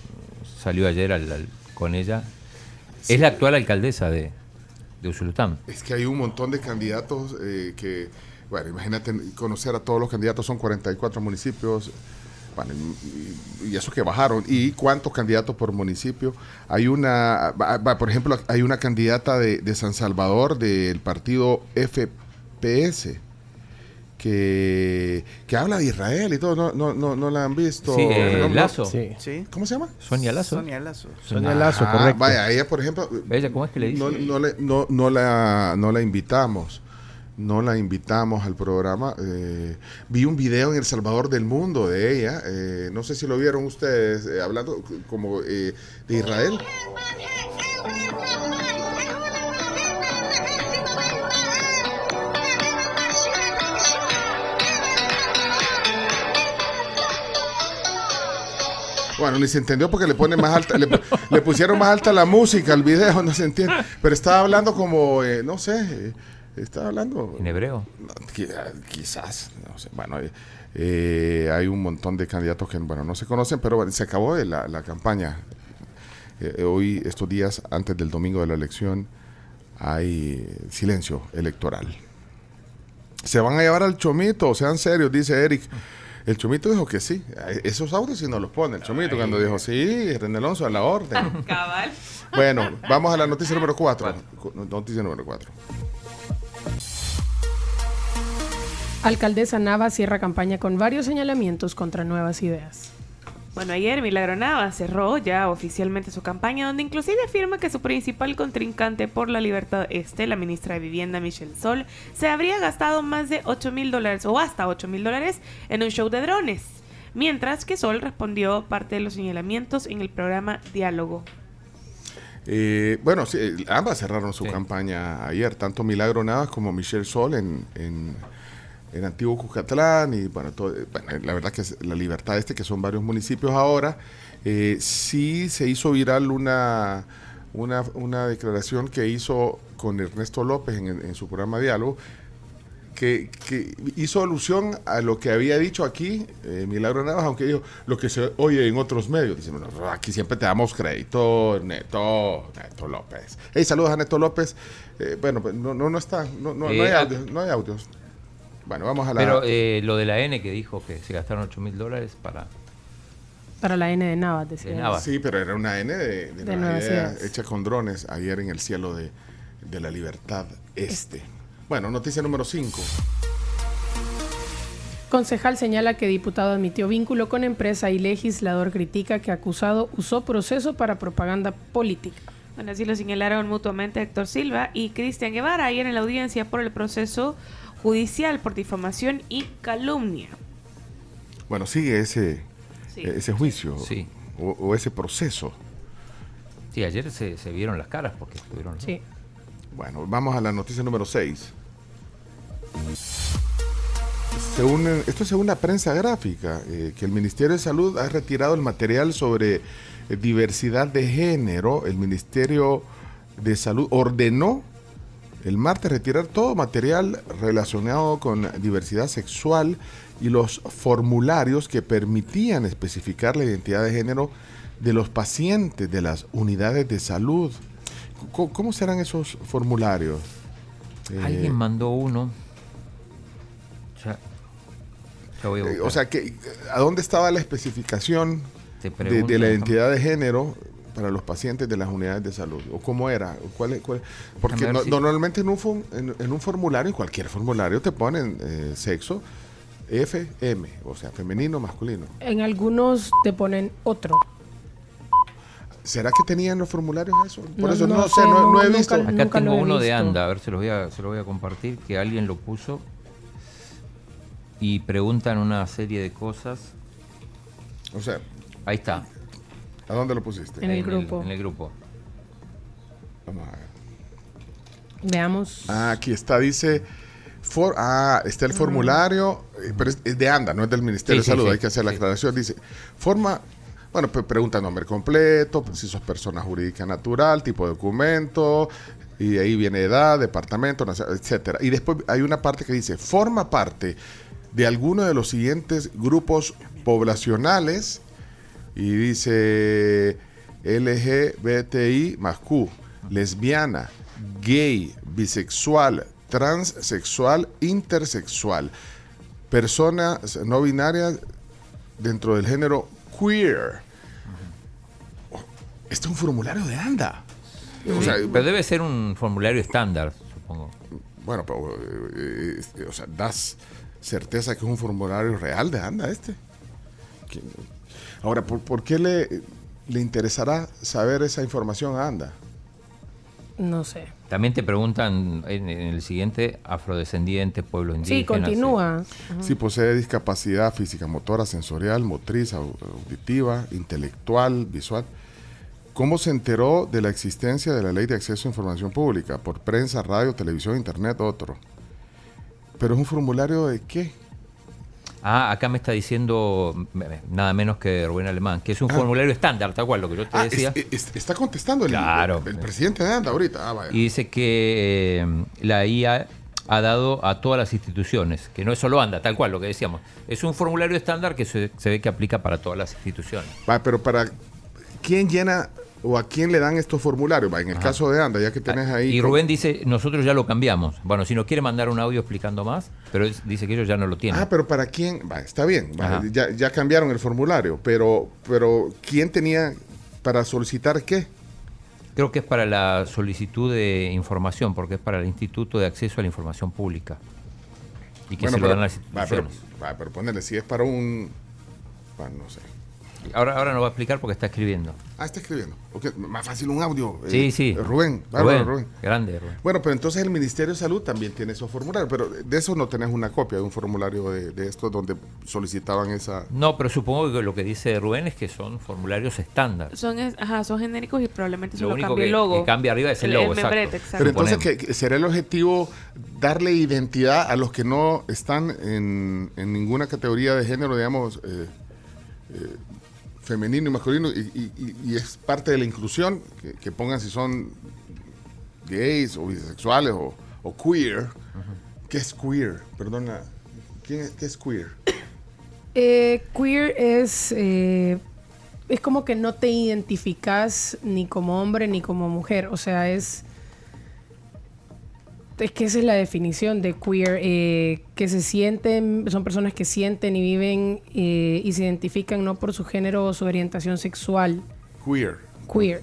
salió ayer al- al- con ella. Es la actual alcaldesa de, de Usulután. Es que hay un montón de candidatos eh, que, bueno, imagínate conocer a todos los candidatos, son 44 municipios, bueno, y, y eso que bajaron. ¿Y cuántos candidatos por municipio? Hay una, por ejemplo, hay una candidata de, de San Salvador del partido FPS. Que, que habla de Israel y todo, no, no, no, no la han visto. Sí, eh. Lazo. Sí. ¿Cómo se llama? Sonia Lazo. Sonia Lazo. Sonia Lazo, correcto. Vaya, ella, por ejemplo. ¿Ella cómo es que le dice? No, no, le- no, no la, no la invitamos. No la invitamos al programa. Eh, vi un video en El Salvador del Mundo de ella. eh, no sé si lo vieron ustedes eh, hablando como eh, de Israel. Bueno, ni se entendió porque le pone más alta, le, le pusieron más alta la música al video, no se entiende. Pero estaba hablando como, eh, no sé, eh, estaba hablando. ¿En hebreo? Ah, quizás, no sé. Bueno, eh, eh, hay un montón de candidatos que, bueno, no se conocen, pero bueno, se acabó la, la campaña. Eh, hoy, estos días, antes del domingo de la elección, hay silencio electoral. Se van a llevar al chomito, sean serios, dice Eric. El chomito dijo que sí. Eh, Esos audios sí nos los pone. El chomito cuando dijo, sí, René Alonso, a la orden. (laughs) Cabal. Bueno, vamos a la noticia número 4. Noticia número 4. Alcaldesa Nava cierra campaña con varios señalamientos contra nuevas ideas. Bueno, ayer Milagro Nava cerró ya oficialmente su campaña, donde inclusive afirma que su principal contrincante por la libertad este, la ministra de Vivienda Michelle Sol, se habría gastado más de 8 mil dólares o hasta 8 mil dólares en un show de drones. Mientras que Sol respondió parte de los señalamientos en el programa Diálogo. Eh, bueno, sí, eh, ambas cerraron su campaña ayer, tanto Milagro Navas como Michelle Sol en, en, en Antiguo Cucatlán y bueno, todo- eh, bueno, la verdad que es la libertad este, que son varios municipios ahora, eh, sí se hizo viral una, una, una declaración que hizo con Ernesto López en, en su programa Diálogo, que, que hizo alusión a lo que había dicho aquí eh, Milagro Navas, aunque dijo lo que se oye en otros medios. Dice, bueno, aquí siempre te damos crédito, Neto, Neto López. Hey, saludos a Neto López. Eh, bueno, pues no, no, no está, no, no, no Eh, hay ah- audios, no hay audios. Bueno, vamos a la... Pero eh, lo de la N que dijo que se gastaron 8 mil dólares para... Para la N de Navas, decía. De. Navas. Sí, pero era una N de, de De Nueva Nuevas Idea, Ideas. hecha con drones ayer en el cielo de, de la libertad este. Bueno, noticia número 5. Concejal señala que diputado admitió vínculo con empresa y legislador critica que acusado usó proceso para propaganda política. Bueno, así lo señalaron mutuamente Héctor Silva y Cristian Guevara ayer en la audiencia por el proceso judicial por difamación y calumnia. Bueno, sigue ese, Sí. ese juicio Sí. o, o ese proceso. Sí, ayer se, se vieron las caras porque estuvieron... Sí. Bueno, vamos a la noticia número 6. Según, eh, esto es según la prensa gráfica, eh, que el Ministerio de Salud ha retirado el material sobre eh, diversidad de género. El Ministerio de Salud ordenó el martes retirar todo material relacionado con diversidad sexual y los formularios que permitían especificar la identidad de género de los pacientes de las unidades de salud. ¿Cómo, serán esos formularios? Eh, Alguien mandó uno. Eh, o sea, que, ¿a dónde estaba la especificación de, la identidad de género para los pacientes de las unidades de salud? ¿O cómo era? ¿O ¿Cuál, es- cuál- Porque no- si- normalmente en un, en, en un formulario, en cualquier formulario, te ponen eh, sexo FM, o sea, femenino, masculino. En algunos te ponen otro. ¿Será que tenían los formularios eso? Por No, eso no, no sé, sé, no, no- no he nunca- visto. Acá nunca lo tengo he uno de. Anda, a ver, se lo voy a, se lo voy a compartir, que alguien lo puso y preguntan una serie de cosas. O sea, Ahí está. ¿A dónde lo pusiste? En el grupo. en el grupo. Vamos a ver. Veamos. Ah, aquí está, dice For- ah, está el formulario, eh, pero es, de ANDA, no es del Ministerio Sí, de Salud, sí, hay que hacer la aclaración. Dice, forma, bueno, pregunta nombre completo, pues, si sos persona jurídica natural, tipo de documento, y ahí viene edad, departamento, etcétera. Y después hay una parte que dice, forma parte de alguno de los siguientes grupos poblacionales, y dice LGBTI más Q, lesbiana, gay, bisexual, transexual, intersexual, personas no binarias dentro del género queer. Este es un formulario de ANDA. O sea, pero debe ser un formulario estándar, supongo. Bueno, pero, eh, eh, o sea, das certeza que es un formulario real de ANDA este. Ahora, ¿por, por qué le, le interesará saber esa información a ANDA? No sé. También te preguntan en, en el siguiente, afrodescendiente, pueblo indígena. Sí, continúa. Ajá. Si posee discapacidad física, motora, sensorial, motriz, au- auditiva, intelectual, visual. ¿Cómo se enteró de la existencia de la ley de acceso a información pública? Por prensa, radio, televisión, internet, otro. Pero es un formulario de qué? Ah, acá me está diciendo nada menos que Rubén Alemán, que es un Ah. formulario estándar, tal cual, lo que yo te Ah, decía. es- es- está contestando el, Claro. el, el presidente de ANDA ahorita. Ah, vaya. Y dice que eh, la IA ha dado a todas las instituciones, que no es solo ANDA, tal cual, lo que decíamos. Es un formulario estándar que se, se ve que aplica para todas las instituciones. Va, pero para quién llena o a quién le dan estos formularios. En el Ajá. caso de ANDA, ya que tenés ahí. Y Rubén dice, nosotros ya lo cambiamos. Bueno, si nos quiere mandar un audio explicando más, pero él dice que ellos ya no lo tienen. Ah, pero para quién, va, está bien, ya, ya cambiaron el formulario, pero, pero ¿quién tenía para solicitar qué? Creo que es para la solicitud de información, porque es para el Instituto de Acceso a la Información Pública. Y que Bueno, se lo pero- dan a las pero, instituciones. va, pero ponerle, si es para un, va, no sé. Ahora, ahora nos va a explicar porque está escribiendo. Ah, está escribiendo. Más fácil un audio. eh, Sí, sí. Rubén, bárbaro, Rubén, Rubén. grande, Rubén. Bueno, pero entonces el Ministerio de Salud también tiene esos formularios, pero de eso no tenés una copia de un formulario de, de estos donde solicitaban esa... No, pero supongo que lo que dice Rubén es que son formularios estándar. Son, es- ajá, son genéricos y probablemente Lo solo cambia el logo. que cambia arriba es el logo, exacto. membrete, exacto. Pero entonces, Suponemos. ¿qué- qué- ¿será el objetivo darle identidad a los que no están en, en ninguna categoría de género, digamos, eh, eh, femenino y masculino, y, y- es parte de la inclusión, que, que pongan si son gays o bisexuales o, o queer? ¿Qué es queer? Perdona, ¿quién es, ¿qué es queer? (coughs) Eh, queer es, eh, es como que no te identificas ni como hombre ni como mujer. O sea, es. Es que esa es la definición de queer, eh, que se sienten, son personas que sienten y viven eh, y se identifican no por su género o su orientación sexual. Queer. Queer.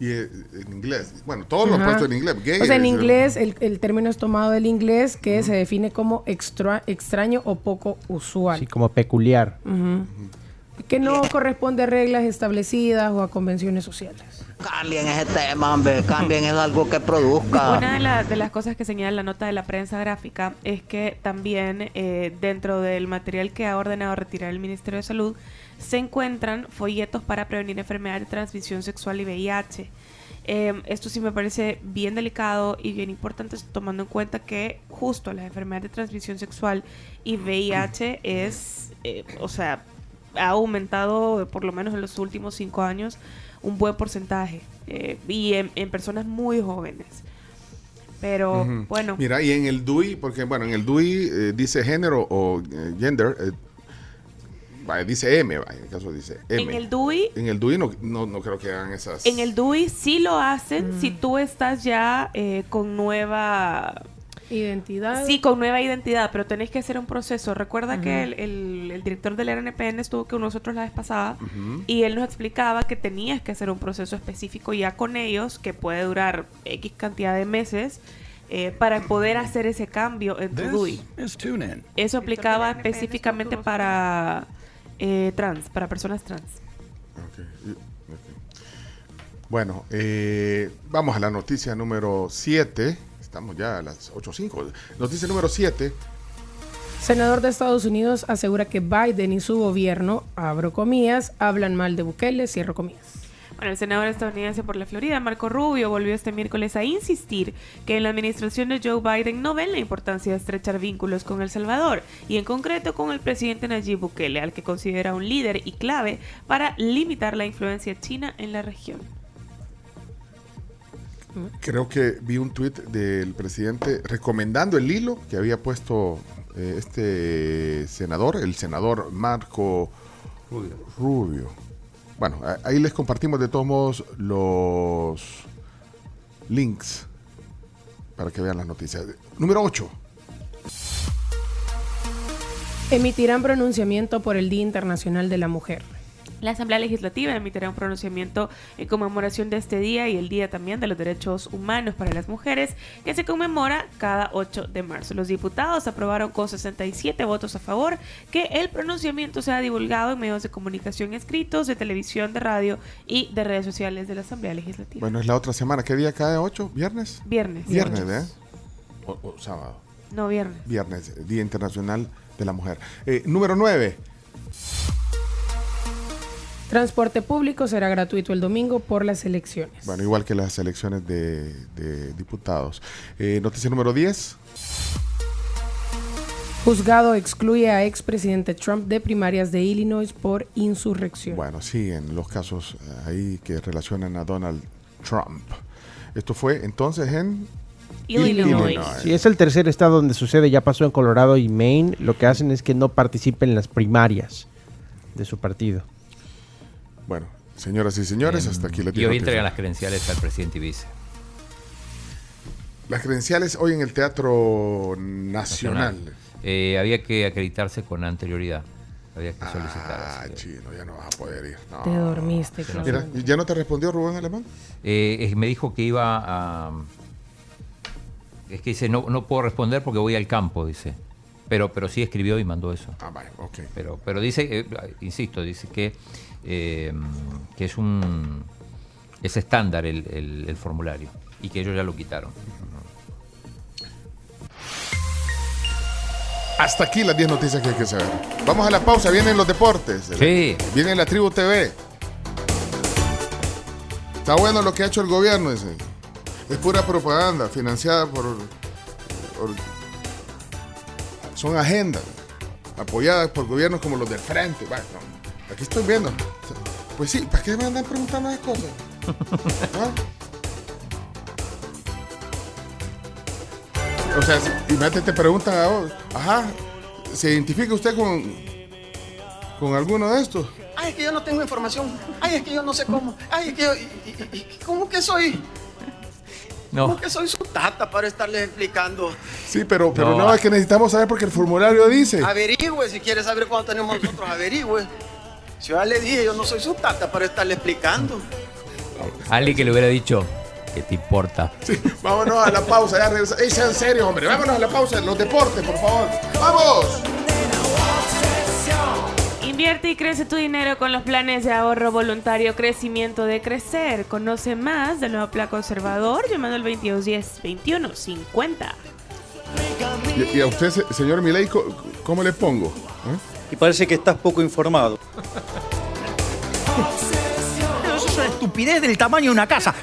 Y eh, en inglés. Bueno, todo lo Ajá. puesto en inglés. Gay o sea, en inglés el, el término es tomado del inglés que se define como extra- extraño o poco usual. Sí, como peculiar. Que no corresponde a reglas establecidas o a convenciones sociales. Cambien ese tema, hombre, cambien es algo que produzca. Una de, la- de las cosas que señala la nota de la prensa gráfica es que también eh, dentro del material que ha ordenado retirar el Ministerio de Salud se encuentran folletos para prevenir enfermedades de transmisión sexual y VIH. Eh, esto sí me parece bien delicado y bien importante tomando en cuenta que justo las enfermedades de transmisión sexual y VIH es, eh, o sea, ha aumentado por lo menos en los últimos cinco años un buen porcentaje eh, y en, en personas muy jóvenes. Pero bueno, Mira, y en el DUI, porque bueno, en el DUI eh, dice género o eh, gender, eh, vaya, dice M, vaya, en el caso dice M. en el DUI, En el DUI no, no, no creo que hagan esas. en el DUI sí lo hacen si tú estás ya eh, con nueva Identidad. Sí, con nueva identidad, pero tenés que hacer un proceso. Recuerda que el, el- el director del RNPN estuvo con nosotros la vez pasada y él nos explicaba que tenías que hacer un proceso específico ya con ellos, que puede durar X cantidad de meses, eh, para poder hacer ese cambio en tu DUI. Eso aplicaba específicamente para eh, trans, para personas trans. Bueno, eh, vamos a la noticia número 7. Estamos ya a las 8.05. Noticia número 7. Senador de Estados Unidos asegura que Biden y su gobierno, abro comillas, hablan mal de Bukele, cierro comillas. Bueno, el senador estadounidense por la Florida, Marco Rubio, volvió este miércoles a insistir que en la administración de Joe Biden no ven la importancia de estrechar vínculos con El Salvador y en concreto con el presidente Nayib Bukele, al que considera un líder y clave para limitar la influencia china en la región. Creo que vi un tuit del presidente recomendando el hilo que había puesto eh, este senador, el senador Marco Rubio. Rubio. Bueno, ahí les compartimos de todos modos los links para que vean las noticias. Número 8. Emitirán pronunciamiento por el Día Internacional de la Mujer. La Asamblea Legislativa emitirá un pronunciamiento en conmemoración de este día y el Día también de los Derechos Humanos para las Mujeres, que se conmemora cada 8 de marzo. Los diputados aprobaron con 67 votos a favor que el pronunciamiento sea divulgado en medios de comunicación escritos, de televisión, de radio y de redes sociales de la Asamblea Legislativa. Bueno, es la otra semana. ¿Qué día cae 8? ¿Viernes? Viernes. Viernes. ¿eh? O, o sábado. No, viernes. Viernes, Día Internacional de la Mujer. Eh, número 9. Transporte público será gratuito el domingo por las elecciones. Bueno, igual que las elecciones de, de diputados. Eh, noticia número 10. Juzgado excluye a expresidente Trump de primarias de Illinois por insurrección. Bueno, siguen los casos eh, ahí que relacionan a Donald Trump. Esto fue entonces en Illinois. Sí, es el tercer estado donde sucede, ya pasó en Colorado y Maine. Lo que hacen es que no participen en las primarias de su partido. Bueno, señoras y señores, hasta aquí les Y digo hoy que- entregan las credenciales al presidente y vice. Las credenciales hoy en el Teatro Nacional. Eh, había que acreditarse con anterioridad. Había que solicitar. Ah, chino, ya no vas a poder ir. No. Te dormiste, Pero- Mira, ¿ya no te respondió Rubén Alemán? Eh, eh, me dijo que iba a. Es que dice, no, no puedo responder porque voy al campo, dice. Pero, pero sí escribió y mandó eso. Ah, vale, ok. Pero, pero dice, eh, insisto, dice que, eh, que es un. Es estándar el, el- el formulario y que ellos ya lo quitaron. Hasta aquí las 10 noticias que hay que saber. Vamos a la pausa, vienen los deportes. Sí. Viene la Tribu TV. Está bueno lo que ha hecho el gobierno ese. Es pura propaganda, financiada por... por- son agendas, apoyadas por gobiernos como los del frente. Bueno, aquí estoy viendo. Pues sí, ¿para qué me andan preguntando esas cosas? (laughs) ¿Ah? O sea, si- imagínate, te preguntan a vos, ajá, ¿se identifica usted con, con alguno de estos? Ay, es que yo no tengo información. Ay, es que yo no sé cómo. Ay, es que yo. y- y- y- ¿Cómo que soy? No. ¿Cómo que soy su tata para estarles explicando? Sí, pero, pero no. No. es que necesitamos saber porque el formulario dice. Averigüe, si quiere saber cuánto tenemos nosotros, averigüe. Si yo ya le dije, yo no soy su tata para estarle explicando. Alguien que le hubiera dicho, ¿qué te importa? Sí, vámonos a la pausa, ya regresa. Ey, sean serios, hombre, vámonos a la pausa, los deportes, por favor. ¡Vamos! Invierte y crece tu dinero con los planes de ahorro voluntario Crecimiento de Crecer. Conoce más del nuevo plan conservador llamando al 2210-2150. Y, y a usted, se- señor Milei, ¿cómo le pongo? ¿Eh? Y parece que estás poco informado. Pero (laughs) eso es una estupidez del tamaño de una casa.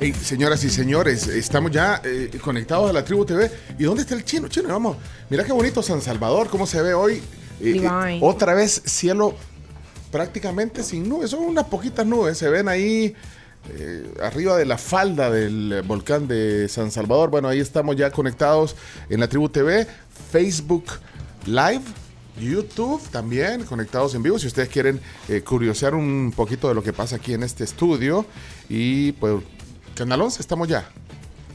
Señoras y señores, estamos ya eh, conectados a la Tribu TV. ¿Y dónde está el chino? Chino, vamos. Mira qué bonito San Salvador, cómo se ve hoy. Eh, eh, otra vez cielo prácticamente sin nubes. Son unas poquitas nubes. Se ven ahí eh, arriba de la falda del volcán de San Salvador. Bueno, ahí estamos ya conectados en la Tribu TV, Facebook Live. YouTube también, conectados en vivo, si ustedes quieren eh, curiosear un poquito de lo que pasa aquí en este estudio. Y pues, Canal 11, estamos ya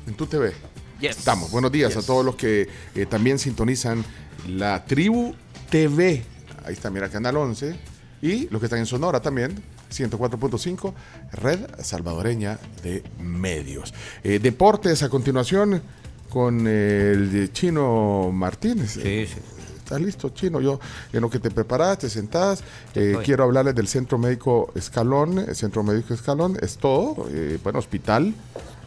en tu TV. Estamos. Buenos días a todos los que eh, también sintonizan la Tribu TV. Ahí está, mira, Canal 11. Y los que están en Sonora también, 104.5, Red Salvadoreña de Medios. Eh, deportes a continuación con el chino Martínez. Sí, sí. ¿Estás listo, chino? Yo, en lo que te preparas, te sentás. eh, quiero hablarles del Centro Médico Escalón. El Centro Médico Escalón es todo. eh, bueno, hospital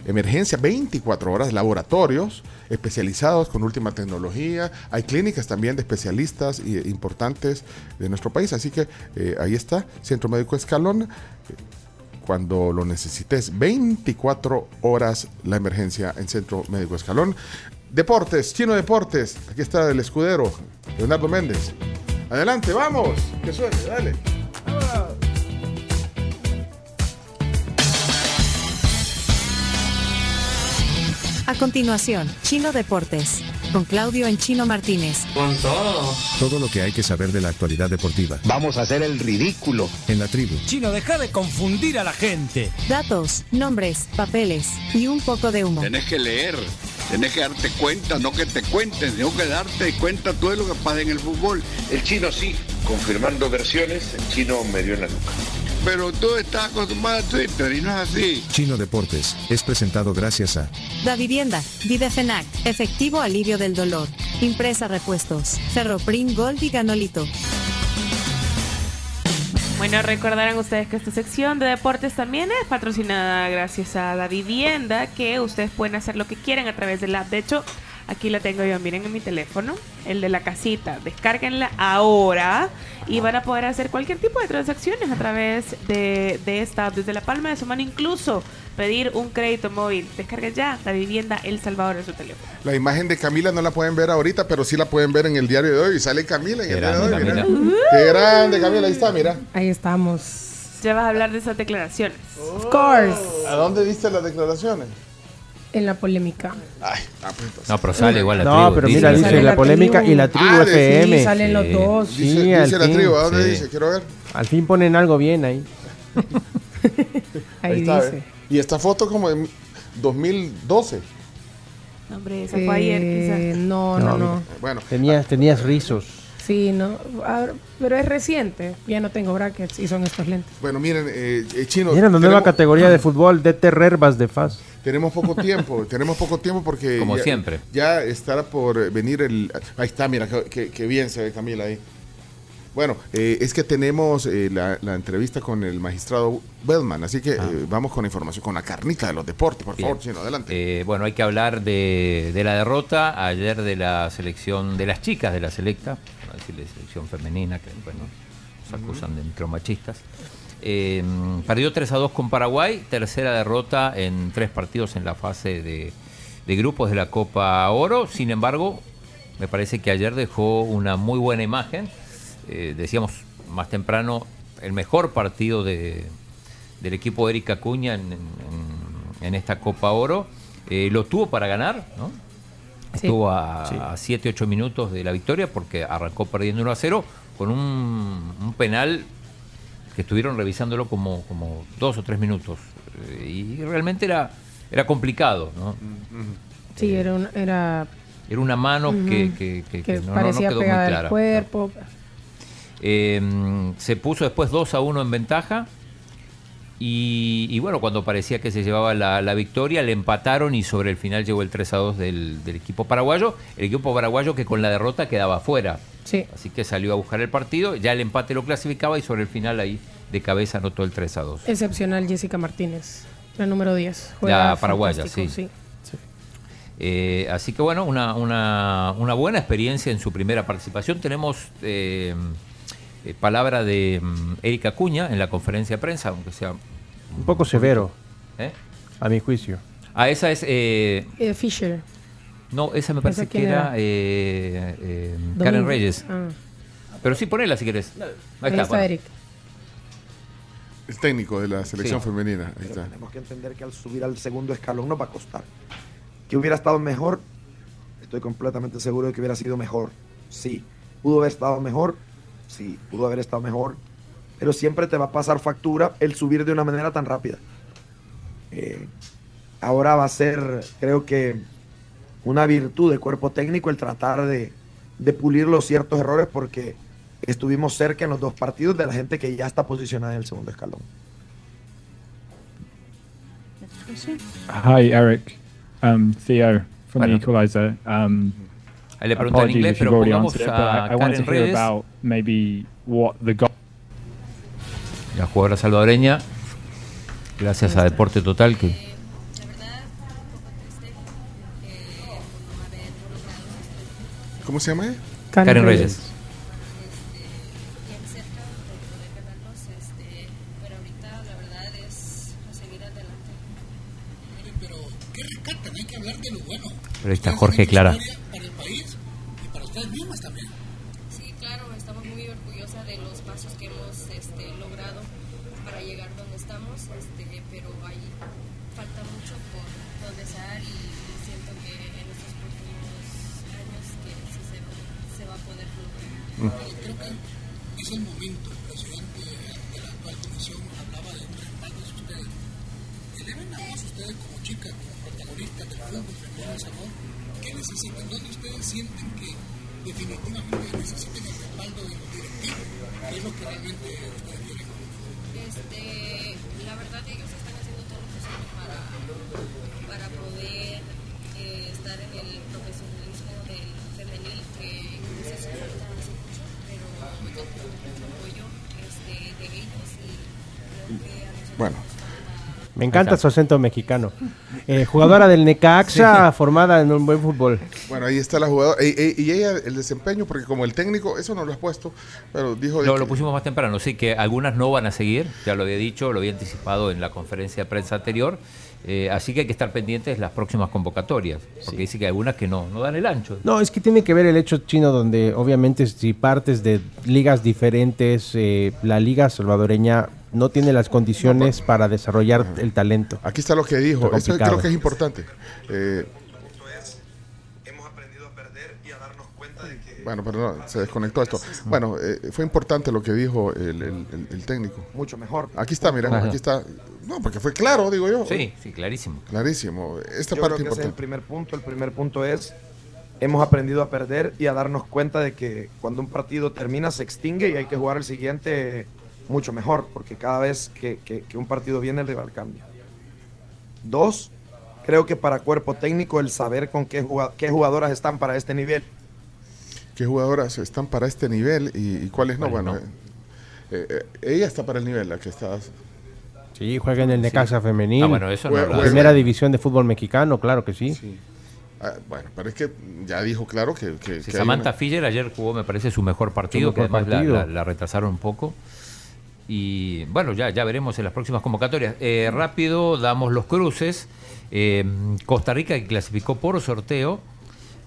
emergencia 24 horas, laboratorios especializados con última tecnología. Hay clínicas también de especialistas y- importantes de nuestro país. Así que eh, ahí está, Centro Médico Escalón. Cuando lo necesites, 24 horas la emergencia en Centro Médico Escalón. Deportes, Chino Deportes. Aquí está el escudero, Leonardo Méndez. Adelante, vamos. Que suene, dale. A continuación, Chino Deportes, con Claudio en Chino Martínez. Con todo. Todo lo que hay que saber de la actualidad deportiva. Vamos a hacer el ridículo. En la tribu. Chino, deja de confundir a la gente. Datos, nombres, papeles y un poco de humo. Tenés que leer, tenés que darte cuenta, no que te cuenten, sino que darte cuenta todo lo que pasa en el fútbol. El chino sí, confirmando versiones, el chino me dio en la nuca. Pero tú estás acostumbrado a Twitter y no es así. Chino Deportes es presentado gracias a Da Vivienda, Videfenac, Efectivo Alivio del Dolor, Impresa Repuestos, Ferroprim Gold y Ganolito. Bueno, recordarán ustedes que esta sección de deportes también es patrocinada gracias a la vivienda, que ustedes pueden hacer lo que quieran a través del app. De hecho, aquí la tengo yo, miren en mi teléfono, el de la casita. Descárguenla ahora y van a poder hacer cualquier tipo de transacciones a través de, de esta app, desde la palma de su mano, incluso pedir un crédito móvil. Descarguen ya la vivienda El Salvador en su teléfono. La imagen de Camila no la pueden ver ahorita, pero sí la pueden ver en el diario de hoy. Y sale Camila en Qué el diario de hoy. grande, mira. Camila. Qué grande, Camila. Ahí está, mira. Ahí estamos. Ya vas a hablar de esas declaraciones. Of course. ¿A dónde viste las declaraciones? En la polémica. Ay, ah, pues entonces. No, pero sale igual la No, tribu. pero dice. mira, dice la la polémica tribu. y la tribu Ah, FM. Sí, salen los dos. Sí, dice al la fin, tribu, ¿a dónde sí. dice? Quiero ver. Al fin ponen algo bien ahí. (laughs) Ahí, está, dice. ¿eh? Y esta foto como en 2012. Hombre, esa fue ayer, Eh, quizás. no, no, No, no. Bueno, Tenías, tenías rizos. Sí, no. A ver, pero es reciente. Ya no tengo brackets y son estos lentes. bueno, miren, eh, eh, Chino. Mira la nueva categoría de fútbol de Terrerbas de Faz. Tenemos poco tiempo, (laughs) tenemos poco tiempo porque... Como ya, siempre. Ya estará por venir el... Ahí está, mira, qué, bien se ve Camila ahí. Bueno, eh, es que tenemos eh, la, la entrevista con el magistrado Bellman, así que eh, vamos con información, con la carnita de los deportes, por favor, Ah. Chino, adelante. Eh, bueno, hay que hablar de, de la derrota ayer de la selección, de las chicas de la selecta, no decirle selección femenina, que después nos acusan de micromachistas. Eh, perdió 3 a 2 con Paraguay, tercera derrota en tres partidos en la fase de, grupos de la Copa Oro. Sin embargo, me parece que ayer dejó una muy buena imagen. Eh, decíamos más temprano, el mejor partido de, del equipo de Erika Cuña en esta Copa Oro. Eh, lo tuvo para ganar, ¿no? Sí. Estuvo a 7-8 minutos de la victoria porque arrancó perdiendo 1 a 0 con un, un penal que estuvieron revisándolo como, como dos o tres minutos. Eh, y realmente era, era complicado, ¿no? Sí, era, un- era Era una mano Ujú. que, que- que- que que no, no- no parecía quedó muy pegada al clara. cuerpo. Eh, se puso después 2 a 1 en ventaja. Y, y bueno, cuando parecía que se llevaba la, la victoria, le empataron y sobre el final llegó el 3 a 2 del, del equipo paraguayo. El equipo paraguayo que con la derrota quedaba fuera. Sí. Así que salió a buscar el partido. Ya el empate lo clasificaba y sobre el final ahí de cabeza anotó el 3 a 2. Excepcional Jessica Martínez, la número 10. La paraguaya, sí. Eh, así que bueno, una, una- una buena experiencia en su primera participación. Tenemos eh, eh, palabra de mm, Erika Cuña en la conferencia de prensa, aunque sea... Un poco severo, ¿Eh? a mi juicio. Ah, esa es... eh, Eh, Fisher. no, esa me parece ¿Esa que era era? eh, eh, Karen. Reyes. Ah. Pero sí, ponela si querés. Ahí Ahí está, está. Eric. El técnico de la selección Sí. femenina. Ahí está. Tenemos que entender que al subir al segundo escalón nos va a costar. Que hubiera estado mejor, estoy completamente seguro de que hubiera sido mejor. Sí. ¿Pudo haber estado mejor? Sí, pudo haber estado mejor. Pero siempre te va a pasar factura el subir de una manera tan rápida. Eh, ahora va a ser, creo que, una virtud del cuerpo técnico el tratar de, de pulir los ciertos errores porque estuvimos cerca en los dos partidos de la gente que ya está posicionada en el segundo escalón. Hi, Eric. Um, Theo from Bueno. the Equalizer. Um, le pregunto en inglés, pero pongamos a Karen Reyes. La jugadora salvadoreña, gracias a Deporte Total que ¿Cómo se llama? Karen, Karen Reyes. Reyes. Pero está Jorge Clara. Que necesitan, donde ustedes sienten que definitivamente necesitan el respaldo de los directivos, que es lo que realmente ustedes quieren. Este, la verdad ellos están haciendo todo lo posible para, para poder eh, estar en el profesionalismo del femenil que no sé si hace mucho, pero yo tengo mucho apoyo este, de ellos y creo que a nosotros Bueno, Me encanta su acento mexicano. Eh, jugadora del Necaxa, formada en un buen fútbol. Bueno, ahí está la jugadora. Y, y- y ella, el desempeño, porque como el técnico, eso no lo has puesto, pero dijo... de Lo, que- lo pusimos más temprano, sí que algunas no van a seguir, ya lo había dicho, lo había anticipado en la conferencia de prensa anterior, eh, así que hay que estar pendientes de las próximas convocatorias, porque dice que hay algunas que no, no dan el ancho. No, es que tiene que ver el hecho chino donde obviamente si partes de ligas diferentes, eh, la liga salvadoreña no tiene las condiciones para desarrollar el talento. Aquí está lo que dijo. Complicado. creo que es importante. Eh, Bueno, perdón, se desconectó esto. Bueno, eh, fue importante lo que dijo el, el- el- el técnico. Mucho mejor. Aquí está, mira, Ajá. aquí está. No, porque fue claro, digo yo. Sí, sí, clarísimo. Clarísimo. Esta Yo parte creo que ese es el importante. primer punto. El primer punto es, hemos aprendido a perder y a darnos cuenta de que cuando un partido termina se extingue y hay que jugar el siguiente mucho mejor, porque cada vez que, que- que un partido viene el rival cambia. Dos, creo que para cuerpo técnico el saber con qué, jugad- qué jugadoras están para este nivel. ¿Qué jugadoras están para este nivel y, y cuáles no? ¿Cuáles Bueno, eh, eh, ella está para el nivel, la que está. Sí, juega en el Necaxa femenil. Ah, bueno, eso no Juega- lo- Primera división de fútbol mexicano, claro que sí. Ah, bueno, pero es que ya dijo claro que. que- Sí, que Samantha una- Filler ayer jugó, me parece, su mejor partido, Su que además la, partido. la- la retrasaron un poco. Y bueno, ya, ya veremos en las próximas convocatorias. Eh, rápido, damos los cruces. Eh, Costa Rica, que clasificó por sorteo,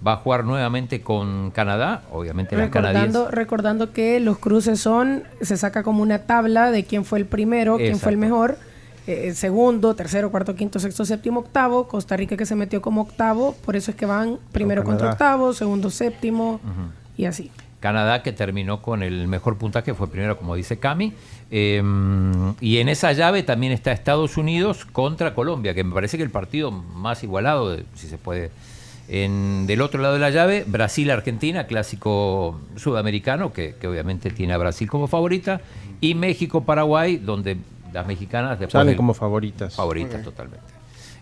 va a jugar nuevamente con Canadá, obviamente las canadienses. Recordando, recordando que los cruces son, se saca como una tabla de quién fue el primero, quién fue el mejor, eh, el segundo, tercero, cuarto, quinto, sexto, séptimo, octavo. Costa Rica que se metió como octavo, por eso es que van primero contra octavo, segundo, séptimo y así. Canadá que terminó con el mejor puntaje, fue primero como dice Cami. Eh, y en esa llave también está Estados Unidos contra Colombia, que me parece que el partido más igualado, de- si se puede. En, del otro lado de la llave, Brasil-Argentina, clásico sudamericano, que, que obviamente tiene a Brasil como favorita. Y México-Paraguay, donde las mexicanas Salen como favoritas. Favoritas, totalmente.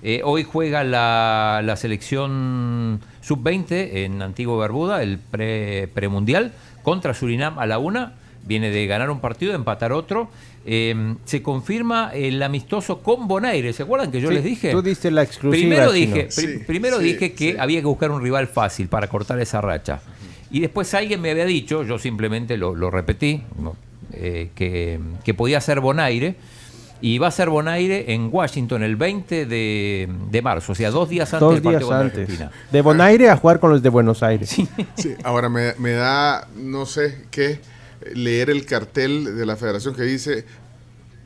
Eh, hoy juega la, la selección sub-20 en Antigua Barbuda, el pre- premundial, contra Surinam a la una. Viene de ganar un partido, de empatar otro. Eh, se confirma el amistoso con Bonaire. ¿Se acuerdan que yo Sí, les dije? Tú diste la exclusiva. Primero dije, pri- primero dije que había que buscar un rival fácil para cortar esa racha. Y después alguien me había dicho, yo simplemente lo, lo repetí, ¿no? Eh, que, que podía ser Bonaire. Y va a ser Bonaire en Washington el 20 de, de marzo, o sea, dos días antes Dos del partido días contra antes. Argentina. De Bonaire a jugar con los de Buenos Aires. Sí, ahora me, me da, no sé qué, leer el cartel de la federación que dice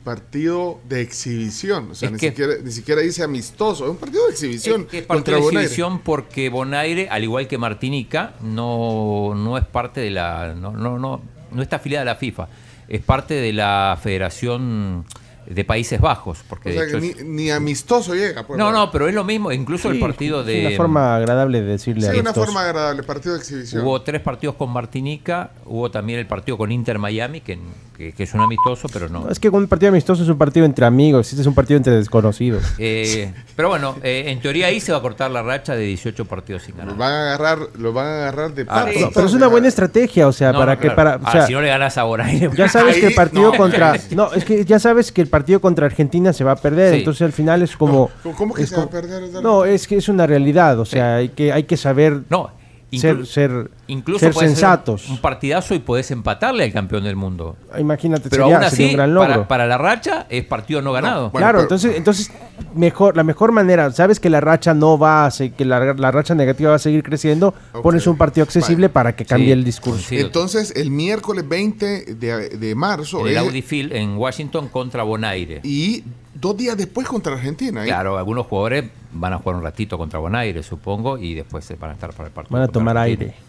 partido de exhibición. O sea, Es ni, que- siquiera, ni siquiera dice amistoso, es un partido de exhibición. Es que es contra partido de Bonaire. exhibición porque Bonaire, al igual que Martinica, no, no es parte de la. No, no, no, no está afiliada a la FIFA. Es parte de la Federación de Países Bajos. Porque O de sea, hecho que es- ni, amistoso llega. pues, No, no, pero es lo mismo. Incluso el partido es de. Una forma agradable de decirle Sí, una forma agradable, partido de exhibición. Hubo tres partidos con Martinica, hubo también el partido con Inter Miami, que, que- que es un amistoso, pero no. No, es que un partido amistoso es un partido entre amigos, este es un partido entre desconocidos. Eh, pero bueno, eh, en teoría ahí se va a cortar la racha de 18 partidos sin ganar. Lo van a agarrar, lo van a agarrar de Ah, patas. No, pero es una buena estrategia, o sea, No, para no, que claro. para, o Ah, si no le ganas a Bonaire. ya sabes que el (laughs) partido no. contra (laughs) no, es que ya sabes que el partido contra Argentina se va a perder, Sí. entonces al final es como ¿Cómo- ¿Cómo que es se va a como- perder? No, es que es una realidad, o sea, hay que hay que saber No, Inclu- ser, ser, Incluso ser sensatos. ser un partidazo y podés empatarle al campeón del mundo. Imagínate, Pero sería, aún sería así, un gran logro. para, para la racha es partido no ganado. claro, entonces, entonces mejor, la mejor manera, sabes que la racha no va a se- que la, la racha negativa va a seguir creciendo, pones un partido accesible para que cambie el discurso. Entonces, el miércoles 20 de, de marzo el es- Audi Field en Washington contra Bonaire. y dos días después contra Argentina. ¿eh? Claro, algunos jugadores van a jugar un ratito contra Bonaire, supongo, y después se van a estar para el partido. Van a tomar Argentina. aire.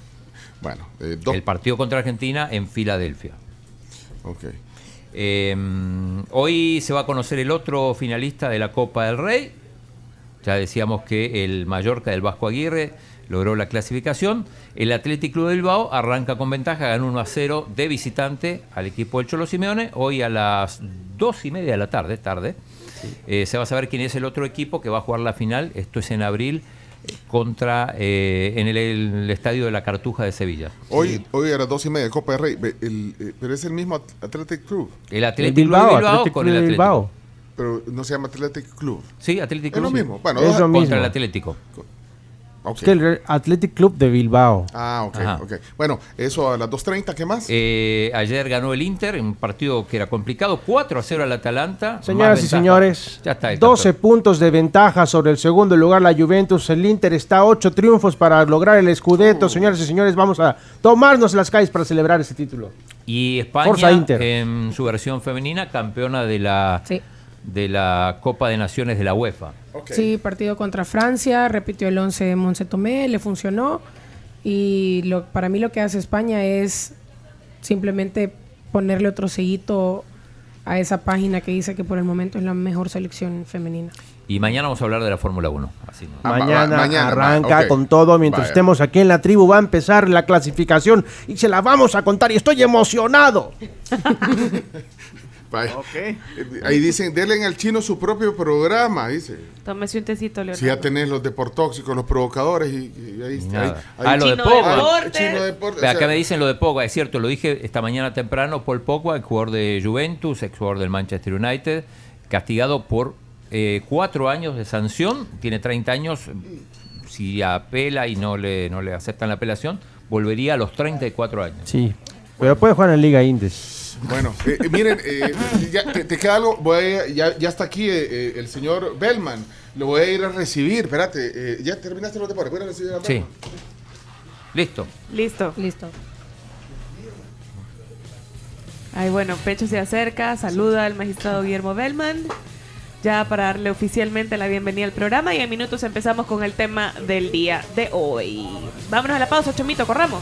Bueno, el partido contra Argentina en Filadelfia. Ok. Eh, hoy se va a conocer el otro finalista de la Copa del Rey. Ya decíamos que el Mallorca del Vasco Aguirre logró la clasificación. El Athletic Club de Bilbao arranca con ventaja, ganó 1 a 0 de visitante al equipo del Cholo Simeone. Hoy a las dos y media de la tarde, tarde, eh, se va a saber quién es el otro equipo que va a jugar la final. Esto es en abril eh, contra eh, en el, el estadio de la Cartuja de Sevilla. Hoy, hoy a las dos y media, Copa de Rey. El- pero es el mismo At- Athletic Club. El Athletic Club de Bilbao con el Atlético. Pero no se llama Athletic Club. Sí, Athletic Es Club. lo sí. mismo. Bueno, Es lo contra mismo. el Atlético. Es que el Athletic Club de Bilbao. Ah, ok, Ajá. ok. Bueno, eso a las 2.30, ¿qué más? Eh, ayer ganó el Inter en un partido que era complicado, 4 a 0 al Atalanta. Señoras y señores, Ya está, está 12 puntos de ventaja sobre el segundo lugar la Juventus. El Inter está a 8 triunfos para lograr el Uh. Scudetto. Señoras y señores, vamos a tomarnos las calles para celebrar ese título. Y España, Forza Inter. en su versión femenina, campeona de la, de la Copa de Naciones de la UEFA. Sí, partido contra Francia, repitió el 11 de Monse Tomé, le funcionó. Y lo, para mí lo que hace España es simplemente ponerle otro sellito a esa página que dice que por el momento es la mejor selección femenina. Y mañana vamos a hablar de la Fórmula 1. Así, ¿no? mañana, mañana, arranca con todo. Mientras Vaya. estemos aquí en la tribu, va a empezar la clasificación y se la vamos a contar. Y estoy emocionado. (laughs) Vaya. (laughs) Eh, Ahí dicen, denle al chino su propio programa, dice. Tómese un tecito, Leonardo. Si ya tenés los deportóxicos, los provocadores y, y ahí está. Nada. ahí- Ah, ahí- lo de Pogba. Deportes. Chino Deportes, Ve, o Acá sea, me dicen lo de Pogba, es cierto, lo dije esta mañana temprano, Paul Pogba, el jugador de Juventus, ex jugador del Manchester United, castigado por eh, cuatro años de sanción, tiene 30 años, si apela y no le, no le aceptan la apelación, volvería a los 34 años. Sí, pero puede jugar en Liga Indes. Bueno, eh, eh, miren, eh, ya, te, te queda algo. Voy a- ya, ya está aquí eh, eh, el señor Bellman. Lo voy a ir a recibir. Espérate, eh, ¿ya terminaste los deportes? ¿Voy a ir a recibir a Sí. Bellman? Listo. Listo. Listo. Ay, bueno, Pecho se acerca, saluda al magistrado Guillermo Bellman, ya para darle oficialmente la bienvenida al programa y en minutos empezamos con el tema del día de hoy. Vámonos a la pausa, Chomito, corramos.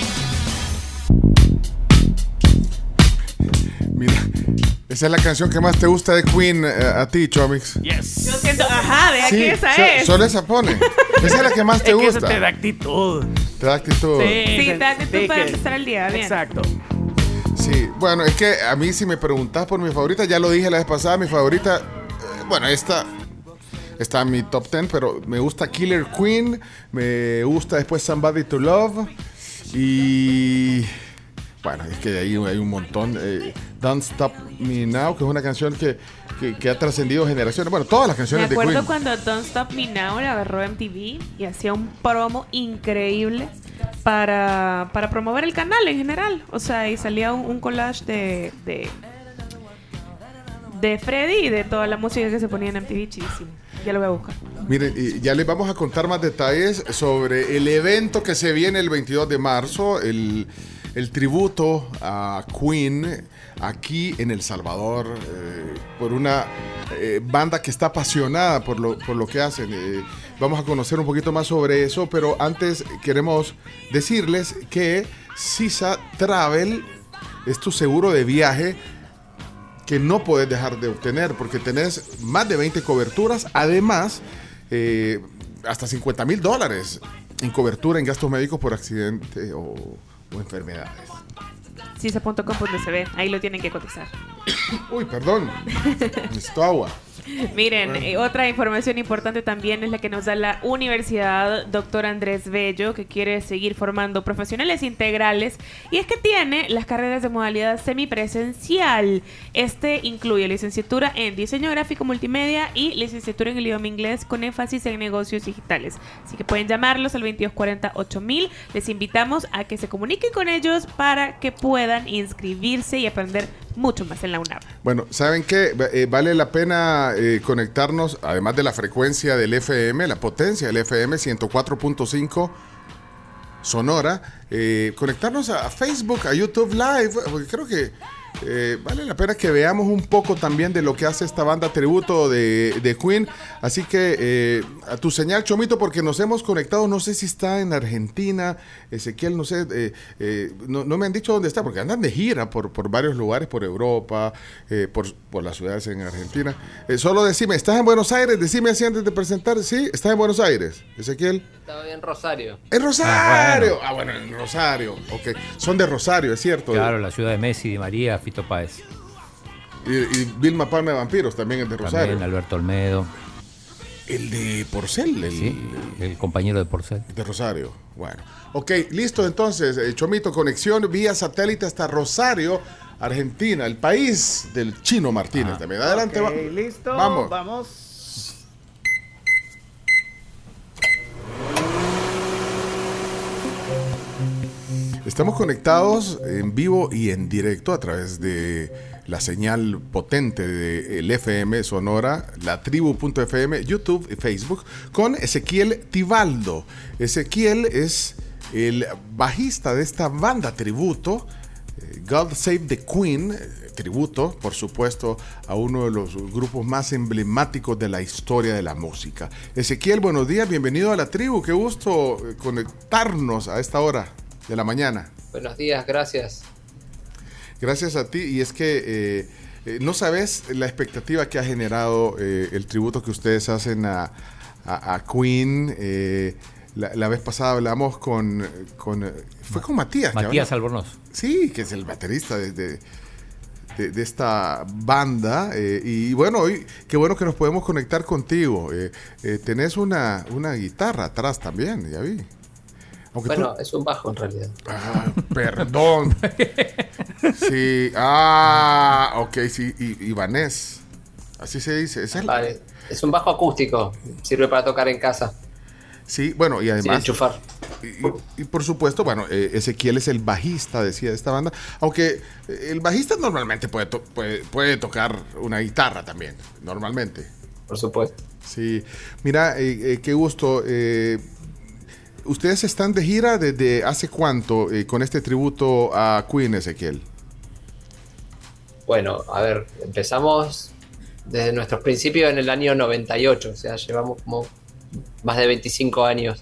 Mira, esa es la canción que más te gusta de Queen eh, a ti, Chomix. Yo siento, ajá, vea Sí, que esa so- es. solo esa pone. Esa es la que más te Es que eso gusta. te da actitud. Te da actitud. Sí, te da actitud sí, para que- empezar el día, bien. Exacto. Sí, bueno, es que a mí si me preguntas por mi favorita, ya lo dije la vez pasada, mi favorita, eh, bueno, esta está en mi top 10, pero me gusta Killer Queen, me gusta después Somebody to Love y bueno, es que ahí hay un montón. eh, Don't Stop Me Now, que es una canción que, que- que ha trascendido generaciones. Bueno, todas las Me canciones de acuerdo Queen. cuando Don't Stop Me Now la agarró MTV y hacía un promo increíble para, para promover el canal en general. O sea, y salía un, un collage de, de, de Freddy y de toda la música que se ponía en MTV. Chidísimo. Ya lo voy a buscar. Miren, ya les vamos a contar más detalles sobre el evento que se viene el 22 de marzo, el, el tributo a Queen aquí en El Salvador, eh, por una eh, banda que está apasionada por lo, por lo que hacen. Eh, vamos a conocer un poquito más sobre eso, pero antes queremos decirles que Sisa Travel es tu seguro de viaje que no puedes dejar de obtener porque tenés más de 20 coberturas. Además, hasta 50 mil dólares en cobertura en gastos médicos por accidente o, o enfermedades. Cisa.com.sb, ahí lo tienen que cotizar. Uy, perdón. (laughs) Necesito agua. (laughs) Miren, eh, otra información importante también es la que nos da la Universidad Dr. Andrés Bello, que quiere seguir formando profesionales integrales, y es que tiene las carreras de modalidad semipresencial. Este incluye licenciatura en diseño gráfico multimedia y licenciatura en el idioma inglés con énfasis en negocios digitales. Así que pueden llamarlos al 2240 8000. Les invitamos a que se comuniquen con ellos para que puedan inscribirse y aprender mucho más en la UNAV. Bueno, ¿saben qué? Eh, vale la pena eh, conectarnos, además de la frecuencia del FM, la potencia del FM 104.5 Sonora, eh, conectarnos a Facebook, a YouTube Live, porque creo que eh, vale la pena que veamos un poco también de lo que hace esta banda tributo de, de Queen. Así que eh, a tu señal, Chomito, porque nos hemos conectado, no sé si está en Argentina, Ezequiel, no sé, eh, eh, no, no me han dicho dónde está, porque andan de gira por, por varios lugares, por Europa, eh, por, por las ciudades en Argentina. Eh, solo decime, ¿estás en Buenos Aires? Decime así antes de presentar, ¿sí? ¿Estás en Buenos Aires, Ezequiel? Estaba bien Rosario. ¡En Rosario! Ah, bueno, en Rosario. Ok. Son de Rosario, es cierto. Claro, la ciudad de Messi, Di María, Fito Páez. Y, y Vilma Palma de Vampiros también es de Rosario. También Alberto Olmedo. El de Porcel, el, Sí, el compañero de Porcel. de Rosario. Bueno. Ok, listo entonces, eh, Chomito, conexión vía satélite hasta Rosario, Argentina, el país del Chino Martínez también. Adelante, Ok, va- listo. Vamos. Vamos. Estamos conectados en vivo y en directo a través de la señal potente del FM Sonora, la tribu.fm, YouTube y Facebook, con Ezequiel Tibaldo. Ezequiel es el bajista de esta banda tributo, eh, God Save the Queen, eh, tributo, por supuesto, a uno de los grupos más emblemáticos de la historia de la música. Ezequiel, buenos días, bienvenido a la tribu, qué gusto eh, conectarnos a esta hora de la mañana. Buenos días, gracias. Gracias a ti. Y es que eh, eh, no sabes la expectativa que ha generado eh, el tributo que ustedes hacen a, a- a Queen. eh, la, la vez pasada hablamos con, con fue con Matías. Matías. Albornoz. Sí, que es el baterista de, de- de- de esta banda. eh, y bueno, hoy qué bueno que nos podemos conectar contigo. Eh, eh, tenés una, una guitarra atrás también, ya vi. Aunque tú- Bueno, es un bajo en realidad. Ah, perdón. (laughs) Sí, ah, ok, sí, y, Ibanés. Así se dice. Es el, Vale. Es un bajo acústico. Sirve para tocar en casa. Sí, bueno, y además. enchufar. Y, y- y por supuesto, bueno, eh, Ezequiel es el bajista, decía, de esta banda. Aunque eh, el bajista normalmente puede, to- puede, puede tocar una guitarra también, normalmente. Por supuesto. Sí, mira, eh, eh, qué gusto. ¿Ustedes están de gira desde hace cuánto eh, con este tributo a Queen, Ezequiel? Bueno, a ver, empezamos desde nuestros principios en el año 98, o sea, llevamos como más de 25 años.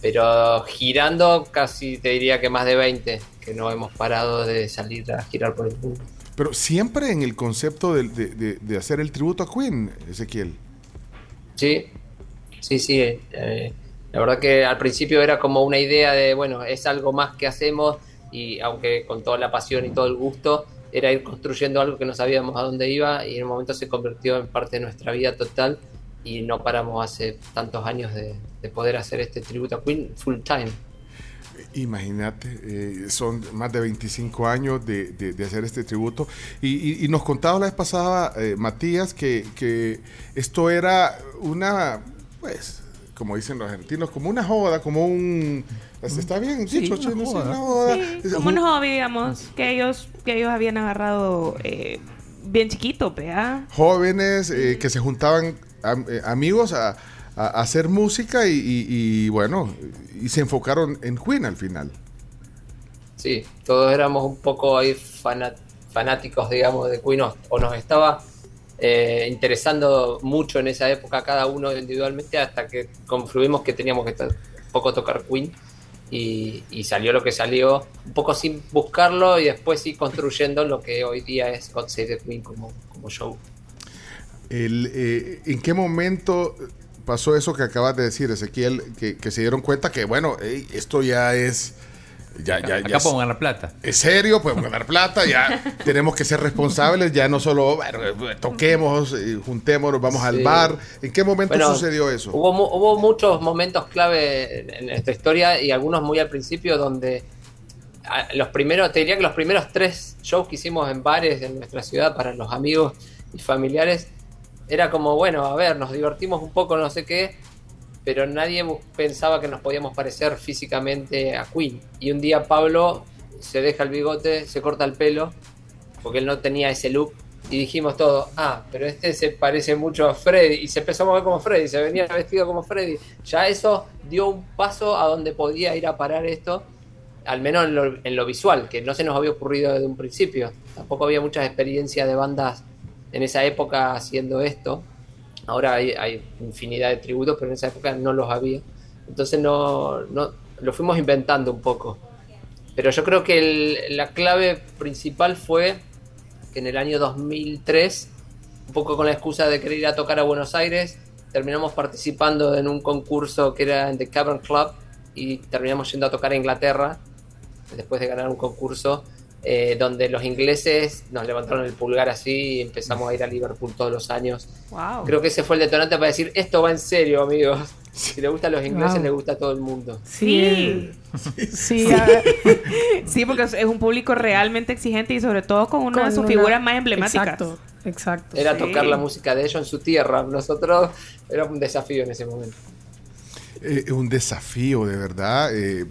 Pero girando casi te diría que más de 20, que no hemos parado de salir a girar por el mundo. Pero siempre en el concepto de, de- de- de hacer el tributo a Queen, Ezequiel. Sí, sí, sí. eh, la verdad que al principio era como una idea de, bueno, es algo más que hacemos y aunque con toda la pasión y todo el gusto, era ir construyendo algo que no sabíamos a dónde iba y en un momento se convirtió en parte de nuestra vida total y no paramos hace tantos años de, de poder hacer este tributo a Queen full time. Imagínate, eh, son más de 25 años de, de- hacer este tributo. Y, y- y nos contaba la vez pasada, eh, Matías, que, que esto era una, pues, como dicen los argentinos, como una joda, como un... ¿Está bien Sí, dicho, una? Sí, joda. una joda. Sí, Es como un- hobby, digamos, que ellos, que ellos habían agarrado eh, bien chiquito, ¿vea? jóvenes eh, que se juntaban eh, amigos a, hacer música y, y- y, bueno, y se enfocaron en Queen al final. Sí, todos éramos un poco ahí fanáticos, digamos, de Queen o, o nos estaba eh, interesando mucho en esa época cada uno individualmente hasta que confluimos que teníamos que poco tocar Queen y, salió lo que salió, un poco sin buscarlo y después sí construyendo lo que hoy día es God Save the Queen como, como show. Eh, ¿En qué momento pasó eso que acabas de decir, Ezequiel, que, se dieron cuenta que, bueno, esto ya es... Ya, ya, Acá ya podemos ganar plata. es serio, podemos ganar plata, ya (laughs) tenemos que ser responsables, ya no solo bueno, toquemos, eh, juntémonos, vamos al bar. ¿En qué momento Bueno, sucedió eso? Hubo, mu- hubo muchos momentos clave en, nuestra historia y algunos muy al principio donde los primeros, te diría que los primeros tres shows que hicimos en bares en nuestra ciudad para los amigos y familiares era como, bueno, a ver, nos divertimos un poco, no sé qué, pero nadie pensaba que nos podíamos parecer físicamente a Queen. Y un día Pablo se deja el bigote, se corta el pelo, porque él no tenía ese look. Y dijimos todo, ah, pero este se parece mucho a Freddy. Y se empezó a mover como Freddy, se venía vestido como Freddy. Ya eso dio un paso a donde podía ir a parar esto, al menos en lo, en lo visual, que no se nos había ocurrido desde un principio. Tampoco había muchas experiencias de bandas en esa época haciendo esto. Ahora hay, infinidad de tributos, pero en esa época no los había. Entonces no, no lo fuimos inventando un poco. Pero yo creo que la clave principal fue que en el año 2003, un poco con la excusa de querer ir a tocar a Buenos Aires, terminamos participando en un concurso que era en The Cavern Club y terminamos yendo a tocar a Inglaterra después de ganar un concurso eh, donde los ingleses nos levantaron el pulgar así y empezamos a ir a Liverpool todos los años. Wow. Creo que ese fue el detonante para decir, esto va en serio, amigos. (laughs) Si le gustan los ingleses, Wow. le gusta a todo el mundo. Sí. Sí. Sí, (laughs) porque es un público realmente exigente y sobre todo con una de sus una- figuras más emblemáticas. Exacto, exacto. Era Sí. tocar la música de ellos en su tierra. Nosotros era un desafío en ese momento. Eh, un desafío, de verdad, eh,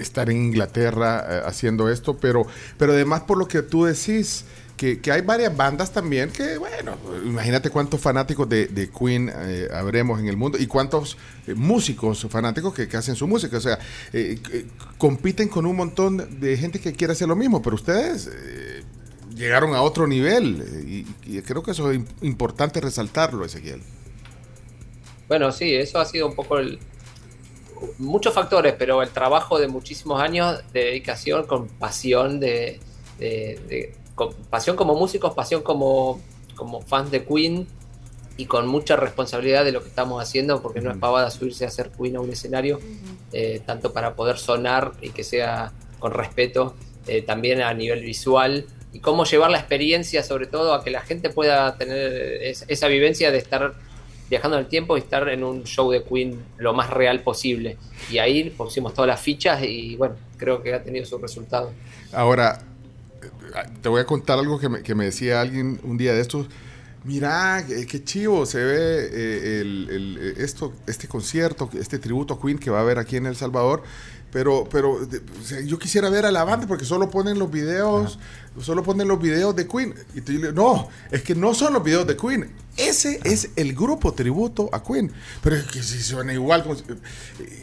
estar en Inglaterra eh, haciendo esto, pero, pero además por lo que tú decís, que, que hay varias bandas también que, bueno, imagínate cuántos fanáticos de, de Queen eh, habremos en el mundo y cuántos eh, músicos fanáticos que, que hacen su música, o sea, eh, compiten con un montón de gente que quiere hacer lo mismo, pero ustedes... Llegaron a otro nivel y, y creo que eso es im- importante resaltarlo, Ezequiel. Bueno, sí, eso ha sido un poco el. Muchos factores, pero el trabajo de muchísimos años de dedicación con pasión, de, de- de- con pasión como músicos, pasión como, como fans de Queen y con mucha responsabilidad de lo que estamos haciendo, porque no es pavada subirse a hacer Queen a un escenario, eh, tanto para poder sonar y que sea con respeto, eh, también a nivel visual, y cómo llevar la experiencia, sobre todo, a que la gente pueda tener es- esa vivencia de estar viajando en el tiempo y estar en un show de Queen lo más real posible. Y ahí pusimos todas las fichas y bueno, creo que ha tenido su resultado. Ahora, te voy a contar algo que me, que me decía alguien un día de estos. Mira, qué, chivo se ve eh, el- el- esto, este concierto, este tributo a Queen que va a haber aquí en El Salvador. Pero, pero o sea, yo quisiera ver a la banda porque solo ponen los videos, solo ponen los videos de Queen. Y tú le- no, es que no son los videos de Queen. Ese es el grupo tributo a Queen. Pero es que si suena igual. como si-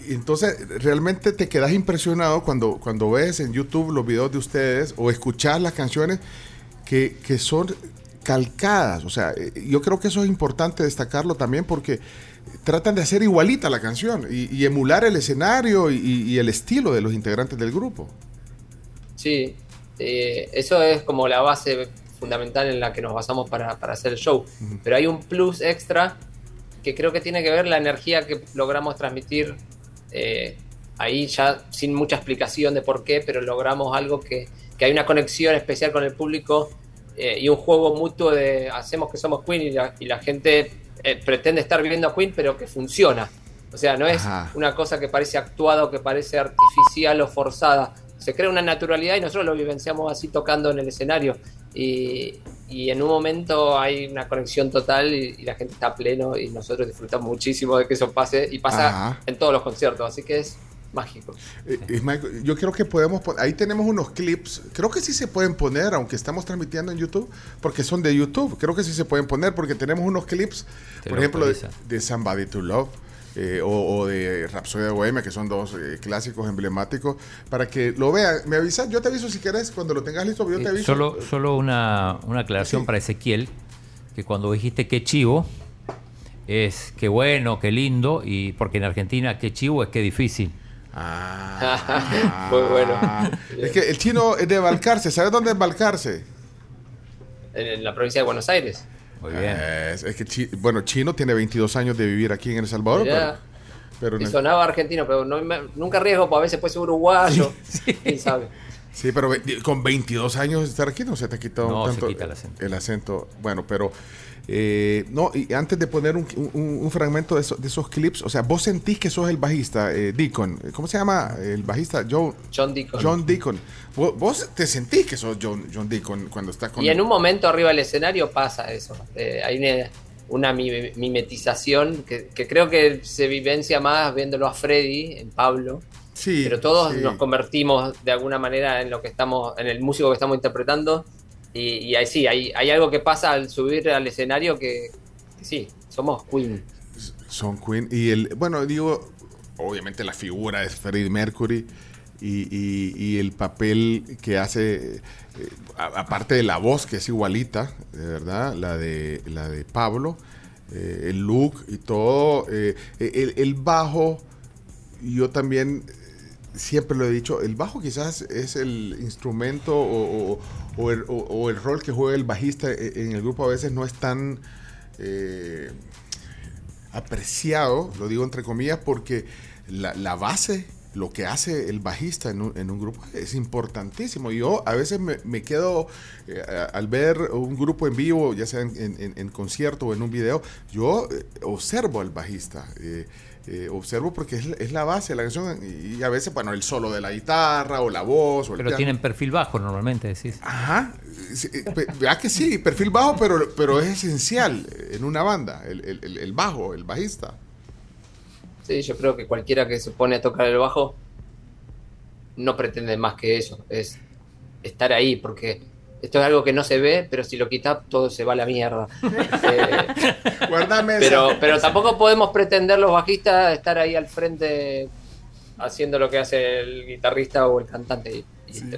entonces, realmente te quedas impresionado cuando, cuando ves en YouTube los videos de ustedes o escuchas las canciones que, que son calcadas. O sea, eh, yo creo que eso es importante destacarlo también porque tratan de hacer igualita la canción y, y emular el escenario y, el estilo de los integrantes del grupo. Sí, eh, eso es como la base fundamental en la que nos basamos para, para hacer el show. Pero hay un plus extra que creo que tiene que ver la energía que logramos transmitir eh, ahí ya sin mucha explicación de por qué, pero logramos algo que, que hay una conexión especial con el público eh, y un juego mutuo de hacemos que somos Queen y la, y la gente eh, pretende estar viviendo a Queen, pero que funciona. O sea, no es Ajá. una cosa que parece actuada o que parece artificial o forzada. Se crea una naturalidad y nosotros lo vivenciamos así tocando en el escenario. Y, y en un momento hay una conexión total y, y la gente está pleno y nosotros disfrutamos muchísimo de que eso pase y pasa Ajá. en todos los conciertos. Así que es mágico. Eh, Ismael, yo creo que podemos pon- ahí tenemos unos clips, creo que sí se pueden poner, aunque estamos transmitiendo en YouTube, porque son de YouTube, creo que sí se pueden poner, porque tenemos unos clips, Te por lo ejemplo, de, Somebody to Love. eh, o, o de Rapsodia Bohemia, que son dos eh, clásicos emblemáticos, para que lo vean. Me avisas, yo te aviso si quieres, cuando lo tengas listo, yo te Eh, aviso. Solo, solo una, una aclaración para Ezequiel, que cuando dijiste que chivo, es que bueno, que lindo, y porque en Argentina que chivo es que difícil. Ah, (laughs) Muy bueno. Es que el chino es de Balcarce, ¿sabes dónde es Balcarce? En, en la provincia de Buenos Aires. Muy bien. Es, es que, Chi- bueno, Chino tiene 22 años de vivir aquí en El Salvador, pero... pero Y no- sonaba argentino, pero no me- nunca riesgo, porque a veces puede ser uruguayo. (laughs) ¿Quién sabe? Sí, pero con 22 años de estar aquí no se te ha quitado No, se tanto quita el acento. el acento. Bueno, pero eh, no, y antes de poner un, un- un fragmento de, eso- de esos clips, o sea, vos sentís que sos el bajista, eh, Deacon. ¿Cómo se llama el bajista? John, John Deacon. John Deacon. Vos, vos te sentís que sos John, John Deacon cuando estás con Y en un momento arriba del escenario pasa eso. Eh, hay una, una mi- mimetización que, que creo que se vivencia más viéndolo a Freddy, en Pablo. Sí, pero todos sí. nos convertimos de alguna manera en lo que estamos, en el músico que estamos interpretando. Y, y ahí sí, hay, hay algo que pasa al subir al escenario que, sí, somos Queen. Son Queen. Y el, bueno, digo, obviamente la figura es Freddie Mercury y, y- el papel que hace, eh, aparte de la voz que es igualita, de verdad, la de, la de Pablo, eh, el look y todo, eh, el, el bajo, yo también siempre lo he dicho, el bajo quizás es el instrumento o, el, rol que juega el bajista e- en el grupo a veces no es tan... eh, apreciado, lo digo entre comillas, porque la, base, lo que hace el bajista en un, grupo es importantísimo. Yo a veces me, quedo, eh, al ver un grupo en vivo, ya sea en, concierto o en un video, yo eh, observo al bajista. Eh, observo porque es, es la base de la canción y a veces, bueno, el solo de la guitarra o la voz o el Pero piano. tienen perfil bajo normalmente, decís. Ajá. Sí, eh, Vea que sí, perfil bajo, pero, pero es esencial en una banda, el, el- el- el bajo, el bajista. Sí, yo creo que cualquiera que se pone a tocar el bajo no pretende más que eso, es estar ahí, porque esto es algo que no se ve, pero si lo quitas todo se va a la mierda. (laughs) Eh, Guárdame pero, esa. pero tampoco podemos pretender los bajistas estar ahí al frente haciendo lo que hace el guitarrista o el cantante y,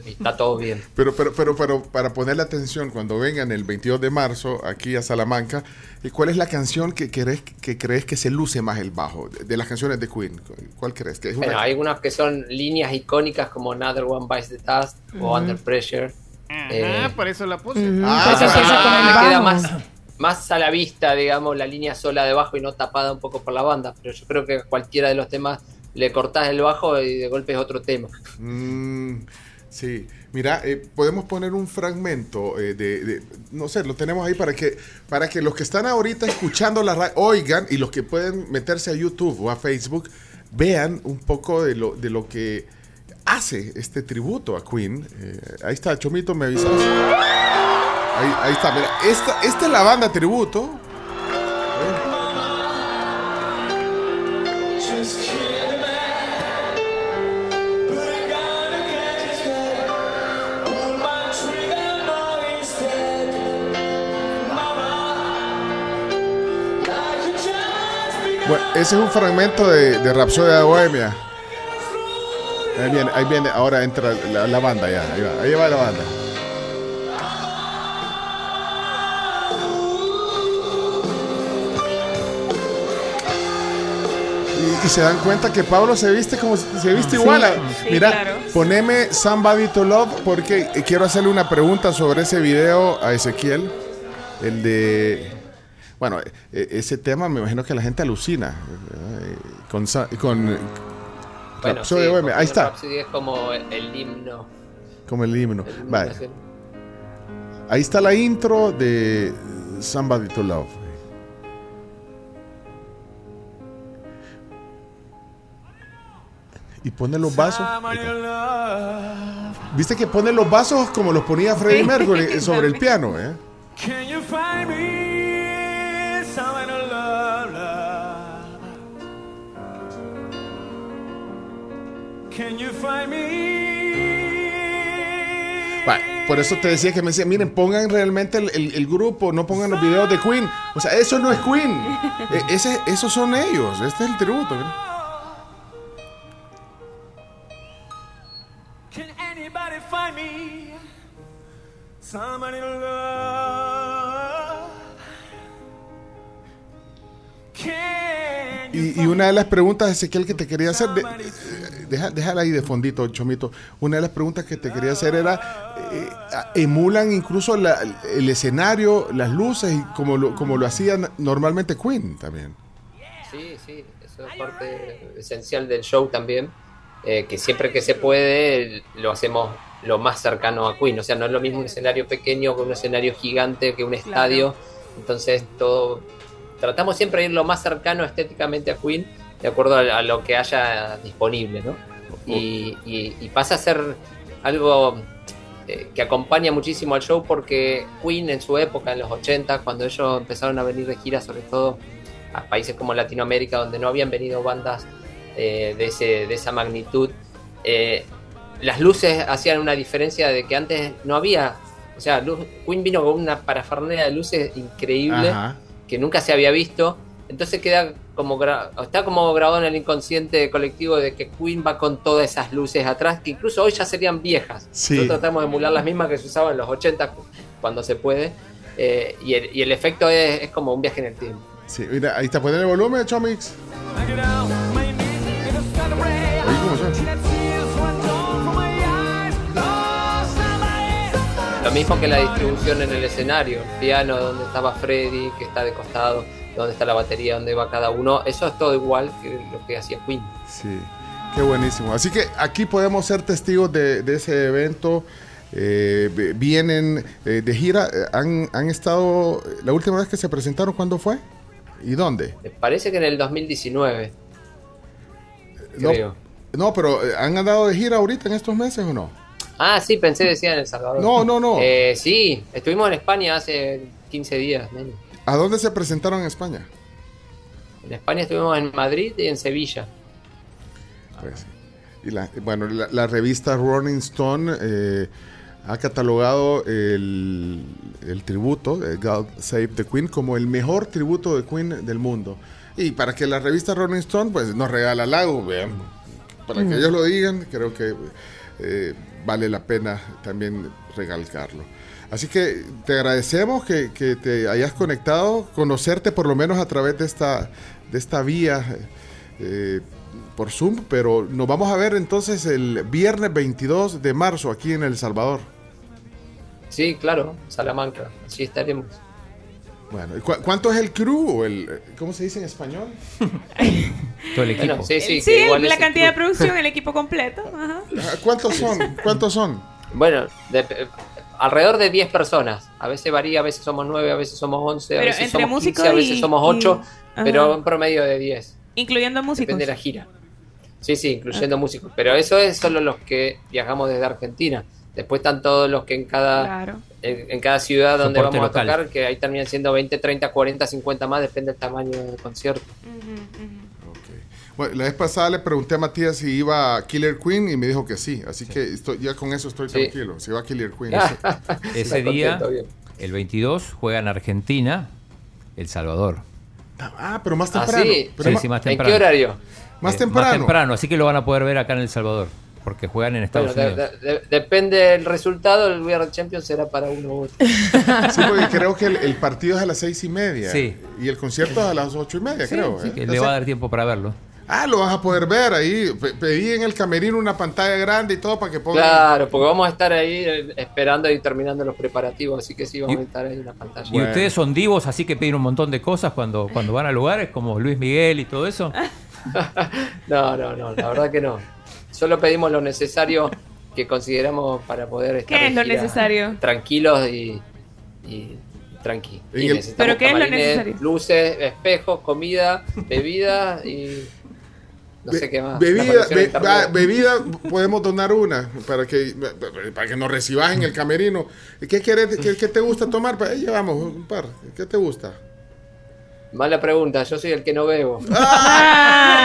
está todo bien. Pero, pero, pero, pero para ponerle atención, cuando vengan el 22 de marzo aquí a Salamanca, ¿y ¿cuál es la canción que crees que, crees que se luce más el bajo? De, de las canciones de Queen, ¿cuál crees? Que es una- Bueno, hay algunas que son líneas icónicas como Another One Bites the Dust o. Under Pressure. Eh, por eso la puse. Ah, empieza con el me queda más, más a la vista, digamos, la línea sola de bajo y no tapada un poco por la banda. Pero yo creo que a cualquiera de los temas le cortás el bajo y de golpe es otro tema. Mm, sí, mira, eh, podemos poner un fragmento eh, de, de- no sé, lo tenemos ahí para que, para que los que están ahorita escuchando la radio oigan y los que pueden meterse a YouTube o a Facebook vean un poco de lo, de lo que hace este tributo a Queen. Eh, ahí está, Chomito, me avisas. Ahí, ahí está, esta, esta es la banda tributo. Bueno, ese es un fragmento de, de Rapsodia de Bohemia. Ahí viene, ahí viene, ahora entra la, la banda ya, ahí va, ahí va la banda. Y, y se dan cuenta que Pablo se viste como se viste Sí. igual. Sí, Mira, claro. poneme Somebody to Love porque quiero hacerle una pregunta sobre ese video a Ezequiel. El de. Bueno, eh, ese tema me imagino que la gente alucina. eh, Con. con Bueno, Rhapsody sí, Bohemia. Ahí está, Rhapsody es como el, el himno. como el himno. el Vale. nacional. Ahí está la intro de Somebody to Love. Y pone los vasos. Viste que pone los vasos como los ponía Freddie Mercury sobre el (laughs) piano, ¿eh? Can you find me Can you find me? Vale, por eso te decía que me decía, miren, pongan realmente el, el- el grupo, no pongan los videos de Queen. O sea, eso no es Queen. E- ese, esos son ellos. Este es el tributo. somebody to love? Can Y, y una de las preguntas, Ezequiel, que te quería hacer, de- deja- déjala ahí de fondito, Chomito. Una de las preguntas que te quería hacer era, eh, emulan incluso la- el escenario, las luces, y como lo, como lo hacían normalmente Queen también. Sí, sí, eso es parte esencial del show también, eh, que siempre que se puede lo hacemos lo más cercano a Queen, o sea, no es lo mismo un escenario pequeño que un escenario gigante, que un estadio, entonces todo, tratamos siempre de ir lo más cercano estéticamente a Queen, de acuerdo a, lo que haya disponible, ¿no? Y, y- y pasa a ser algo eh, que acompaña muchísimo al show porque Queen en su época, en los 80, cuando ellos empezaron a venir de gira, sobre todo a países como Latinoamérica, donde no habían venido bandas eh, de, ese, de esa magnitud, eh, las luces hacían una diferencia de que antes no había. O sea, luz- Queen vino con una parafernalia de luces increíble Ajá. que nunca se había visto. Entonces queda como está como grabado en el inconsciente colectivo de que Queen va con todas esas luces atrás, que incluso hoy ya serían viejas. Sí. Nosotros tratamos de emular las mismas que se usaban en los 80 cuando se puede. eh, y, el, y el efecto es, es como un viaje en el tiempo. Sí, mira, ahí está, poner el volumen, Chomix. Lo mismo que la distribución en el escenario, el piano donde estaba Freddy, que está de costado, donde está la batería, donde va cada uno, eso es todo igual que lo que hacía Queen. Sí, qué buenísimo. Así que aquí podemos ser testigos de, de ese evento. Eh, vienen eh, de gira, eh, han, han estado, la última vez que se presentaron, ¿cuándo fue? ¿Y dónde? Me parece que en el 2019. No, Creo. no, pero eh, ¿han andado de gira ahorita en estos meses o no? Ah, sí, pensé decía en El Salvador. No, no, no. Eh, sí, estuvimos en España hace 15 días. menos. ¿A dónde se presentaron en España? En España estuvimos en Madrid y en Sevilla. Pues, sí. y la, bueno, la, la revista Rolling Stone eh, ha catalogado el, el tributo de God Save the Queen como el mejor tributo de Queen del mundo. Y para que la revista Rolling Stone pues nos regala algo, vean, para que ellos lo digan, creo que eh, vale la pena también recalcarlo. Así que te agradecemos que, que te hayas conectado, conocerte por lo menos a través de esta, de esta vía eh, por Zoom, pero nos vamos a ver entonces el viernes 22 de marzo aquí en El Salvador. Sí, claro, Salamanca. Así estaremos. Bueno, ¿y cu- ¿cuánto es el crew? o el, ¿Cómo se dice en español? (laughs) Todo el Bueno, sí, sí, Sí, que igual la cantidad de producción, el (laughs) equipo completo. Ajá. ¿Cuántos son? ¿Cuántos son? Bueno, de- alrededor de 10 personas. A veces varía, a veces somos 9, a veces somos 11, a Pero veces somos músicos 15, a veces y- somos y- 8, Ajá. pero un promedio de 10. Incluyendo músicos. Depende de la gira. Sí, sí, incluyendo músicos. Pero eso es solo los que viajamos desde Argentina. Después están todos los que en cada, Claro. en, en cada ciudad donde Soporte vamos local. a tocar, que ahí terminan siendo 20, 30, 40, 50 más, depende del tamaño del concierto. Bueno, la vez pasada le pregunté a Matías si iba a Killer Queen y me dijo que sí. Así que estoy, ya con eso estoy Sí. tranquilo. Si va a Killer Queen. (laughs) Ese día, el 22, juega en Argentina, El Salvador. Ah, pero más Ah, temprano. sí. Pero Sí, más ¿En qué temprano. horario? Más Eh, temprano. Más temprano, así que lo van a poder ver acá en El Salvador, porque juegan en Estados Unidos. de- de- depende del resultado, el the Champions será para uno u otro. (laughs) Sí, porque creo que el, el partido es a las seis y media. Sí. Y el concierto es a las ocho y media, Sí, creo. sí, ¿eh? que le va a dar tiempo para verlo. Ah, lo vas a poder ver ahí. Pe- pedí en el camerino una pantalla grande y todo para que pongan. Claro, porque vamos a estar ahí eh, esperando y terminando los preparativos, así que sí, vamos a estar ahí en la pantalla. Y ustedes son divos, así que piden un montón de cosas cuando, cuando van a lugares, como Luis Miguel y todo eso. (laughs) No, no, no, la verdad que no. Solo pedimos lo necesario que consideramos para poder estar ¿Qué es lo gira necesario? tranquilos y, y tranqui. Y ¿Pero qué es lo necesario? Luces, espejos, comida, (laughs) bebida y no sé qué más. Bebida, be- bebida, podemos donar una para que para que nos recibas en el camerino. ¿Qué, querés- qué, qué te gusta tomar? Ahí llevamos un par. ¿Qué te gusta? Mala pregunta, yo soy el que no bebo. (laughs)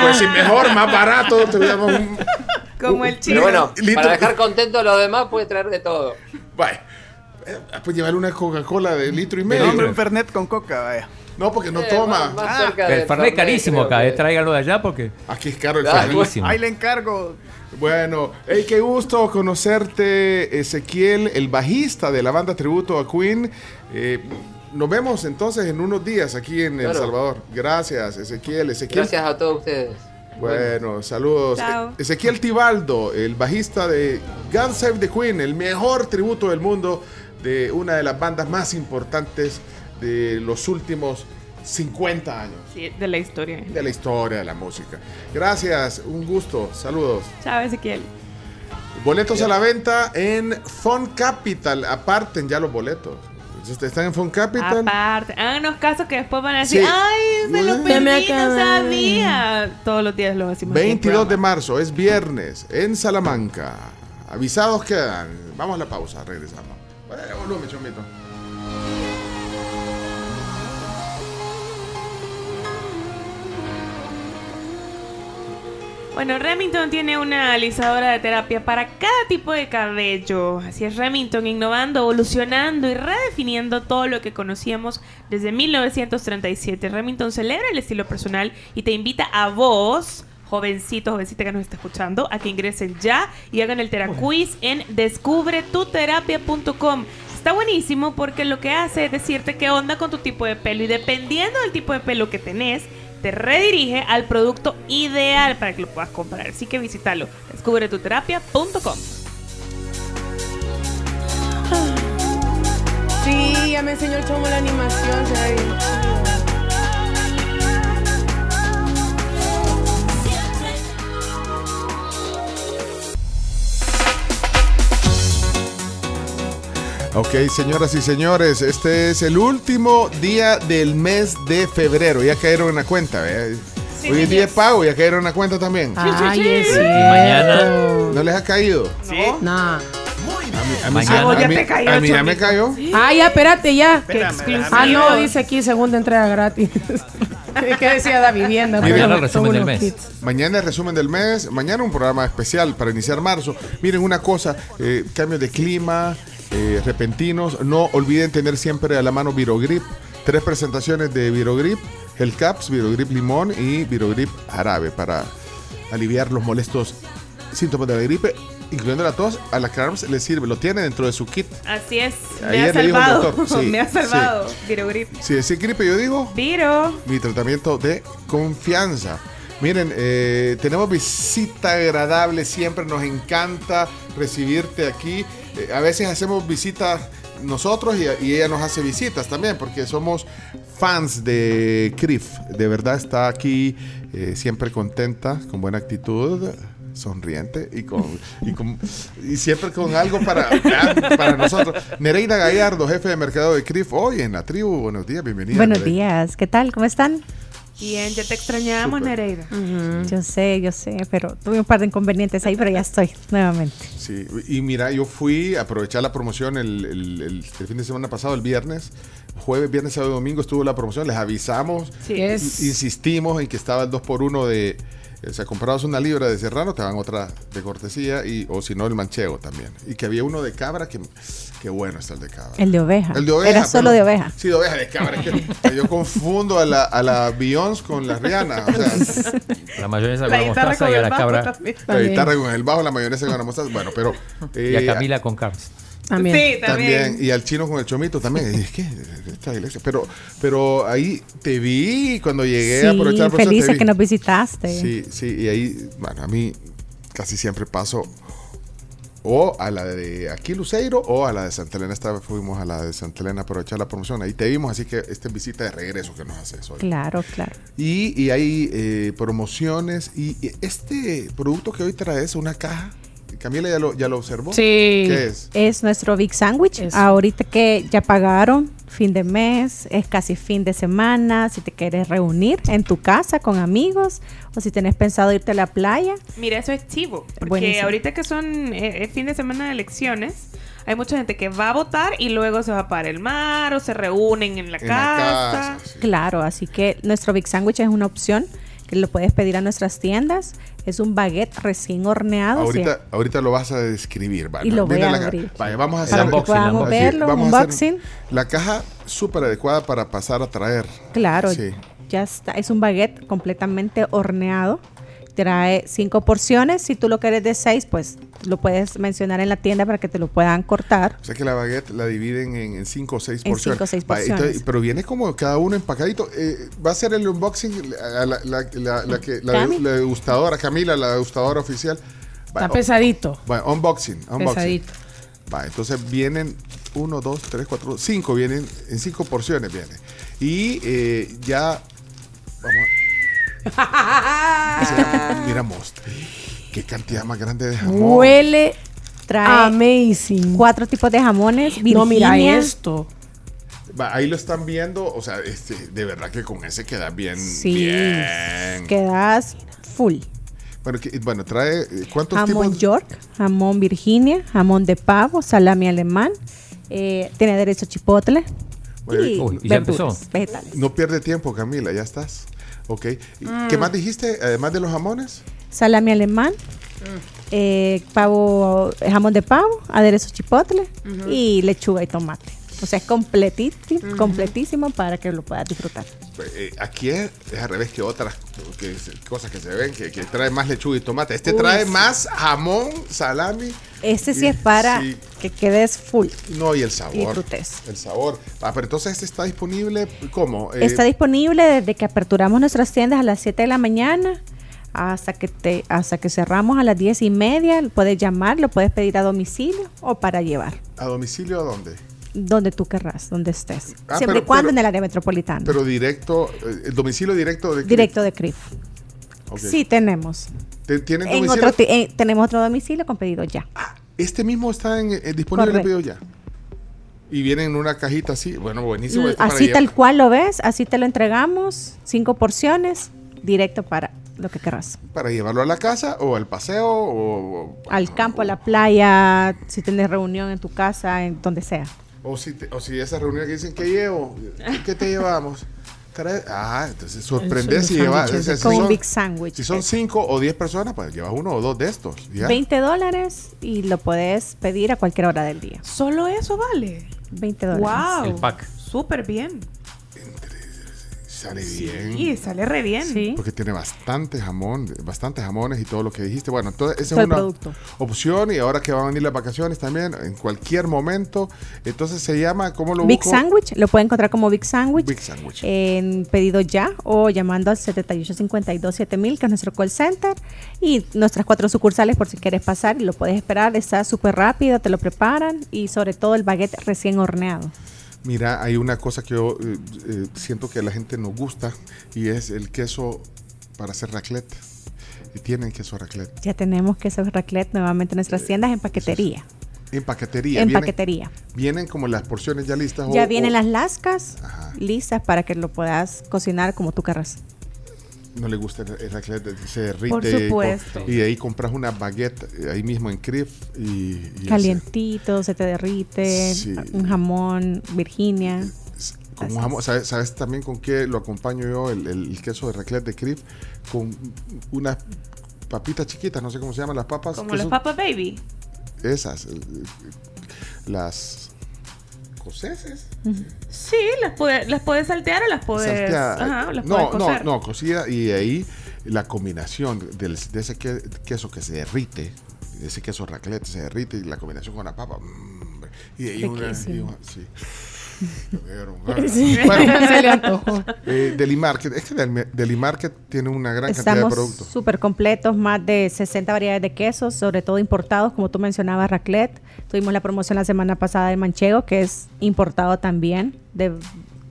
Pues si mejor, más barato, te damos un. Como el Pero chino. bueno, Litro- para dejar contentos a los demás puede traer de todo. Vaya. Eh, Pues llevar una Coca-Cola de litro y No, medio. hombre, un Fernet con coca, vaya. No, porque no toma. más- más cerca El Fernet carísimo creo acá, que- eh, tráiganlo de allá porque Aquí es caro el Ah, Fernet. carísimo. Ahí le encargo. Bueno, hey, qué gusto conocerte, Ezequiel, el bajista de la banda tributo a Queen. Eh, nos vemos entonces en unos días aquí en El. Salvador. Gracias, Ezequiel. Ezequiel, Gracias a todos ustedes. Bueno, saludos. Chao. E- Ezequiel Tibaldo, el bajista de God Save the Queen, el mejor tributo del mundo de una de las bandas más importantes de los últimos 50 años Sí, de la historia. de la historia de la música. Gracias, un gusto, saludos. Chao, Ezequiel. Boletos a la venta en Fun Capital, aparten ya los boletos. Están en Fun Capital. Aparte, háganos caso que después van a decir, Sí. ay, me lo perdí, no acabé". sabía. Todos los días lo decimos. aquí en el 22 de marzo, es viernes, en Salamanca. Avisados quedan. Vamos a la pausa, regresamos. Bueno, volumen, chomito. Bueno, Remington tiene una alisadora de terapia para cada tipo de cabello. Así es Remington, innovando, evolucionando y redefiniendo todo lo que conocíamos desde 1937. Remington celebra el estilo personal y te invita a vos, jovencito, jovencita que nos está escuchando, a que ingresen ya y hagan el teraquiz en descubretuterapia.com. Está buenísimo porque lo que hace es decirte qué onda con tu tipo de pelo y dependiendo del tipo de pelo que tenés, te redirige al producto ideal para que lo puedas comprar. Así que visítalo, descubretuterapia.com. Sí, ya me enseñó el chomo la animación. Ok, señoras y señores, este es el último día del mes de febrero. Ya cayeron en la cuenta. Sí, Hoy es día de pago, ya cayeron en la cuenta también. Ay, es Y cierto. mañana- ¿No les ha caído? A mí, a mí, a ya mí- te cayó, a mí ya me cayó. Ah, ya, espérate, ya. Espérame. Ah, no, dice aquí segunda entrega gratis. (laughs) ¿Qué decía la vivienda? Mañana el resumen del mes. kits. Mañana el resumen del mes, mañana un programa especial para iniciar marzo. Miren una cosa, eh, cambios de clima, eh, repentinos, no olviden tener siempre a la mano Virogrip. Tres presentaciones de Virogrip, el Caps, Virogrip Limón y Virogrip Jarabe para aliviar los molestos síntomas de la gripe, incluyendo la tos. A la CARMS le sirve, lo tiene dentro de su kit. Así es, me ha salvado. doctor, (laughs) sí, me ha sí. salvado. Virogrip. Si decir gripe, yo digo Viro. mi tratamiento de confianza. Miren, eh, tenemos visita agradable, siempre nos encanta recibirte aquí. Eh, a veces hacemos visitas nosotros y, y ella nos hace visitas también, porque somos fans de CRIF. De verdad está aquí eh, siempre contenta, con buena actitud, sonriente y con, y con- y siempre con algo para, (laughs) para nosotros. Nereida Gallardo, jefe de mercado de CRIF, hoy en la tribu. Buenos días, bienvenida. Buenos Nereida. días, ¿qué tal? ¿Cómo están? Bien, ya te extrañamos, Súper. Nereida. Yo sé, yo sé, pero tuve un par de inconvenientes ahí, pero ya estoy nuevamente. Sí, y mira, yo fui a aprovechar la promoción el, el- el- el fin de semana pasado, el viernes, jueves, viernes, sábado y domingo estuvo la promoción, les avisamos, Sí. Es- insistimos en que estaba el 2x1 de, o sea, comprabas una libra de serrano, te dan otra de cortesía, y, o si no, el manchego también. Y que había uno de cabra, que, que bueno está el de cabra. El de oveja. El de oveja. Era solo de oveja. Sí, de oveja, de cabra. es que (laughs) yo confundo a la, a la Beyoncé con la Rihanna. O sea, La mayonesa con La la mostaza con y a la cabra también. la guitarra con el bajo, la mayonesa con la mostaza. Bueno, pero. y a eh, Camila con Carms. También. Sí, también. También, y al chino con el chomito también. Y es que esta iglesia. Pero, pero ahí te vi cuando llegué a aprovechar promoción, te felices vi. que nos visitaste. Sí, sí, y ahí, bueno, a mí casi siempre paso o a la de aquí Luceiro o a la de Santa Elena. Esta vez fuimos a la de Santa Elena a aprovechar la promoción. Ahí te vimos, así que esta es visita de regreso que nos haces hoy. Claro, claro. Y, y hay eh, promociones. Y, y este producto que hoy traes, una caja. Camila ya lo, ya lo observó. Sí. ¿Qué es? Es nuestro Big Sandwich. Eso. Ahorita que ya pagaron, fin de mes, es casi fin de semana. Si te quieres reunir en tu casa con amigos o si tenés pensado irte a la playa, Mira, eso es chivo. Porque Buenísimo. ahorita que son eh, es fin de semana de elecciones, hay mucha gente que va a votar y luego se va para el mar o se reúnen en la En la casa. casa. sí. Claro, así que nuestro Big Sandwich es una opción que lo puedes pedir a nuestras tiendas. Es un baguette recién horneado. Ahorita, ahorita lo vas a describir. va, Y lo voy a abrir. Vaya, vamos a hacer verlo, vamos a hacer unboxing. la caja súper adecuada para pasar a traer. Claro, Sí. ya está. Es un baguette completamente horneado. Trae cinco porciones. Si tú lo quieres de seis, pues lo puedes mencionar en la tienda para que te lo puedan cortar. O sea que la baguette la dividen en, en cinco o seis En porciones. cinco o seis Va, porciones. entonces, pero viene como cada uno empacadito. Eh, va a ser el unboxing la, la, la, la- la que, la, Cami. la degustadora, Camila, la degustadora oficial. Va, Está pesadito. va, unboxing, unboxing. Pesadito. Va, entonces vienen uno, dos, tres, cuatro, cinco, vienen en cinco porciones viene. Y eh, ya vamos a (laughs) mira most, qué cantidad más grande de jamón. Huele Trae amazing. cuatro tipos de jamones. No, mira Virginia, esto. Ahí lo están viendo, o sea, este, de verdad que con ese queda bien, Sí. bien. Quedas full. Bueno, que- bueno, trae eh, cuántos Jamón tipos. York, jamón Virginia, jamón de pavo, salami alemán. eh, tiene aderezo chipotle. Bueno, y uy, ya verduras, empezó. vegetales. No pierde tiempo, Camila, ya estás. Ok. ¿Y Mm. ¿Qué más dijiste? Además de los jamones. Salami alemán, eh, pavo, jamón de pavo, aderezo chipotle y lechuga y tomate. O sea, es completísimo, completísimo para que lo puedas disfrutar. Pues, eh, aquí es, es al revés que otras que cosas que se ven, que, que trae más lechuga y tomate. Este Uy, trae sí. más jamón, salami. Este sí y- es para sí. que quedes full. No, y el sabor. Y disfrutes. El sabor. Ah, pero entonces este está disponible, ¿cómo? Eh, Está disponible desde que aperturamos nuestras tiendas a las 7 de la mañana hasta que te hasta que cerramos a las 10 y media. Puedes llamar, lo puedes pedir a domicilio o para llevar. ¿A domicilio a dónde? Donde tú querrás, donde estés. Ah, Siempre y cuando pero- en el área metropolitana. Pero directo, eh, el domicilio directo de Directo de CRIF. Sí, tenemos. ¿Te- ¿Tienen En domicilio? otro, eh, tenemos otro domicilio con pedido ya. Este mismo está en, eh, disponible en pedido ya. Y viene en una cajita así. Bueno, buenísimo. Para así llevar. tal cual lo ves, así te lo entregamos, cinco porciones, directo para lo que querrás. Para llevarlo a la casa o al paseo o, o- Al campo, a la playa, si tienes reunión en tu casa, en donde sea. O si, te- o si esa reunión que dicen que llevo, ¿qué, qué te llevamos? Ah, entonces sorprende si llevas. o sea, si son- big sandwich. Si son 5 o 10 personas, pues llevas uno o dos de estos. ¿ya? 20 dólares y lo puedes pedir a cualquier hora del día. Solo eso vale. 20 dólares. Wow. El pack. Súper bien. Sale bien. Y sale re bien. Sí. Porque tiene bastante jamón, bastantes jamones y todo lo que dijiste. Bueno, entonces esa es una producto. opción y ahora que van a venir las vacaciones también, en cualquier momento. Entonces se llama, ¿cómo lo Big busco? Sandwich, lo pueden encontrar como Big Sandwich. Big Sandwich. En pedido ya o llamando al 7852-7000, que es nuestro call center. Y nuestras cuatro sucursales, por si quieres pasar y lo puedes esperar. Está súper rápido, te lo preparan. Y sobre todo el baguette recién horneado. Mira, hay una cosa que yo eh, eh, siento que a la gente nos gusta y es el queso para hacer raclette. Y tienen queso raclette. Ya tenemos queso raclette nuevamente en nuestras tiendas en paquetería. En paquetería. En vienen- paquetería. Vienen como las porciones ya listas. o- Ya vienen o las lascas listas para que lo puedas cocinar como tú querrás. No le gusta raclette, se derrite. Por supuesto. Y de ahí compras una baguette eh, ahí mismo en Crif y, y Calientito, se te derrite, Sí. un jamón, Virginia. Con un jamón, ¿sabes, sabes también con qué lo acompaño yo? El, queso de raclette de Crif con unas papitas chiquitas, no sé cómo se llaman las papas. Como que los son- Papa Baby. Esas, las coseces. Sí, las puedes, las puedes saltear o las puedes. Ajá, las puedes no, no, cocer. no, cocida y ahí la combinación del- de ese que- queso que se derrite, de ese queso raclette se derrite y la combinación con la papa. mm, y ahí una, Riquísimo. y una- sí. (laughs) Sí. Bueno, (laughs) Se le antojó. eh, Delimarket, es que Del- Delimarket tiene una gran cantidad de productos. súper completos, más de 60 variedades de quesos, sobre todo importados, como tú mencionabas, raclette. Tuvimos la promoción la semana pasada de manchego, que es importado también, de,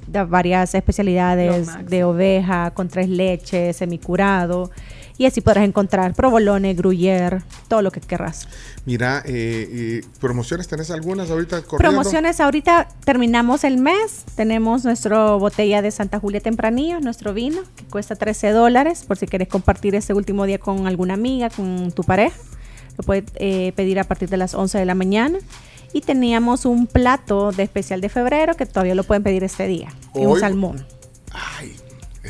de varias especialidades de oveja, con tres leches, semicurado. Y así podrás encontrar provolone, gruyère, todo lo que querrás. Mira, eh, promociones, ¿tenés algunas ahorita corriendo? Promociones, ahorita terminamos el mes, tenemos nuestra botella de Santa Julia Tempranillo, nuestro vino, que cuesta 13 dólares, por si quieres compartir este último día con alguna amiga, con tu pareja. Lo puedes eh, pedir a partir de las 11 de la mañana. Y teníamos un plato de especial de febrero que todavía lo pueden pedir este día, un salmón.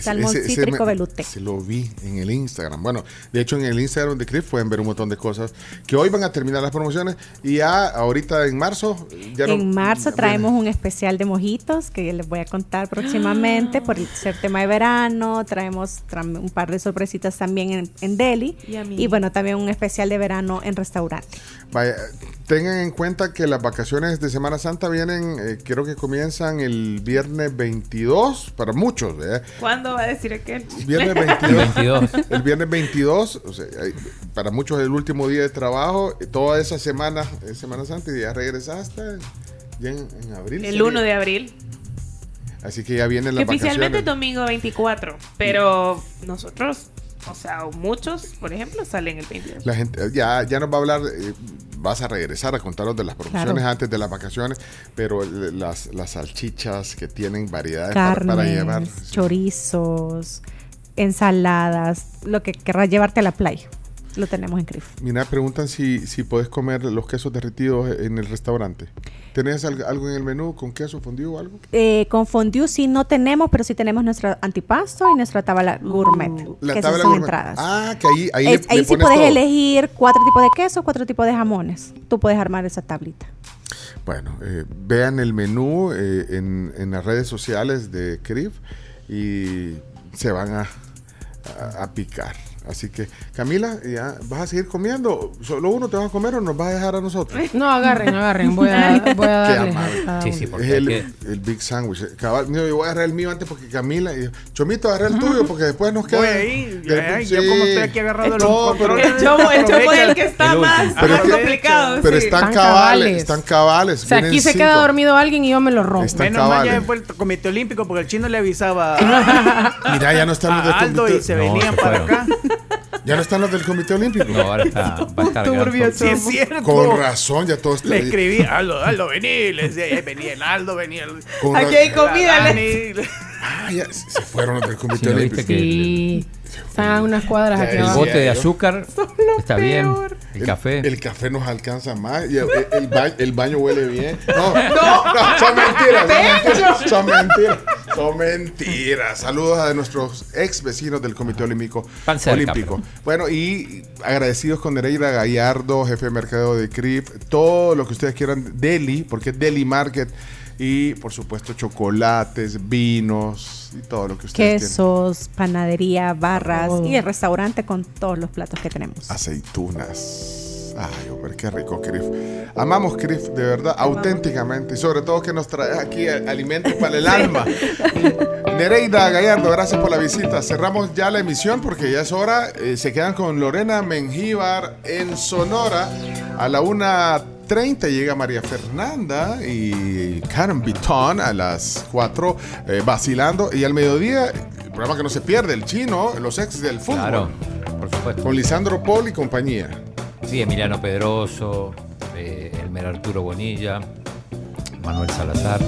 Salmón ese- ese cítrico me- velouté. Se lo vi en el Instagram. Bueno, de hecho en el Instagram de Crif pueden ver un montón de cosas que hoy van a terminar las promociones y ya ahorita en marzo ya no- en marzo traemos un especial de mojitos que les voy a contar próximamente por el ser tema de verano. Traemos tra- un par de sorpresitas también en, en Delhi. Yummy. Y bueno, también un especial de verano en restaurante. Vaya, tengan en cuenta que las vacaciones de Semana Santa vienen, eh, creo que comienzan el viernes 22, para muchos, ¿eh? ¿Cuándo va a decir aquel? Viernes (laughs) 22. El viernes 22, o sea, para muchos es el último día de trabajo, eh, toda esa semana es Semana Santa y ya regresaste ya en, en abril. El sería. 1 de abril. Así que ya vienen Que las oficialmente vacaciones. es domingo 24. Pero nosotros, o sea, muchos, por ejemplo, salen el 22. La gente ya, ya nos va a hablar, eh, vas a regresar a contarnos de las promociones Claro. antes de las vacaciones, pero las, las salchichas que tienen variedades para, para llevar. chorizos, ensaladas, lo que querrás llevarte a la playa. Lo tenemos en Crif. Mira, preguntan si, si puedes comer los quesos derretidos en el restaurante. ¿Tenés al- algo en el menú con queso fundido o algo? Eh, con fondue sí no tenemos, pero sí tenemos nuestro antipasto y nuestra tabla gourmet. La que tabla son gourmet. entradas. Ah, que ahí, ahí, Es- le- ahí le sí puedes todo. elegir cuatro tipos de queso, cuatro tipos de jamones. Tú puedes armar esa tablita. Bueno, eh, vean el menú eh, en, en las redes sociales de CRIF y se van a, a- a picar. Así que, Camila, ya ¿vas a seguir comiendo? ¿Solo uno te vas a comer o nos vas a dejar a nosotros? (laughs) No, agarren, agarren. Voy a, (laughs) voy a Qué darles. amable. a cada uno. es el, el Big Sandwich. Cabal, no, yo voy a agarrar el mío antes porque Camila. y Chomito, agarra el tuyo porque después nos queda. Voy ahí, de- ay, yo como estoy aquí agarrando los No, pero-. El chomo, el chomo es el que está el más. Pero más es que- complicado. Pero sí. están, Están cabales, cabales. están cabales. O sea, vienen aquí se cinco. queda dormido alguien y yo me lo rompo. Están Menos mal cabales. ya fue el Comité Olímpico porque el chino le avisaba (laughs) Mira, ya no están los del a Aldo y se venían para acá. Ya no están los del Comité Olímpico. No, ahora está, (laughs) va a estar Turbio, sí es cierto. Con razón, ya todo está Le ahí. escribí, Aldo, Aldo, vení. Le decía, "Eh, venía el Aldo, venía el... Con Aquí hay comida. Ah, ya se fueron los del Comité Sí, ¿no Olímpico. viste que Sí. Están a unas cuadras aquí el abajo. bote de azúcar (laughs) está bien. El café. El café nos alcanza más y el, el ba- el baño huele bien. No, (laughs) no, no, son mentiras, son mentiras, son mentiras, son mentiras. Saludos a nuestros ex vecinos del Comité Olímpico. Olímpico. Bueno, y agradecidos con Nereida Gallardo, jefe de mercado de CRIP, todo lo que ustedes quieran, Deli, porque es Deli Market. Y por supuesto, chocolates, vinos y todo lo que ustedes tienen. Quesos, panadería, barras y el restaurante con todos los platos que tenemos. aceitunas. Ay, hombre, qué rico, Crif. Amamos Crif, de verdad, auténticamente. Y sobre todo que nos trae aquí alimentos para el (laughs) alma. Nereida Gallardo, gracias por la visita. Cerramos ya la emisión porque ya es hora. Eh, se quedan con Lorena Mengíbar en Sonora. A la 1.30 llega María Fernanda y Karen Bitton a las 4 eh, vacilando. Y al mediodía, el programa que no se pierde, el chino, los ex del fútbol. Claro, por supuesto. Con Lisandro Paul y compañía. Sí, Emiliano Pedroso, eh, Elmer Arturo Bonilla, Manuel Salazar.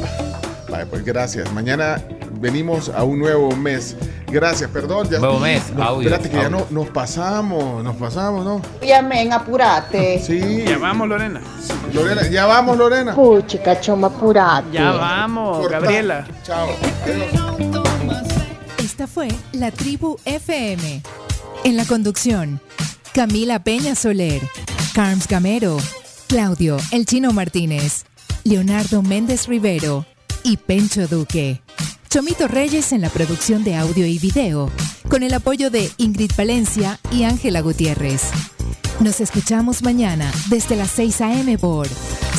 Vale, pues gracias. Mañana venimos a un nuevo mes. Gracias, perdón. Ya, Nuevo mes, No, audio, Espérate que ya no, nos pasamos, nos pasamos, ¿no? Llamen, apurate. (laughs) Sí. Ya vamos, Lorena. Lorena, ya vamos, Lorena. Puchica, choma, apurate. Ya vamos, Corta. Gabriela. Chao. Esta fue La Tribu FM. En la conducción, Camila Peña Soler, Carms Gamero, Claudio El Chino Martínez, Leonardo Méndez Rivero y Pencho Duque. Chomito Reyes en la producción de audio y video, con el apoyo de Ingrid Valencia y Ángela Gutiérrez. Nos escuchamos mañana desde las 6 a.m. por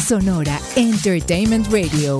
Sonora Entertainment Radio.